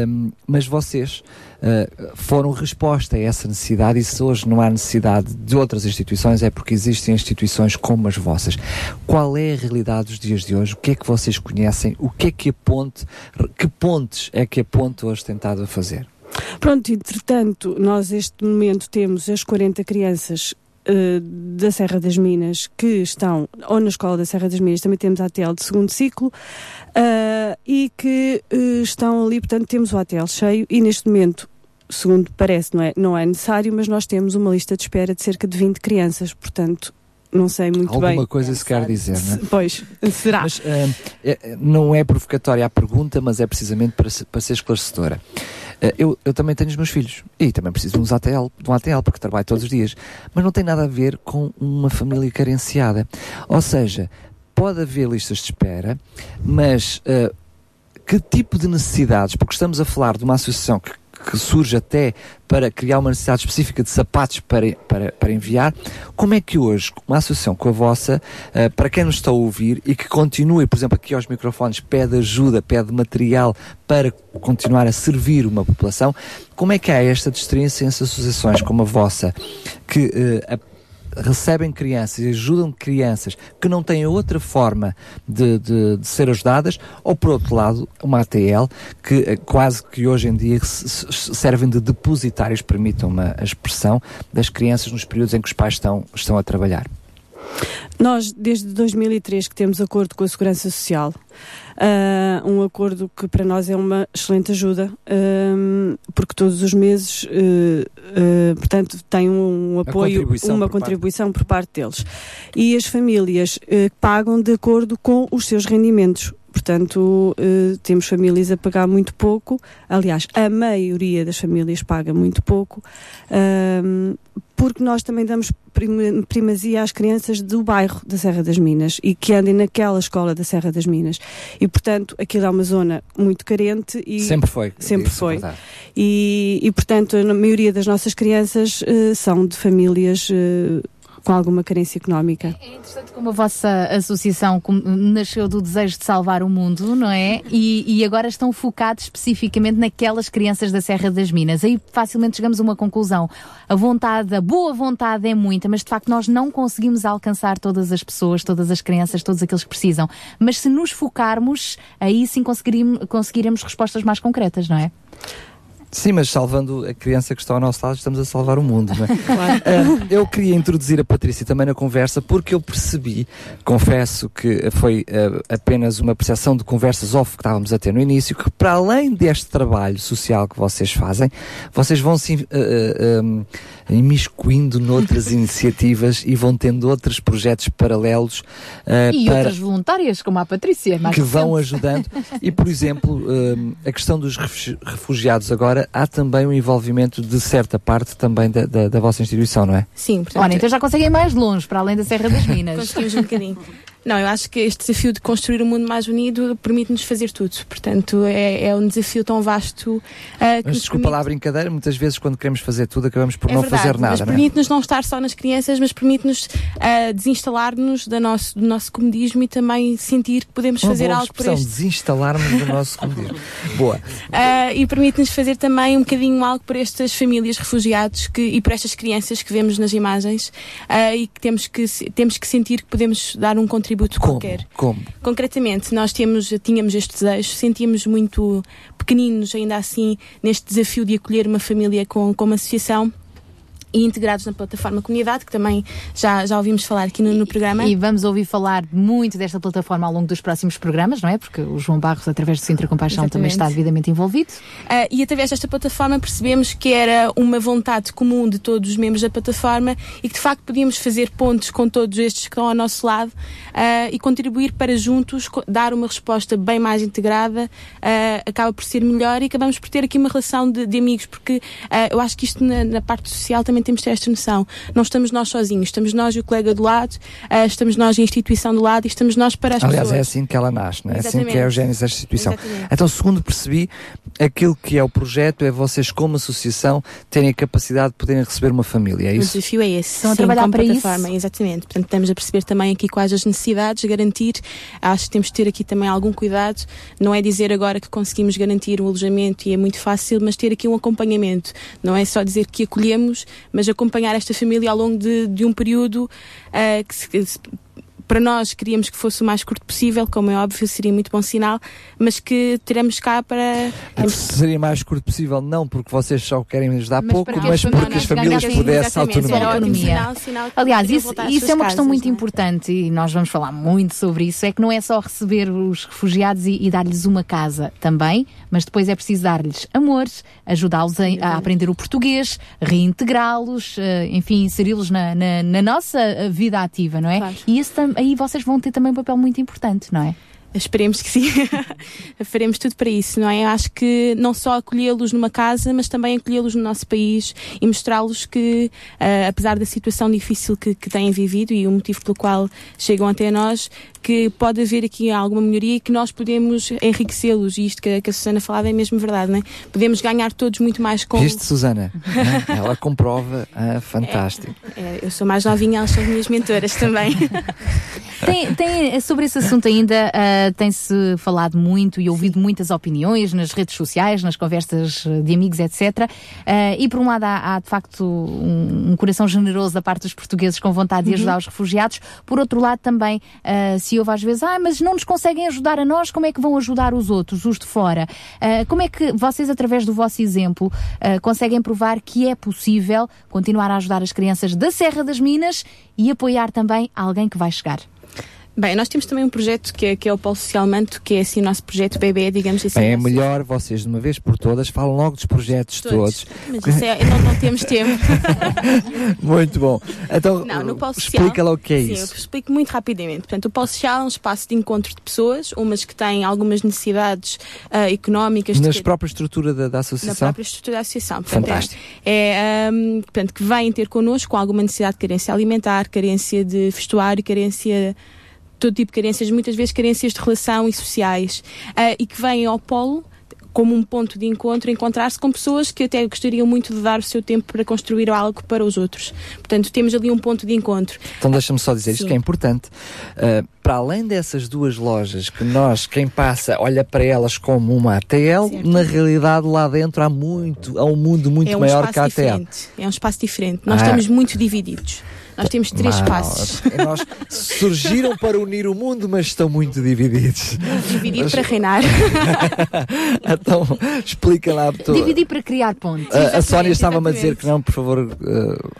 um, mas vocês uh, foram resposta a essa necessidade e se hoje não há necessidade de outras instituições é porque existem instituições como as vossas. Qual é a realidade dos dias de hoje? O que é que vocês conhecem? O que é que a ponte, que pontes é que a ponte hoje tem estado a fazer? Pronto, entretanto, nós este momento temos as 40 crianças uh, da Serra das Minas que estão, ou na Escola da Serra das Minas, também temos a ATL de segundo ciclo, uh, e que uh, estão ali, portanto, temos o ATL cheio, e neste momento, segundo parece, não é, não é necessário, mas nós temos uma lista de espera de cerca de 20 crianças, portanto, não sei muito Alguma bem. Alguma coisa se quer dizer, não é? Pois, será. Mas uh, é, não é provocatória a pergunta, mas é precisamente para, para ser esclarecedora. Uh, eu, eu também tenho os meus filhos e também preciso de, uns ATL, de um ATL porque trabalho todos os dias, mas não tem nada a ver com uma família carenciada. Ou seja, pode haver listas de espera, mas uh, que tipo de necessidades, porque estamos a falar de uma associação que que surge até para criar uma necessidade específica de sapatos para, para, para enviar, como é que hoje, uma associação com a vossa, uh, para quem nos está a ouvir e que continue, por exemplo, aqui aos microfones, pede ajuda, pede material para continuar a servir uma população, como é que há esta destrência em associações como a vossa, que uh, recebem crianças e ajudam crianças que não têm outra forma de, de, de, ser ajudadas, ou por outro lado, uma ATL que eh, quase que hoje em dia servem de depositários, permitam uma expressão, das crianças nos períodos em que os pais estão, estão a trabalhar. Nós, desde 2003, que temos acordo com a Segurança Social, uh, um acordo que para nós é uma excelente ajuda, uh, porque todos os meses, uh, portanto, tem um apoio, contribuição uma por contribuição parte. por parte deles. E as famílias pagam de acordo com os seus rendimentos. Portanto, uh, temos famílias a pagar muito pouco. Aliás, a maioria das famílias paga muito pouco. Uh, porque nós também damos primazia às crianças do bairro da Serra das Minas e que andem naquela escola da Serra das Minas. E, portanto, aquilo é uma zona muito carente e... Sempre foi. Sempre Isso foi. É e, e, portanto, a maioria das nossas crianças uh, são de famílias uh, com alguma carência económica. É interessante como a vossa associação nasceu do desejo de salvar o mundo, não é? E, e, agora estão focados especificamente naquelas crianças da Serra das Minas. Aí facilmente chegamos a uma conclusão. A vontade, a boa vontade é muita, mas de facto nós não conseguimos alcançar todas as pessoas, todas as crianças, todos aqueles que precisam. Mas se nos focarmos, aí sim conseguiremos, conseguiremos respostas mais concretas, não é? Sim, mas salvando a criança que está ao nosso lado, estamos a salvar o mundo. Não é? Claro. Uh, eu queria introduzir a Patrícia também na conversa porque eu percebi, confesso que foi uh, apenas uma percepção de conversas off que estávamos a ter no início, que para além deste trabalho social que vocês fazem, vocês vão se uh, um, imiscuindo noutras iniciativas e vão tendo outros projetos paralelos. e para... outras voluntárias, como a Patrícia. Mais que recente. vão ajudando. E, por exemplo, a questão dos refugiados agora há também um envolvimento de certa parte também da, da, da vossa instituição, não é? Sim, portanto. Olha, então já conseguem ir mais longe, para além da Serra das Minas. Conseguimos um bocadinho. Não, eu acho que este desafio de construir um mundo mais unido permite-nos fazer tudo. Portanto, é, é um desafio tão vasto. Uh, Mas desculpa permite... lá a brincadeira, muitas vezes quando queremos fazer tudo acabamos por é não verdade, fazer nada. Mas não é? permite-nos não estar só nas crianças, mas permite-nos uh, desinstalar-nos do nosso, do nosso comodismo e também sentir que podemos Uma fazer algo por este. desinstalarmos do nosso comodismo. Boa. Uh, e permite-nos fazer também um bocadinho algo por estas famílias refugiados que, e por estas crianças que vemos nas imagens e que temos, que temos que sentir que podemos dar um contributo Como? qualquer. Como? Concretamente, nós temos, tínhamos este desejo, sentíamos muito pequeninos ainda assim neste desafio de acolher uma família com, com uma associação e integrados na plataforma comunidade, que também já, já ouvimos falar aqui no, no programa. E vamos ouvir falar muito desta plataforma ao longo dos próximos programas, não é? Porque o João Barros, através do Sintra Compaixão, também Exatamente. está devidamente envolvido. Uh, e através desta plataforma percebemos que era uma vontade comum de todos os membros da plataforma e que de facto podíamos fazer pontos com todos estes que estão ao nosso lado uh, e contribuir para juntos dar uma resposta bem mais integrada, uh, acaba por ser melhor e acabamos por ter aqui uma relação de, de amigos, porque eu acho que isto na, na parte social também temos de ter esta noção. Não estamos nós sozinhos, estamos nós e o colega do lado, uh, estamos nós e a instituição do lado e estamos nós para as Aliás, pessoas. é assim que ela nasce, não é? É assim que é o gênese da instituição. Exatamente. Então, segundo percebi, aquilo que é o projeto é vocês, como associação, terem a capacidade de poderem receber uma família, é O isso? desafio é esse. Estão a trabalhar para isso? plataforma, exatamente. Portanto, estamos a perceber também aqui quais as necessidades, garantir. Acho que temos de ter aqui também algum cuidado. Não é dizer agora que conseguimos garantir um alojamento e é muito fácil, mas ter aqui um acompanhamento. Não é só dizer que acolhemos, mas acompanhar esta família ao longo de, de um período se- que se para nós queríamos que fosse o mais curto possível, como é óbvio, seria muito bom sinal, mas que teremos cá para. Seria mais curto possível, não porque vocês só querem ajudar Mas pouco, mas as porque as famílias pudessem autonomia. ótimo Sinal, sinal Aliás, isso, isso é uma questão casas, muito é? importante e nós vamos falar muito sobre isso. É que não é só receber os refugiados e, e dar-lhes uma casa também, mas depois é preciso dar-lhes amores, ajudá-los a, a aprender o português, reintegrá-los, eh, enfim, inseri-los na, na- na nossa vida ativa, não é? E isso tam- aí vocês vão ter também um papel muito importante, não é? Esperemos que sim. Faremos tudo para isso, não é? Acho que não só acolhê-los numa casa, mas também acolhê-los no nosso país e mostrá-los que, ah, apesar da situação difícil que, que têm vivido e o motivo pelo qual chegam até nós, que pode haver aqui alguma melhoria e que nós podemos enriquecê-los. E isto que, a- que a Susana falava é mesmo verdade, não é? Podemos ganhar todos muito mais com. Viste, Susana? Ah, Ela comprova, ah, fantástico. É, eu sou mais novinha, elas são minhas mentoras também. Tem, tem- sobre esse assunto ainda ah, tem-se falado muito e ouvido muitas opiniões nas redes sociais, nas conversas de amigos, etc. Ah, e por um lado há, há, de facto um, um coração generoso da parte dos portugueses com vontade de Uhum. ajudar os refugiados. Por outro lado também ah, se ouve às vezes, ah, mas não nos conseguem ajudar a nós, como é que vão ajudar os outros, os de fora? Ah, como é que vocês, através do vosso exemplo, ah, conseguem provar que é possível continuar a ajudar as crianças da Serra das Minas e apoiar também alguém que vai chegar? Bem, nós temos também um projeto que é, que é o Polo Social Manto, que é assim o nosso projeto bebê, digamos assim. Bem, é melhor vocês, de uma vez por todas, falam logo dos projetos todos. Mas isso é, não, não temos tempo. Muito bom. Então, Não, no Polo Social. explica lá o que é sim, isso. eu explico muito rapidamente. Portanto, o Polo Social é um espaço de encontro de pessoas, umas que têm algumas necessidades ah, económicas. que- própria estrutura da, da na associação? própria estrutura da associação. Portanto, Fantástico. É, é, hum, portanto, que vêm ter connosco com alguma necessidade de carência alimentar, carência de vestuário, carência todo tipo de carências, muitas vezes carências de relação e sociais, ah, e que vêm ao polo como um ponto de encontro, encontrar-se com pessoas que até gostariam muito de dar o seu tempo para construir algo para os outros. Portanto, temos ali um ponto de encontro. Então deixa-me só dizer isto Sim. que é importante. Uh, para além dessas duas lojas que nós, quem passa, olha para elas como uma ATL, na realidade lá dentro há muito, há um mundo muito é um maior que a ATL. diferente. É um espaço diferente. Nós Ah. estamos muito divididos. Nós temos três Mal. espaços. Nós surgiram para unir o mundo, mas estão muito divididos. Dividir Mas- para reinar. então, explica lá. Dividir para criar pontos. A- a Sónia estava-me a dizer que não, por favor. uh,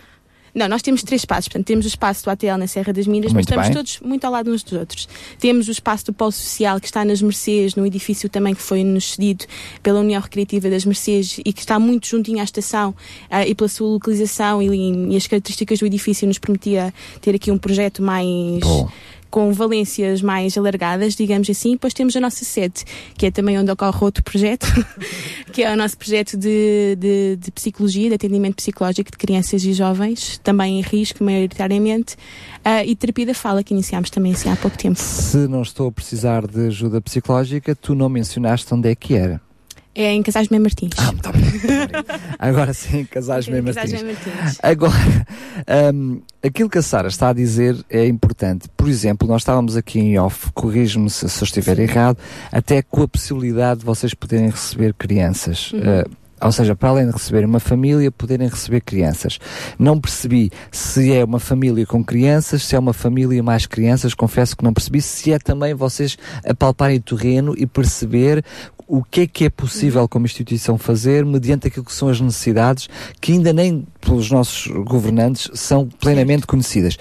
Não, nós temos três espaços. Portanto, temos o espaço do ATL na Serra das Minas, mas Muito estamos bem. todos muito ao lado uns dos outros. Temos o espaço do Polo Social, que está nas Mercês, num edifício também que foi nos cedido pela União Recreativa das Mercês e que está muito juntinho à estação ah, e pela sua localização e, e as características do edifício nos permitia ter aqui um projeto mais com valências mais alargadas, digamos assim. E depois temos a nossa sede, que é também onde ocorre outro projeto, que é o nosso projeto de, de, de psicologia, de atendimento psicológico de crianças e jovens, também em risco, maioritariamente, ah, e terapia da fala, que iniciámos também assim há pouco tempo. se não estou a precisar de ajuda psicológica, tu não mencionaste onde é que era. É em Casais Mem Martins. Ah, muito obrigado. Agora sim, Casais Mem Casais Martins. Mem Martins. Agora, hum, aquilo que a Sara está a dizer é importante. Por exemplo, nós estávamos aqui em off, corrijo-me se, se eu estiver errado, até com a possibilidade de vocês poderem receber crianças. Uhum. Uh, Ou seja, para além de receber uma família, poderem receber crianças. Não percebi se é uma família com crianças, se é uma família mais crianças, confesso que não percebi, se é também vocês apalparem o terreno e perceber o que é que é possível como instituição fazer mediante aquilo que são as necessidades que ainda nem pelos nossos governantes são plenamente conhecidas.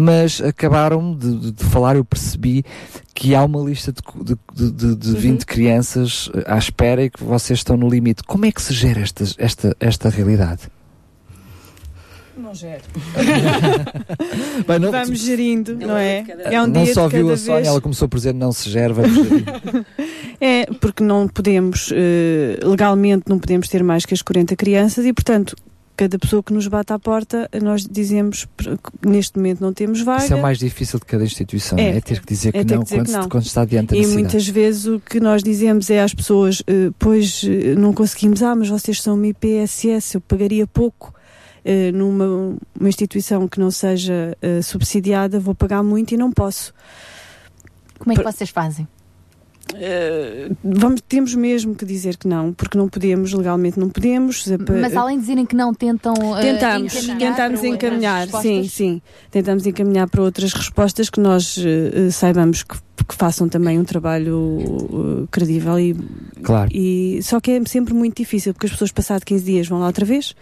Mas acabaram de, de- de falar, eu percebi que há uma lista de, de, de, de, de 20 crianças eh, à espera e que vocês estão no limite. Como é que se gera esta, esta, esta realidade? Não gero. Bem, não- Vamos gerindo, não é? É um não dia só de viu cada a Sónia, vez. ela começou por dizer não se gera, vamos gerir. É, porque não podemos, eh, legalmente não podemos ter mais que as 40 crianças e, portanto, cada pessoa que nos bate à porta, nós dizemos, neste momento não temos vaga. Isso é o mais difícil de cada instituição, é, é ter que dizer que é não, que dizer quando, que se- não. quando está diante da E muitas vezes o que nós dizemos é às pessoas, eh, pois eh, não conseguimos, ah, mas vocês são uma IPSS, eu pagaria pouco. eh, numa uma instituição que não seja subsidiada, vou pagar muito e não posso. Como é que vocês fazem? Eh, vamos, temos mesmo que dizer que não, porque não podemos, legalmente não podemos. Mas além de dizerem que não, tentam. eh, Tentamos, encaminhar tentamos para outras encaminhar, respostas? sim, sim. Tentamos encaminhar para outras respostas que nós eh, eh, saibamos que, que façam também um trabalho eh, credível e, Claro. e só que é sempre muito difícil porque as pessoas passado 15 dias vão lá outra vez,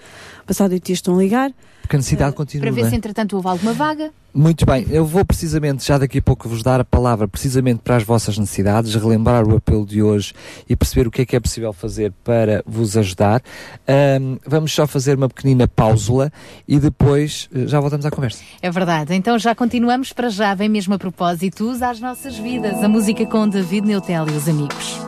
passado 8 dias estão a ligar. Porque a necessidade continua. Para ver é? se entretanto houve alguma vaga. Muito bem, eu vou precisamente já daqui a pouco vos dar a palavra precisamente para as vossas necessidades, relembrar o apelo de hoje e perceber o que é que é possível fazer para vos ajudar. Ahm, vamos só fazer uma pequenina pausula e depois eh, já voltamos à conversa. É verdade. Então já continuamos para já, vem mesmo a propósito, às nossas vidas. A música com David Neutel e os amigos.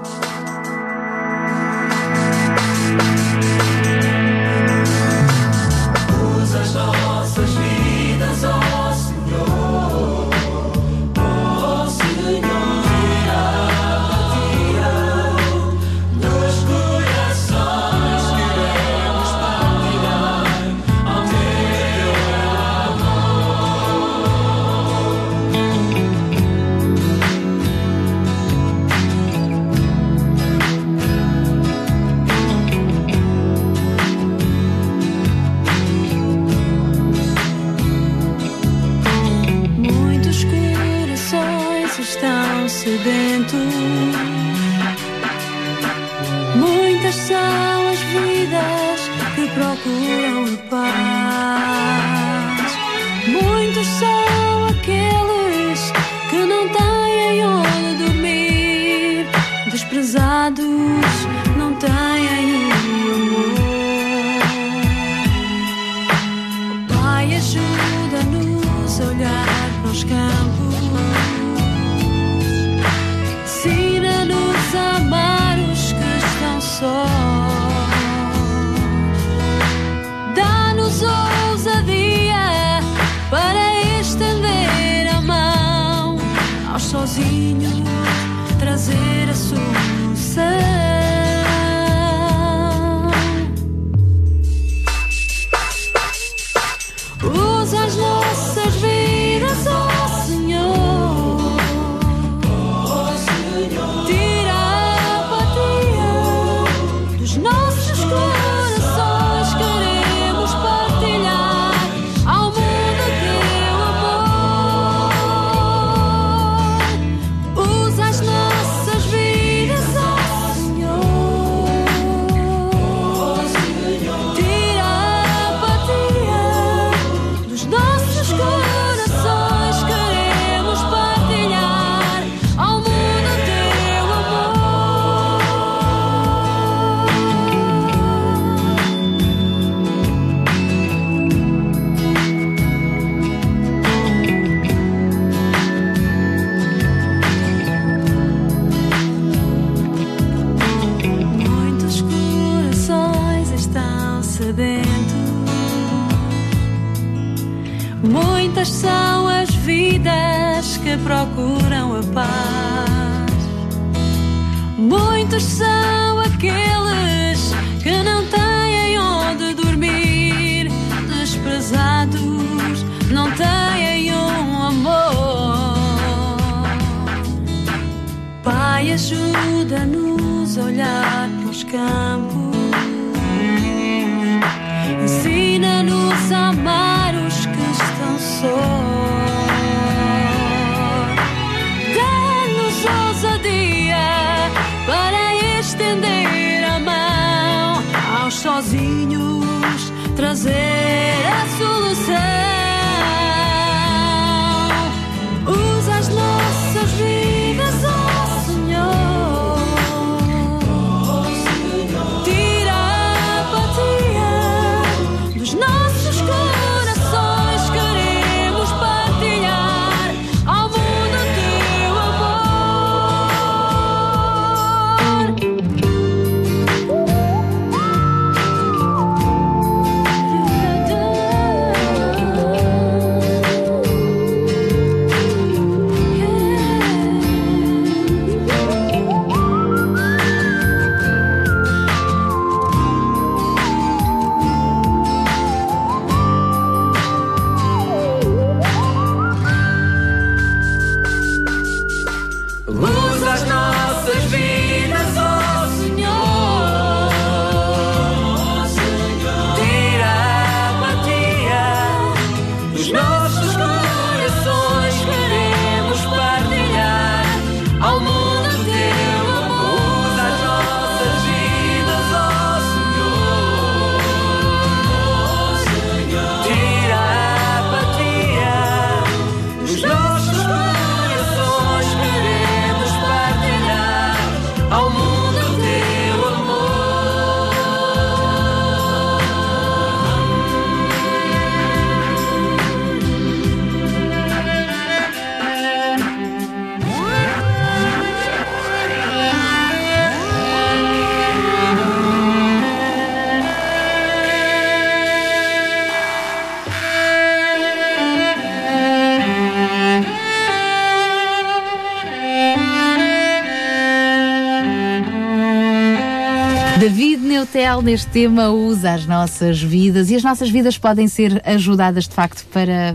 Neste tema usa as nossas vidas e as nossas vidas podem ser ajudadas de facto para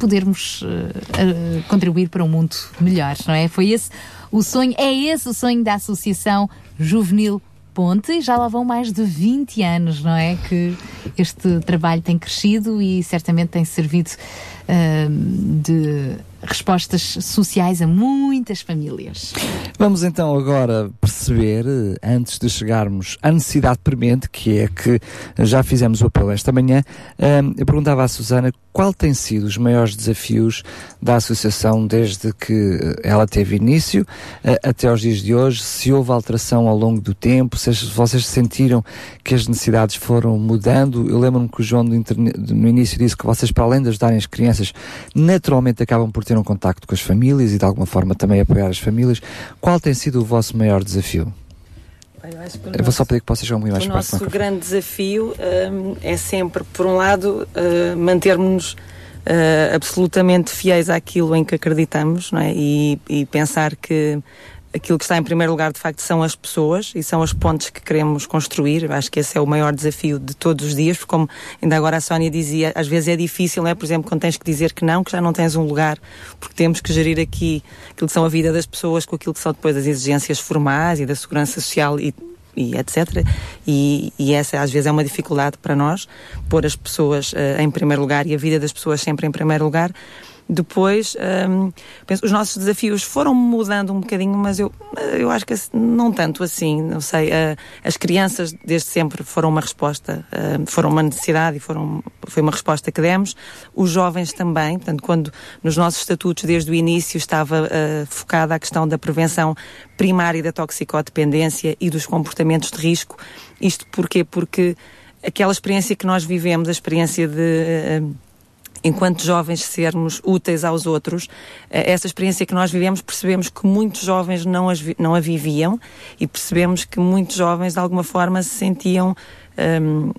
podermos eh, eh, contribuir para um mundo melhor, não é? Foi esse o sonho, é esse o sonho da Associação Juvenil Ponte já lá vão mais de 20 anos, não é? Que este trabalho tem crescido e certamente tem servido ah, de respostas sociais a muitas famílias. Vamos então agora perceber, eh, antes de chegarmos à necessidade premente, que é que já fizemos o apelo esta manhã, eh, eu perguntava à Susana qual tem sido os maiores desafios da Associação desde que eh, ela teve início eh, até aos dias de hoje, se houve alteração ao longo do tempo, se vocês sentiram que as necessidades foram mudando. Eu lembro-me que o João no início disse que vocês, para além de ajudarem as crianças, naturalmente acabam por ter um contacto com as famílias e de alguma forma também apoiar as famílias. Qual tem sido o vosso maior desafio? Eu, vou só pedir que vocês vão muito mais o nosso grande desafio hum, é sempre, por um lado, uh, mantermos uh, absolutamente fiéis àquilo em que acreditamos não é? e, e pensar que aquilo que está em primeiro lugar, de facto, são as pessoas e são as pontes que queremos construir. Acho que esse é o maior desafio de todos os dias, porque, como ainda agora a Sónia dizia, às vezes é difícil, não é? Por exemplo, quando tens que dizer que não, que já não tens um lugar, porque temos que gerir aqui aquilo que são a vida das pessoas com aquilo que são depois as exigências formais e da segurança social e e etc. E, e essa às vezes é uma dificuldade para nós, pôr as pessoas eh, em primeiro lugar e a vida das pessoas sempre em primeiro lugar. Depois, hum, penso, os nossos desafios foram mudando um bocadinho, mas eu, eu acho que não tanto assim, não sei. eh, as crianças desde sempre foram uma resposta, eh, foram uma necessidade e foram, foi uma resposta que demos. Os jovens também, portanto, quando nos nossos estatutos desde o início estava eh, focada a questão da prevenção primária da toxicodependência e dos comportamentos de risco. Isto porquê? Porque aquela experiência que nós vivemos, a experiência de. Enquanto jovens sermos úteis aos outros, eh, essa experiência que nós vivemos, percebemos que muitos jovens não, as não a viviam e percebemos que muitos jovens de alguma forma se sentiam hum,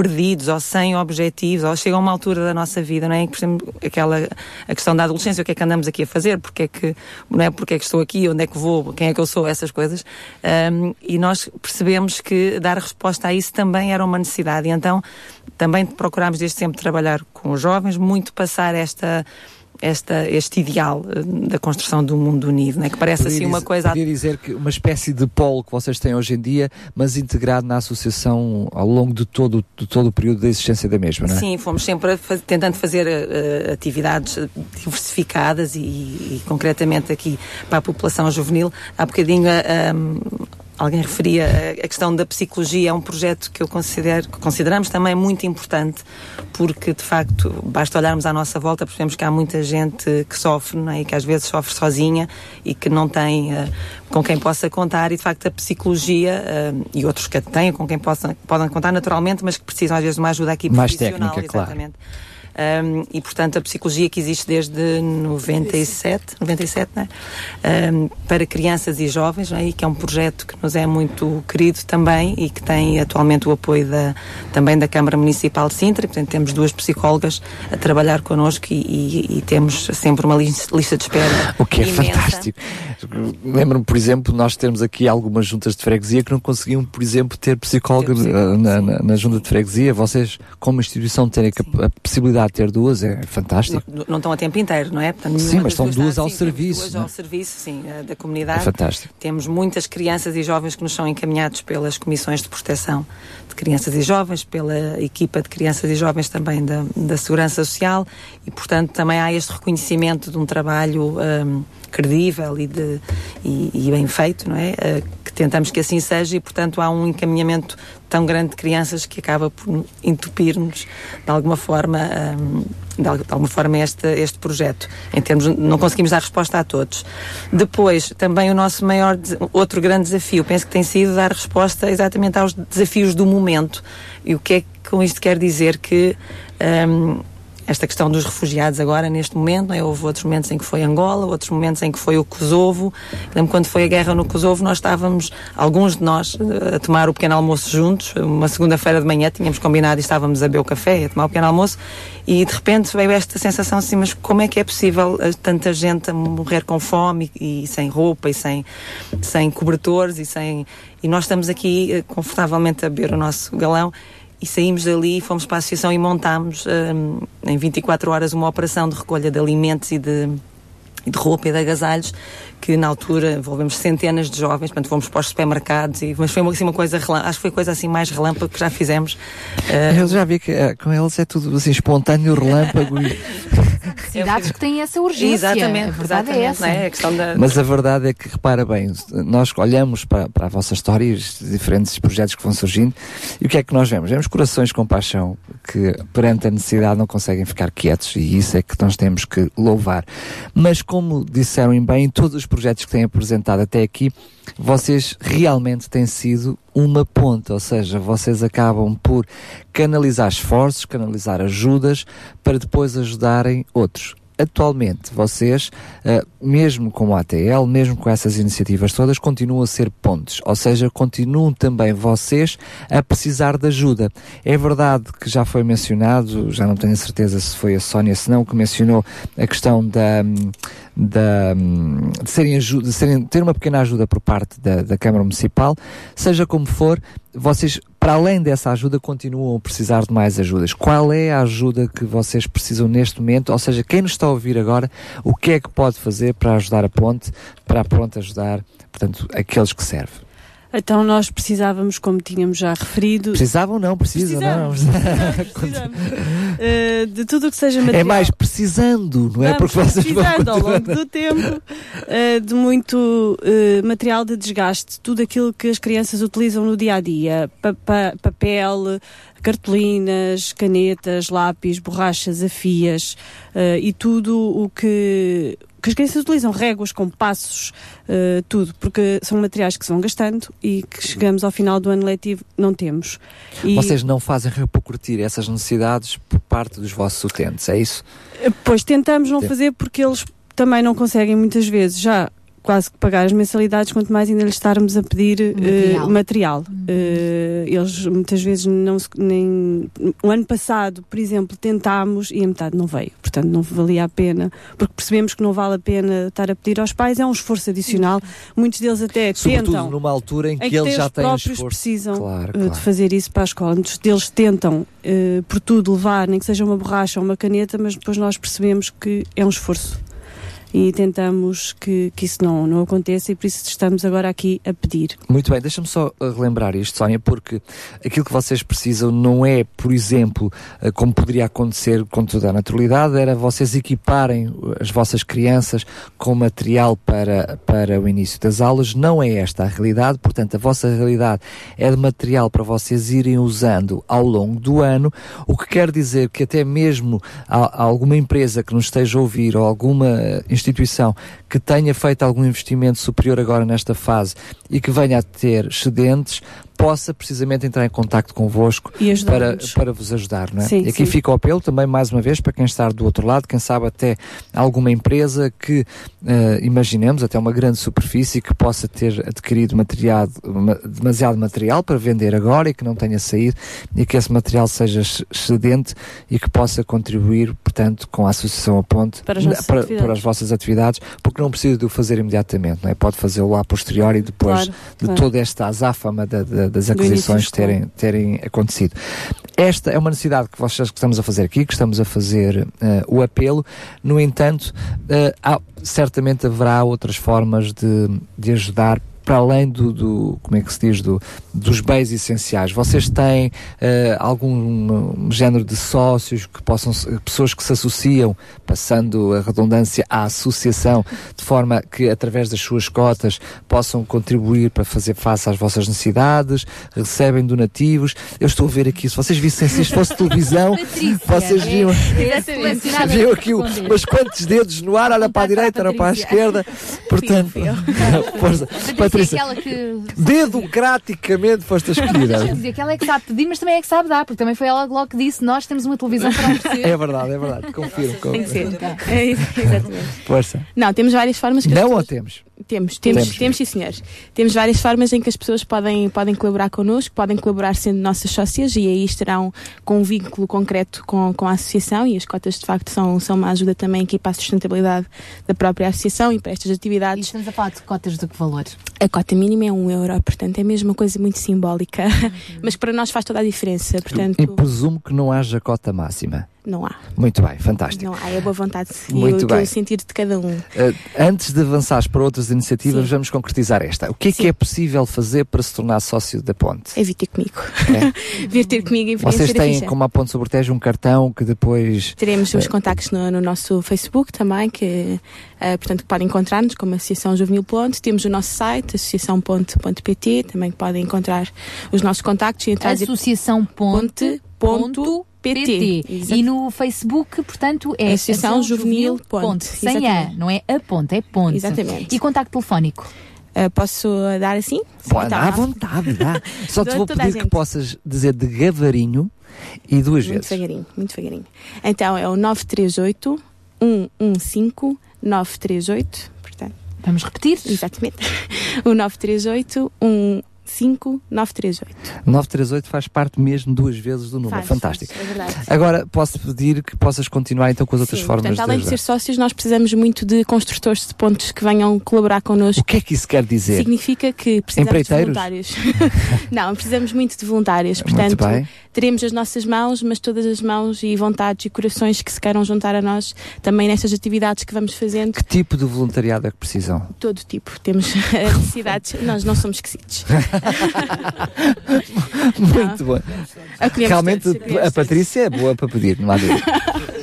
perdidos ou sem objetivos, ou chegam a uma altura da nossa vida, não é? Por exemplo, aquela a questão da adolescência, o que é que andamos aqui a fazer, porque é que, não é? Porque é que estou aqui, onde é que vou, quem é que eu sou, essas coisas. Hum, e nós percebemos que dar resposta a isso também era uma necessidade. E então também procurámos desde sempre trabalhar com os jovens, muito passar esta esta, este ideal eh, da construção do mundo unido, né? que parece Podia assim uma dizer- coisa Podia dizer que uma espécie de polo que vocês têm hoje em dia, mas integrado na associação ao longo de todo, de todo o período da existência da mesma, não é? Sim, fomos sempre tentando fazer eh, atividades diversificadas e, e concretamente aqui para a população juvenil. Há bocadinho, eh, um, alguém referia a, questão da psicologia, é um projeto que eu considero, que consideramos também muito importante, porque de facto basta olharmos à nossa volta, percebemos que há muita gente que sofre não é? e que às vezes sofre sozinha e que não tem uh, com quem possa contar, e de facto a psicologia uh, e outros que a têm com quem possam, podem contar naturalmente, mas que precisam às vezes de uma ajuda aqui Mais profissional. técnica, claro. Um, e portanto a psicologia que existe desde 97, 97 né? um, para crianças e jovens né? e que é um projeto que nos é muito querido também e que tem atualmente o apoio da, também da Câmara Municipal de Sintra, portanto temos duas psicólogas a trabalhar connosco e, e- e temos sempre uma lis- lista de espera O que é imensa. fantástico. Lembro-me, por exemplo, nós temos aqui algumas juntas de freguesia que não conseguiam, por exemplo, ter psicólogo eh, na, na, na junta de freguesia. Vocês, como instituição, terem a, a possibilidade de ter duas é fantástico. Não, não estão a tempo inteiro, não é? Portanto, Sim, mas estão duas duas ao sim, serviço, Duas não é? ao serviço, sim, eh, da comunidade. É fantástico. Temos muitas crianças e jovens que nos são encaminhados pelas comissões de proteção de crianças e jovens, pela equipa de crianças e jovens também da, da Segurança Social e, portanto, também há este reconhecimento de um trabalho hum, credível e, de, e, e bem feito, não é? Eh, que tentamos que assim seja e, portanto, há um encaminhamento tão grande de crianças que acaba por entupir-nos de alguma forma, de, al- de alguma forma este, este projeto. Em termos, não conseguimos dar resposta a todos. Depois, também o nosso maior, outro grande desafio, penso que tem sido dar resposta exatamente aos desafios do momento. E o que é que com isto quer dizer? Que hum, esta questão dos refugiados agora, neste momento, é? houve outros momentos em que foi Angola, outros momentos em que foi o Kosovo. Lembro quando foi a guerra no Kosovo, nós estávamos, alguns de nós, a tomar o pequeno almoço juntos. Uma segunda-feira de manhã tínhamos combinado e estávamos a beber o café a tomar o pequeno almoço. E de repente veio esta sensação assim, mas como é que é possível eh, tanta gente a morrer com fome e, e sem roupa e sem, sem cobertores e sem. E nós estamos aqui eh, confortavelmente a beber o nosso galão e saímos dali fomos para a associação e montámos hum, em 24 horas uma operação de recolha de alimentos e de, de roupa e de agasalhos que na altura envolvemos centenas de jovens, portanto fomos para os supermercados e, mas foi uma, assim, uma coisa relâmpago, acho que foi a coisa assim mais relâmpago que já fizemos Eh, Eu já vi que eh, com eles é tudo assim espontâneo, relâmpago. e- Cidades que têm essa urgência. Exatamente, a verdade é exatamente, essa. é? A da, Mas a verdade é que, repara bem, nós olhamos para, para a vossa história e os diferentes projetos que vão surgindo e o que é que nós vemos? Vemos corações com paixão que, perante a necessidade, não conseguem ficar quietos e isso é que nós temos que louvar. Mas, como disseram bem, em todos os projetos que têm apresentado até aqui, vocês realmente têm sido uma ponta, ou seja, vocês acabam por canalizar esforços, canalizar ajudas para depois ajudarem outros. Atualmente, vocês, eh, mesmo com o ATL, mesmo com essas iniciativas todas, continuam a ser pontes, ou seja, continuam também vocês a precisar de ajuda. É verdade que já foi mencionado, já não tenho certeza se foi a Sónia, se não, que mencionou a questão da, hum, da, de, serem de serem, ter uma pequena ajuda por parte da, da Câmara Municipal, seja como for, vocês, para além dessa ajuda, continuam a precisar de mais ajudas. Qual é a ajuda que vocês precisam neste momento? Ou seja, quem nos está a ouvir agora, o que é que pode fazer para ajudar a ponte, para a ponte ajudar, portanto, aqueles que servem? Então nós precisávamos, como tínhamos já referido, Precisavam não, precisam, não. precisamos, eh, de tudo o que seja material. É mais precisando, não é? Vamos Porque vocês vão precisando ao longo do tempo eh, de muito eh, material de desgaste, tudo aquilo que as crianças utilizam no dia a dia, pa- pa- papel, cartolinas, canetas, lápis, borrachas, afias eh, e tudo o que que as crianças utilizam réguas, compassos, eh, tudo, porque são materiais que se vão gastando e que chegamos ao final do ano letivo não temos. E- Vocês não fazem repercutir essas necessidades por parte dos vossos utentes, é isso? Pois tentamos não fazer porque eles também não conseguem muitas vezes já quase que pagar as mensalidades, quanto mais ainda lhes estarmos a pedir eh, Material. material. Eh, eles muitas vezes não se, nem. O ano passado, por exemplo, tentámos e a metade não veio. Portanto, não valia a pena, porque percebemos que não vale a pena estar a pedir aos pais, é um esforço adicional. Muitos deles até Sobretudo tentam. numa altura em que, em que eles já têm próprios esforço. precisam Claro, eh, claro. de fazer isso para a escola. Muitos deles tentam, eh, por tudo, levar, nem que seja uma borracha ou uma caneta, mas depois nós percebemos que é um esforço. E tentamos que, que isso não, não aconteça e por isso estamos agora aqui a pedir. Muito bem, deixa-me só uh, relembrar isto, Sónia, porque aquilo que vocês precisam não é, por exemplo, uh, como poderia acontecer com toda a naturalidade, era vocês equiparem uh, as vossas crianças com material para, para o início das aulas. Não é esta a realidade, portanto, a vossa realidade é de material para vocês irem usando ao longo do ano, o que quer dizer que até mesmo a, a alguma empresa que nos esteja a ouvir ou alguma uh, instituição que tenha feito algum investimento superior agora nesta fase e que venha a ter excedentes, possa precisamente entrar em contacto convosco para, para vos ajudar, não é? Sim, e aqui sim. fica o apelo também, mais uma vez, para quem está do outro lado, quem sabe até alguma empresa que, eh, imaginemos, até uma grande superfície que possa ter adquirido material, ma- demasiado material para vender agora e que não tenha saído e que esse material seja ex- excedente e que possa contribuir, portanto, com a Associação A Ponte Para as nossas para, para as vossas atividades, porque não precisa de o fazer imediatamente, não é? Pode fazê-lo a posteriori depois Claro, de claro. toda esta azáfama da- da- das aquisições terem, terem acontecido. Esta é uma necessidade que vocês que estamos a fazer aqui, que estamos a fazer eh, o apelo. No entanto, eh, há- certamente haverá outras formas de, de ajudar para além do, do- como é que se diz, do, dos bens essenciais. Vocês têm eh, algum um, género de sócios que possam, pessoas que se associam, passando a redundância à associação, de forma que através das suas cotas possam contribuir para fazer face às vossas necessidades, recebem donativos. Eu estou a ver aqui, se vocês vissem se isto fosse televisão, vocês viam, viam aqui mas quantos dedos no ar, olha para a direita, olha para a esquerda. Portanto. Patrícia, aquela democraticamente foste a escolhida. Deixa eu dizer que ela é que sabe pedir, mas também é que sabe dar, porque também foi ela logo que disse: Nós temos uma televisão para oferecer. É verdade, é verdade. Confirmo. Tem que ser. confirmo. É, exatamente. Força. Não, temos várias formas que as Não pessoas- ou temos? Temos, temos, Temos. temos, sim senhores. Temos várias formas em que as pessoas podem, podem colaborar connosco, podem colaborar sendo nossas sócias e aí estarão com um vínculo concreto com, com a associação e as cotas de facto são, são uma ajuda também aqui para a sustentabilidade da própria associação e para estas atividades. estamos a falar de cotas de que valor? A cota mínima é um euro, portanto é mesmo uma coisa muito simbólica, mas que para nós faz toda a diferença, portanto E presumo que não haja cota máxima. Não há. Muito bem, fantástico. Não há, é a boa vontade e Muito o, bem. o de cada um. Uh, antes de avançares para outras iniciativas, Sim. vamos concretizar esta. O que é que é possível fazer para se tornar sócio da Ponte? É vir ter comigo. vir ter comigo e Vocês têm, ficha. como a Ponte sobre Tejo, um cartão que depois. Teremos os eh, contactos no, no nosso Facebook também, que eh, portanto que podem encontrar-nos como Associação Juvenil Ponte. Temos o nosso site, associaçãoponte.pt, também que podem encontrar os nossos contactos e entrar Associação Ponte. ponto PT. E no Facebook, portanto, é Associação Juvenil Ponte. Sem A, não é a ponte, é ponte. Exatamente. E contacto telefónico? posso dar assim? Pode, Então, à vá. vontade, dá. Só te vou pedir que possas dizer de gavarinho e duas Muito vezes. devagarinho, muito devagarinho. Então é o 938 115 938. Portanto, Vamos repetir? Exatamente. O 938 115 938. 938 faz parte mesmo duas vezes do número. Faz, Fantástico. faz, é verdade. Agora, posso pedir que possas continuar então com as outras Sim, formas portanto, além de de ser sócios, nós precisamos muito de construtores de pontos que venham colaborar connosco. O que é que isso quer dizer? Significa que precisamos de voluntários. Não, precisamos muito de voluntários. Portanto, teremos as nossas mãos, mas todas as mãos e vontades e corações que se queiram juntar a nós também nestas atividades que vamos fazendo. Que tipo de voluntariado é que precisam? Todo tipo. Temos necessidades. nós não somos esquisitos. Muito bom. Realmente a Patrícia é boa para pedir, não há dúvida.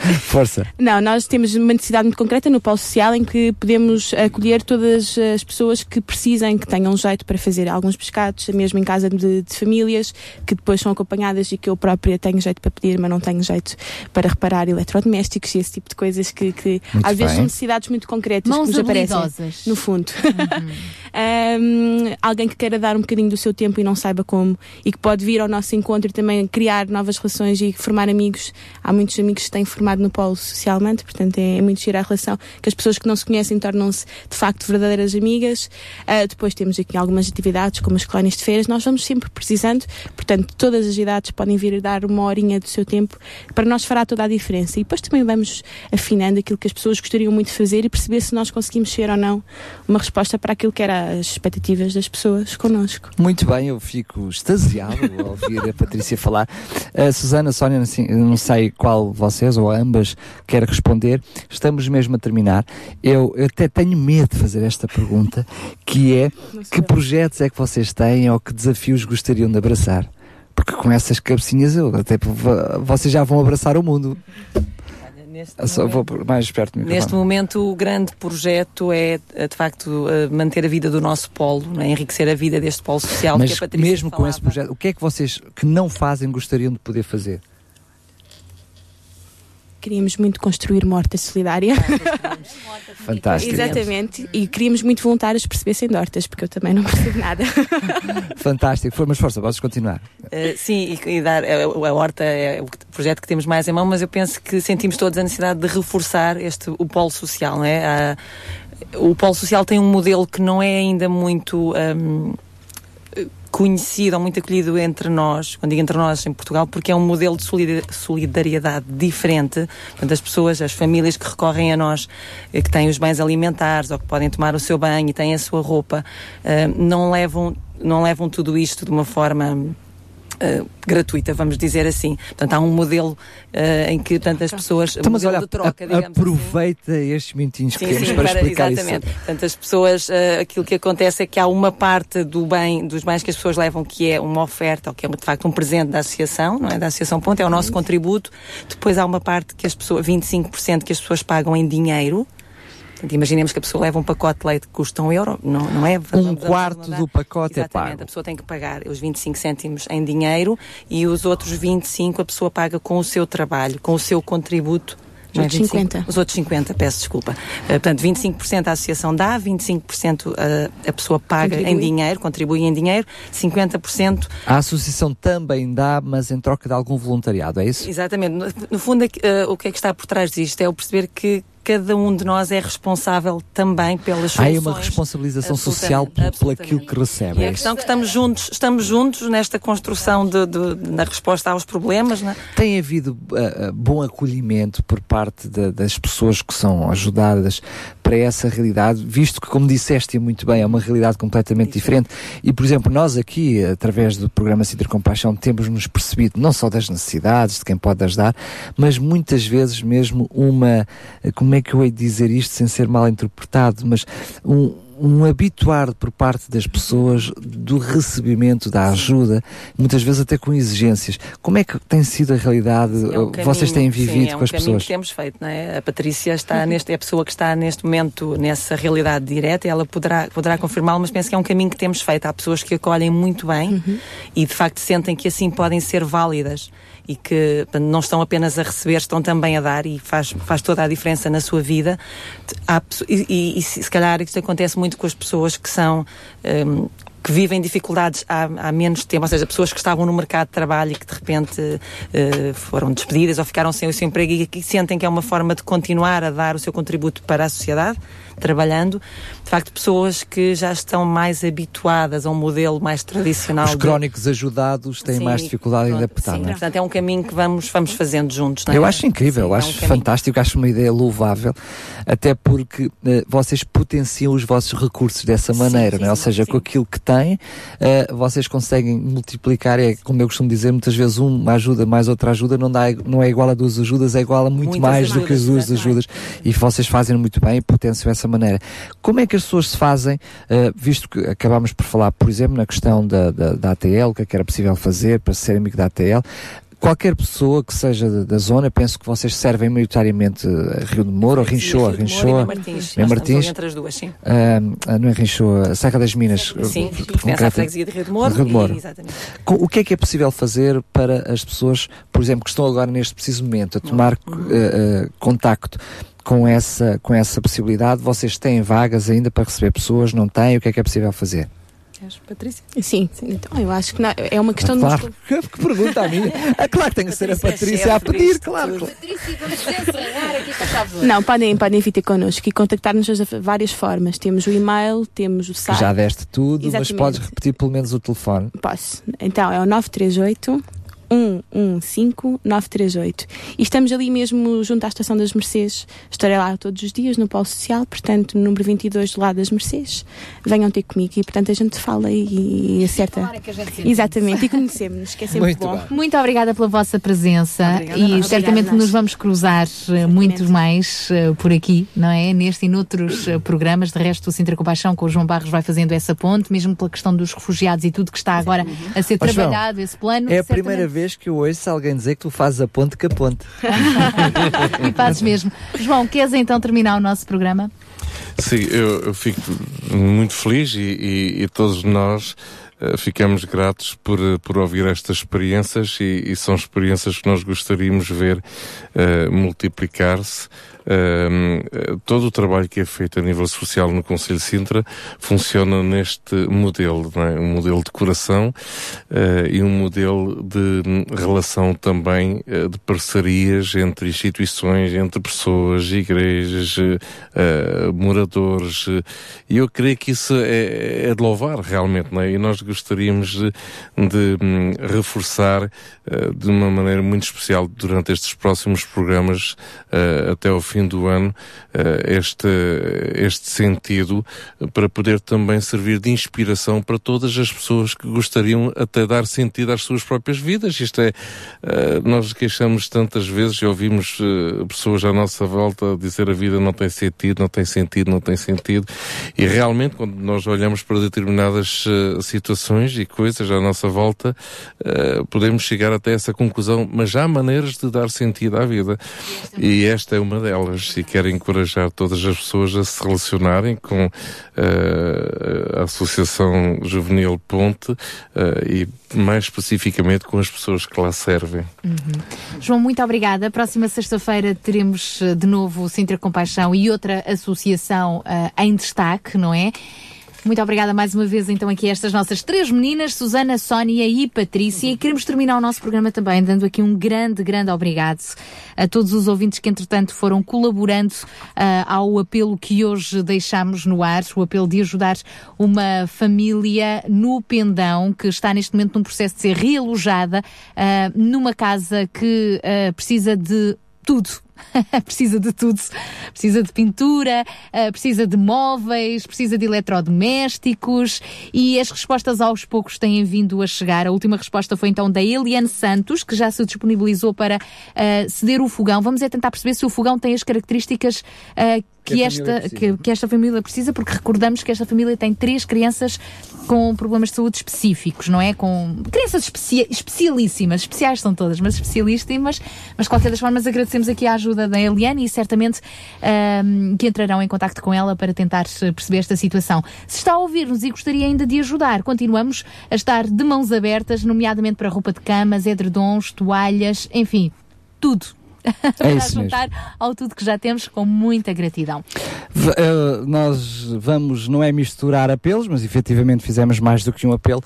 Força. Não, nós temos uma necessidade muito concreta no Polo Social em que podemos acolher todas as pessoas que precisem, que tenham jeito para fazer alguns pescados, mesmo em casa de, de famílias, que depois são acompanhadas e que eu própria tenho jeito para pedir, mas não tenho jeito para reparar eletrodomésticos e esse tipo de coisas que, que às vezes bem. são necessidades muito concretas Mãos que nos aparecem. habilidosas. No fundo. Um, alguém que queira dar um bocadinho do seu tempo e não saiba como e que pode vir ao nosso encontro e também criar novas relações e formar amigos. Há muitos amigos que têm formado no Polo socialmente, portanto é, é muito gira a relação que as pessoas que não se conhecem tornam-se de facto verdadeiras amigas. Uh, depois temos aqui algumas atividades como as colónias de feiras, nós vamos sempre precisando, portanto todas as idades podem vir dar uma horinha do seu tempo, para nós fará toda a diferença. E depois também vamos afinando aquilo que as pessoas gostariam muito de fazer e perceber se nós conseguimos ser ou não uma resposta para aquilo que era as expectativas das pessoas connosco. Muito bem, eu fico extasiado ao ouvir a Patrícia falar. A Susana, Sónia, não sei qual vocês ou ambas quer responder. Estamos mesmo a terminar. Eu, eu até tenho medo de fazer esta pergunta, que é que projetos é que vocês têm ou que desafios gostariam de abraçar? Porque com essas cabecinhas eu até vocês já vão abraçar o mundo. Neste Eu só vou mais perto do Neste momento, o grande projeto é, eh, de facto, eh, manter a vida do nosso polo, não é? enriquecer a vida deste polo social Mas que a Patrícia mesmo com esse projeto, o que é que vocês que não fazem gostariam de poder fazer? Queríamos muito construir uma horta solidária. Fantástico. Exatamente. E queríamos muito voluntários que percebessem de hortas, porque eu também não percebo nada. Fantástico. Foi, mas força, podes continuar. Uh, sim, e, e dar, a, a Horta é o projeto que temos mais em mão, mas eu penso que sentimos todos a necessidade de reforçar este, o polo social. Não é? Há- o polo social tem um modelo que não é ainda muito. hum, conhecido ou muito acolhido entre nós, quando digo entre nós em Portugal, porque é um modelo de solida- solidariedade diferente. Portanto, as pessoas, as famílias que recorrem a nós, eh, que têm os bens alimentares ou que podem tomar o seu banho e têm a sua roupa, eh, não levam, não levam tudo isto de uma forma eh, gratuita, vamos dizer assim. Portanto, há um modelo eh, em que tantas pessoas. Então, mas olha, de troca, a- digamos assim. aproveita estes minutinhos que Sim, temos sim, para para- explicar exatamente. isso. Portanto, as pessoas, eh, aquilo que acontece é que há uma parte do bem, dos bens que as pessoas levam, que é uma oferta, ou que é de facto um presente da associação, não é? Da Associação Ponto, é o nosso contributo. Depois há uma parte que as pessoas, 25% que as pessoas pagam em dinheiro. Portanto, imaginemos que a pessoa leva um pacote de leite que custa um euro, não, não é? Um Vamos- vamos quarto do pacote é Exatamente, pago. a pessoa tem que pagar os 25 cêntimos em dinheiro e os outros 25 a pessoa paga com o seu trabalho, com o seu contributo. Os é outros 25? 50. Os outros 50, peço desculpa. Eh, portanto, 25% a associação dá, 25% a, a pessoa paga Contribui. em dinheiro, contribui em dinheiro, 50% A associação também dá, mas em troca de algum voluntariado, é isso? Exatamente. No, no fundo, eh, o que é que está por trás disto é o perceber que cada um de nós é responsável também pelas Há soluções. uma responsabilização social absolutamente. aquilo que recebe. E é a questão que estamos juntos, estamos juntos nesta construção de, de- de- na resposta aos problemas, não é? Tem havido ah, bom acolhimento por parte da- das pessoas que são ajudadas para essa realidade, visto que, como disseste muito bem, é uma realidade completamente diferente. E, por exemplo, nós aqui, através do programa Cintra Compaixão, temos-nos percebido não só das necessidades, de quem pode ajudar, mas muitas vezes mesmo uma, como é que eu hei de dizer isto sem ser mal interpretado, mas um, um habituar por parte das pessoas do recebimento da ajuda, muitas vezes até com exigências. Como é que tem sido a realidade? É um Vocês têm caminho- vivido sim, é com as um caminho pessoas? que temos feito, não é? A Patrícia está neste, é a pessoa que está neste momento nessa realidade direta e ela poderá, poderá confirmá-lo, mas penso que é um caminho que temos feito. Há pessoas que acolhem muito bem e de facto sentem que assim podem ser válidas e que não estão apenas a receber, estão também a dar e faz, faz toda a diferença na sua vida. Há e, e- se calhar isto acontece muito com as pessoas que são. hum, que vivem dificuldades há, há menos tempo, ou seja, pessoas que estavam no mercado de trabalho e que de repente eh, foram despedidas ou ficaram sem o seu emprego e que sentem que é uma forma de continuar a dar o seu contributo para a sociedade, trabalhando. De facto, pessoas que já estão mais habituadas a um modelo mais tradicional. Os de- crónicos ajudados têm Sim, mais dificuldade em adaptar, sim. não é? Portanto, é um caminho que vamos, vamos fazendo juntos. Não é? Eu acho incrível, eu Sim, é acho um caminho. fantástico, acho uma ideia louvável, até porque eh, vocês potenciam os vossos recursos dessa maneira, não é? ou seja, com aquilo que têm, eh, vocês conseguem multiplicar, é como eu costumo dizer, muitas vezes uma ajuda mais outra ajuda não, dá, não é igual a duas ajudas, é igual a muito Muitas mais do que as ajudas, duas ajudas, e vocês fazem muito bem e potenciam essa maneira. Como é que as pessoas se fazem, eh, visto que acabámos por falar, por exemplo, na questão da, da, da ATL, o que é que era possível fazer para ser amigo da ATL, qualquer pessoa que seja da, da zona, penso que vocês servem maioritariamente a Rio de Moro, ou Rinchoa, Rio de Moro Rinchoa, Mem Martins. Estamos Martins, entre as duas, sim. ah, não é Rinchoa, Serra das Minas, Sim, pertence à freguesia de Rio de Moro. Rio de Moro. e- exatamente. O que é que é possível fazer para as pessoas, por exemplo, que estão agora neste preciso momento a tomar Uhum. eh, eh, contacto com essa, com essa possibilidade? Vocês têm vagas ainda para receber pessoas? Não têm? O que é que é possível fazer? Patrícia? Sim, então eu acho que não- é uma questão de. Ah, claro, que, que pergunta a minha. É claro que tem que ser a Patrícia a pedir, claro. claro. Não, podem, podem vir ter connosco e contactar-nos de várias formas. Temos o e-mail, temos o site. já deste tudo, mas Exatamente. podes repetir pelo menos o telefone. Posso. Então é o 938 115 938. E estamos ali mesmo junto à Estação das Mercês. Estarei lá todos os dias no Polo Social, portanto, no número 22 do lado das Mercês. Venham ter comigo e, portanto, a gente fala e, e acerta. Exatamente, e conhecemos, que é sempre Muito bom. Muito obrigada pela vossa presença Obrigada, e certamente Obrigada, nos vamos cruzar eh, muito mais eh, por aqui, não é? Neste e noutros eh, programas. De resto, o Sintra Compaixão com o João Barros vai fazendo essa ponte, mesmo pela questão dos refugiados e tudo que está agora a ser João, trabalhado, esse plano. É a primeira vez que eu ouço alguém dizer que tu fazes a ponte com a ponte. e fazes mesmo. João, queres então terminar o nosso programa? Sim, eu, eu fico muito feliz e, e- e todos nós eh, ficamos gratos por, por ouvir estas experiências e, e são experiências que nós gostaríamos de ver eh, multiplicar-se. Um, todo o trabalho que é feito a nível social no Conselho de Sintra funciona neste modelo, é? um modelo de coração eh, e um modelo de relação também eh, de parcerias entre instituições, entre pessoas, igrejas, eh, moradores. E eu creio que isso é, é de louvar realmente, é? E nós gostaríamos de, de, hum, reforçar de uma maneira muito especial durante estes próximos programas até fim do ano eh, este, este sentido para poder também servir de inspiração para todas as pessoas que gostariam até dar sentido às suas próprias vidas. Isto é, eh, nós queixamos tantas vezes e ouvimos eh, pessoas à nossa volta dizer a vida não tem sentido, não tem sentido, não tem sentido. E realmente, quando nós olhamos para determinadas situações e coisas à nossa volta, podemos chegar até essa conclusão, mas há maneiras de dar sentido à vida. E esta é uma delas. E quero encorajar todas as pessoas a se relacionarem com eh, a Associação Juvenil Ponte eh, e mais especificamente com as pessoas que lá servem. João, muito obrigada. Próxima sexta-feira teremos eh, de novo o Sintra Compaixão e outra associação eh, em destaque, não é? Muito obrigada mais uma vez então aqui a estas nossas três meninas, Susana, Sónia e Patrícia. E queremos terminar o nosso programa também dando aqui um grande, grande obrigado a todos os ouvintes que entretanto foram colaborando ah, ao apelo que hoje deixamos no ar, o apelo de ajudar uma família no Pendão que está neste momento num processo de ser realojada ah, numa casa que ah, precisa de tudo. precisa de tudo. Precisa de pintura, eh, precisa de móveis, precisa de eletrodomésticos e as respostas aos poucos têm vindo a chegar. A última resposta foi então da Eliane Santos, que já se disponibilizou para eh, ceder o fogão. Vamos é tentar perceber se o fogão tem as características eh, que, Que esta, família precisa. que, que esta família precisa, porque recordamos que esta família tem três crianças com problemas de saúde específicos, não é? Com crianças especia- especialíssimas, especiais são todas, mas especialíssimas. Mas de qualquer das formas agradecemos aqui a ajuda da Eliane e certamente ahm, que entrarão em contacto com ela para tentar eh, perceber esta situação. Se está a ouvir-nos e gostaria ainda de ajudar, continuamos a estar de mãos abertas, nomeadamente para roupa de camas, edredons, toalhas, enfim, tudo. para É isso mesmo. juntar ao tudo que já temos com muita gratidão. V- eh, nós vamos, não é misturar apelos, mas efetivamente fizemos mais do que um apelo.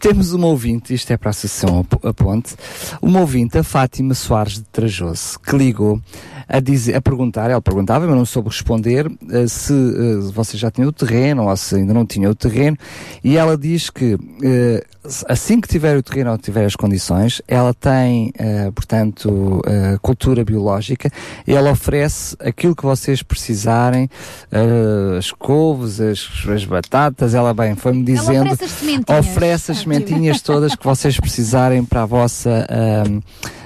Temos uma ouvinte, isto é para a Associação A- Ponte, uma ouvinte, a Fátima Soares de Trajoso, que ligou a, dizer, a perguntar, ela perguntava, mas não soube responder, eh, se eh, você já tinha o terreno ou se ainda não tinha o terreno, e ela diz que eh, assim que tiver o terreno ou tiver as condições, ela tem, portanto, cultura biológica e ela oferece aquilo que vocês precisarem, as couves, as, as batatas, ela bem, foi-me dizendo, oferece as sementinhas. oferece as sementinhas todas que vocês precisarem para a vossa, ahm, ah,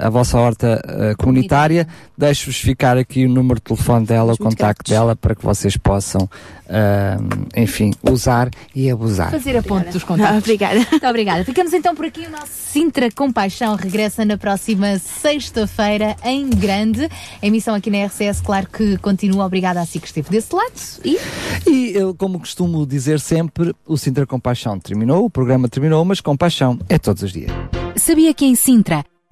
a vossa horta ah, comunitária. Deixo-vos ficar aqui o número de telefone dela, o contacto dela, para que vocês possam, ahm, enfim, usar e abusar. Fazer a ponte dos contatos. Obrigada. Muito obrigada. Ficamos então por aqui. O nosso Sintra Compaixão regressa na próxima sexta-feira em grande. A emissão aqui na RCS, claro que continua. Obrigada a si que esteve desse lado. E E eu, como costumo dizer sempre, o Sintra Compaixão terminou, o programa terminou, mas compaixão é todos os dias. Sabia que em Sintra,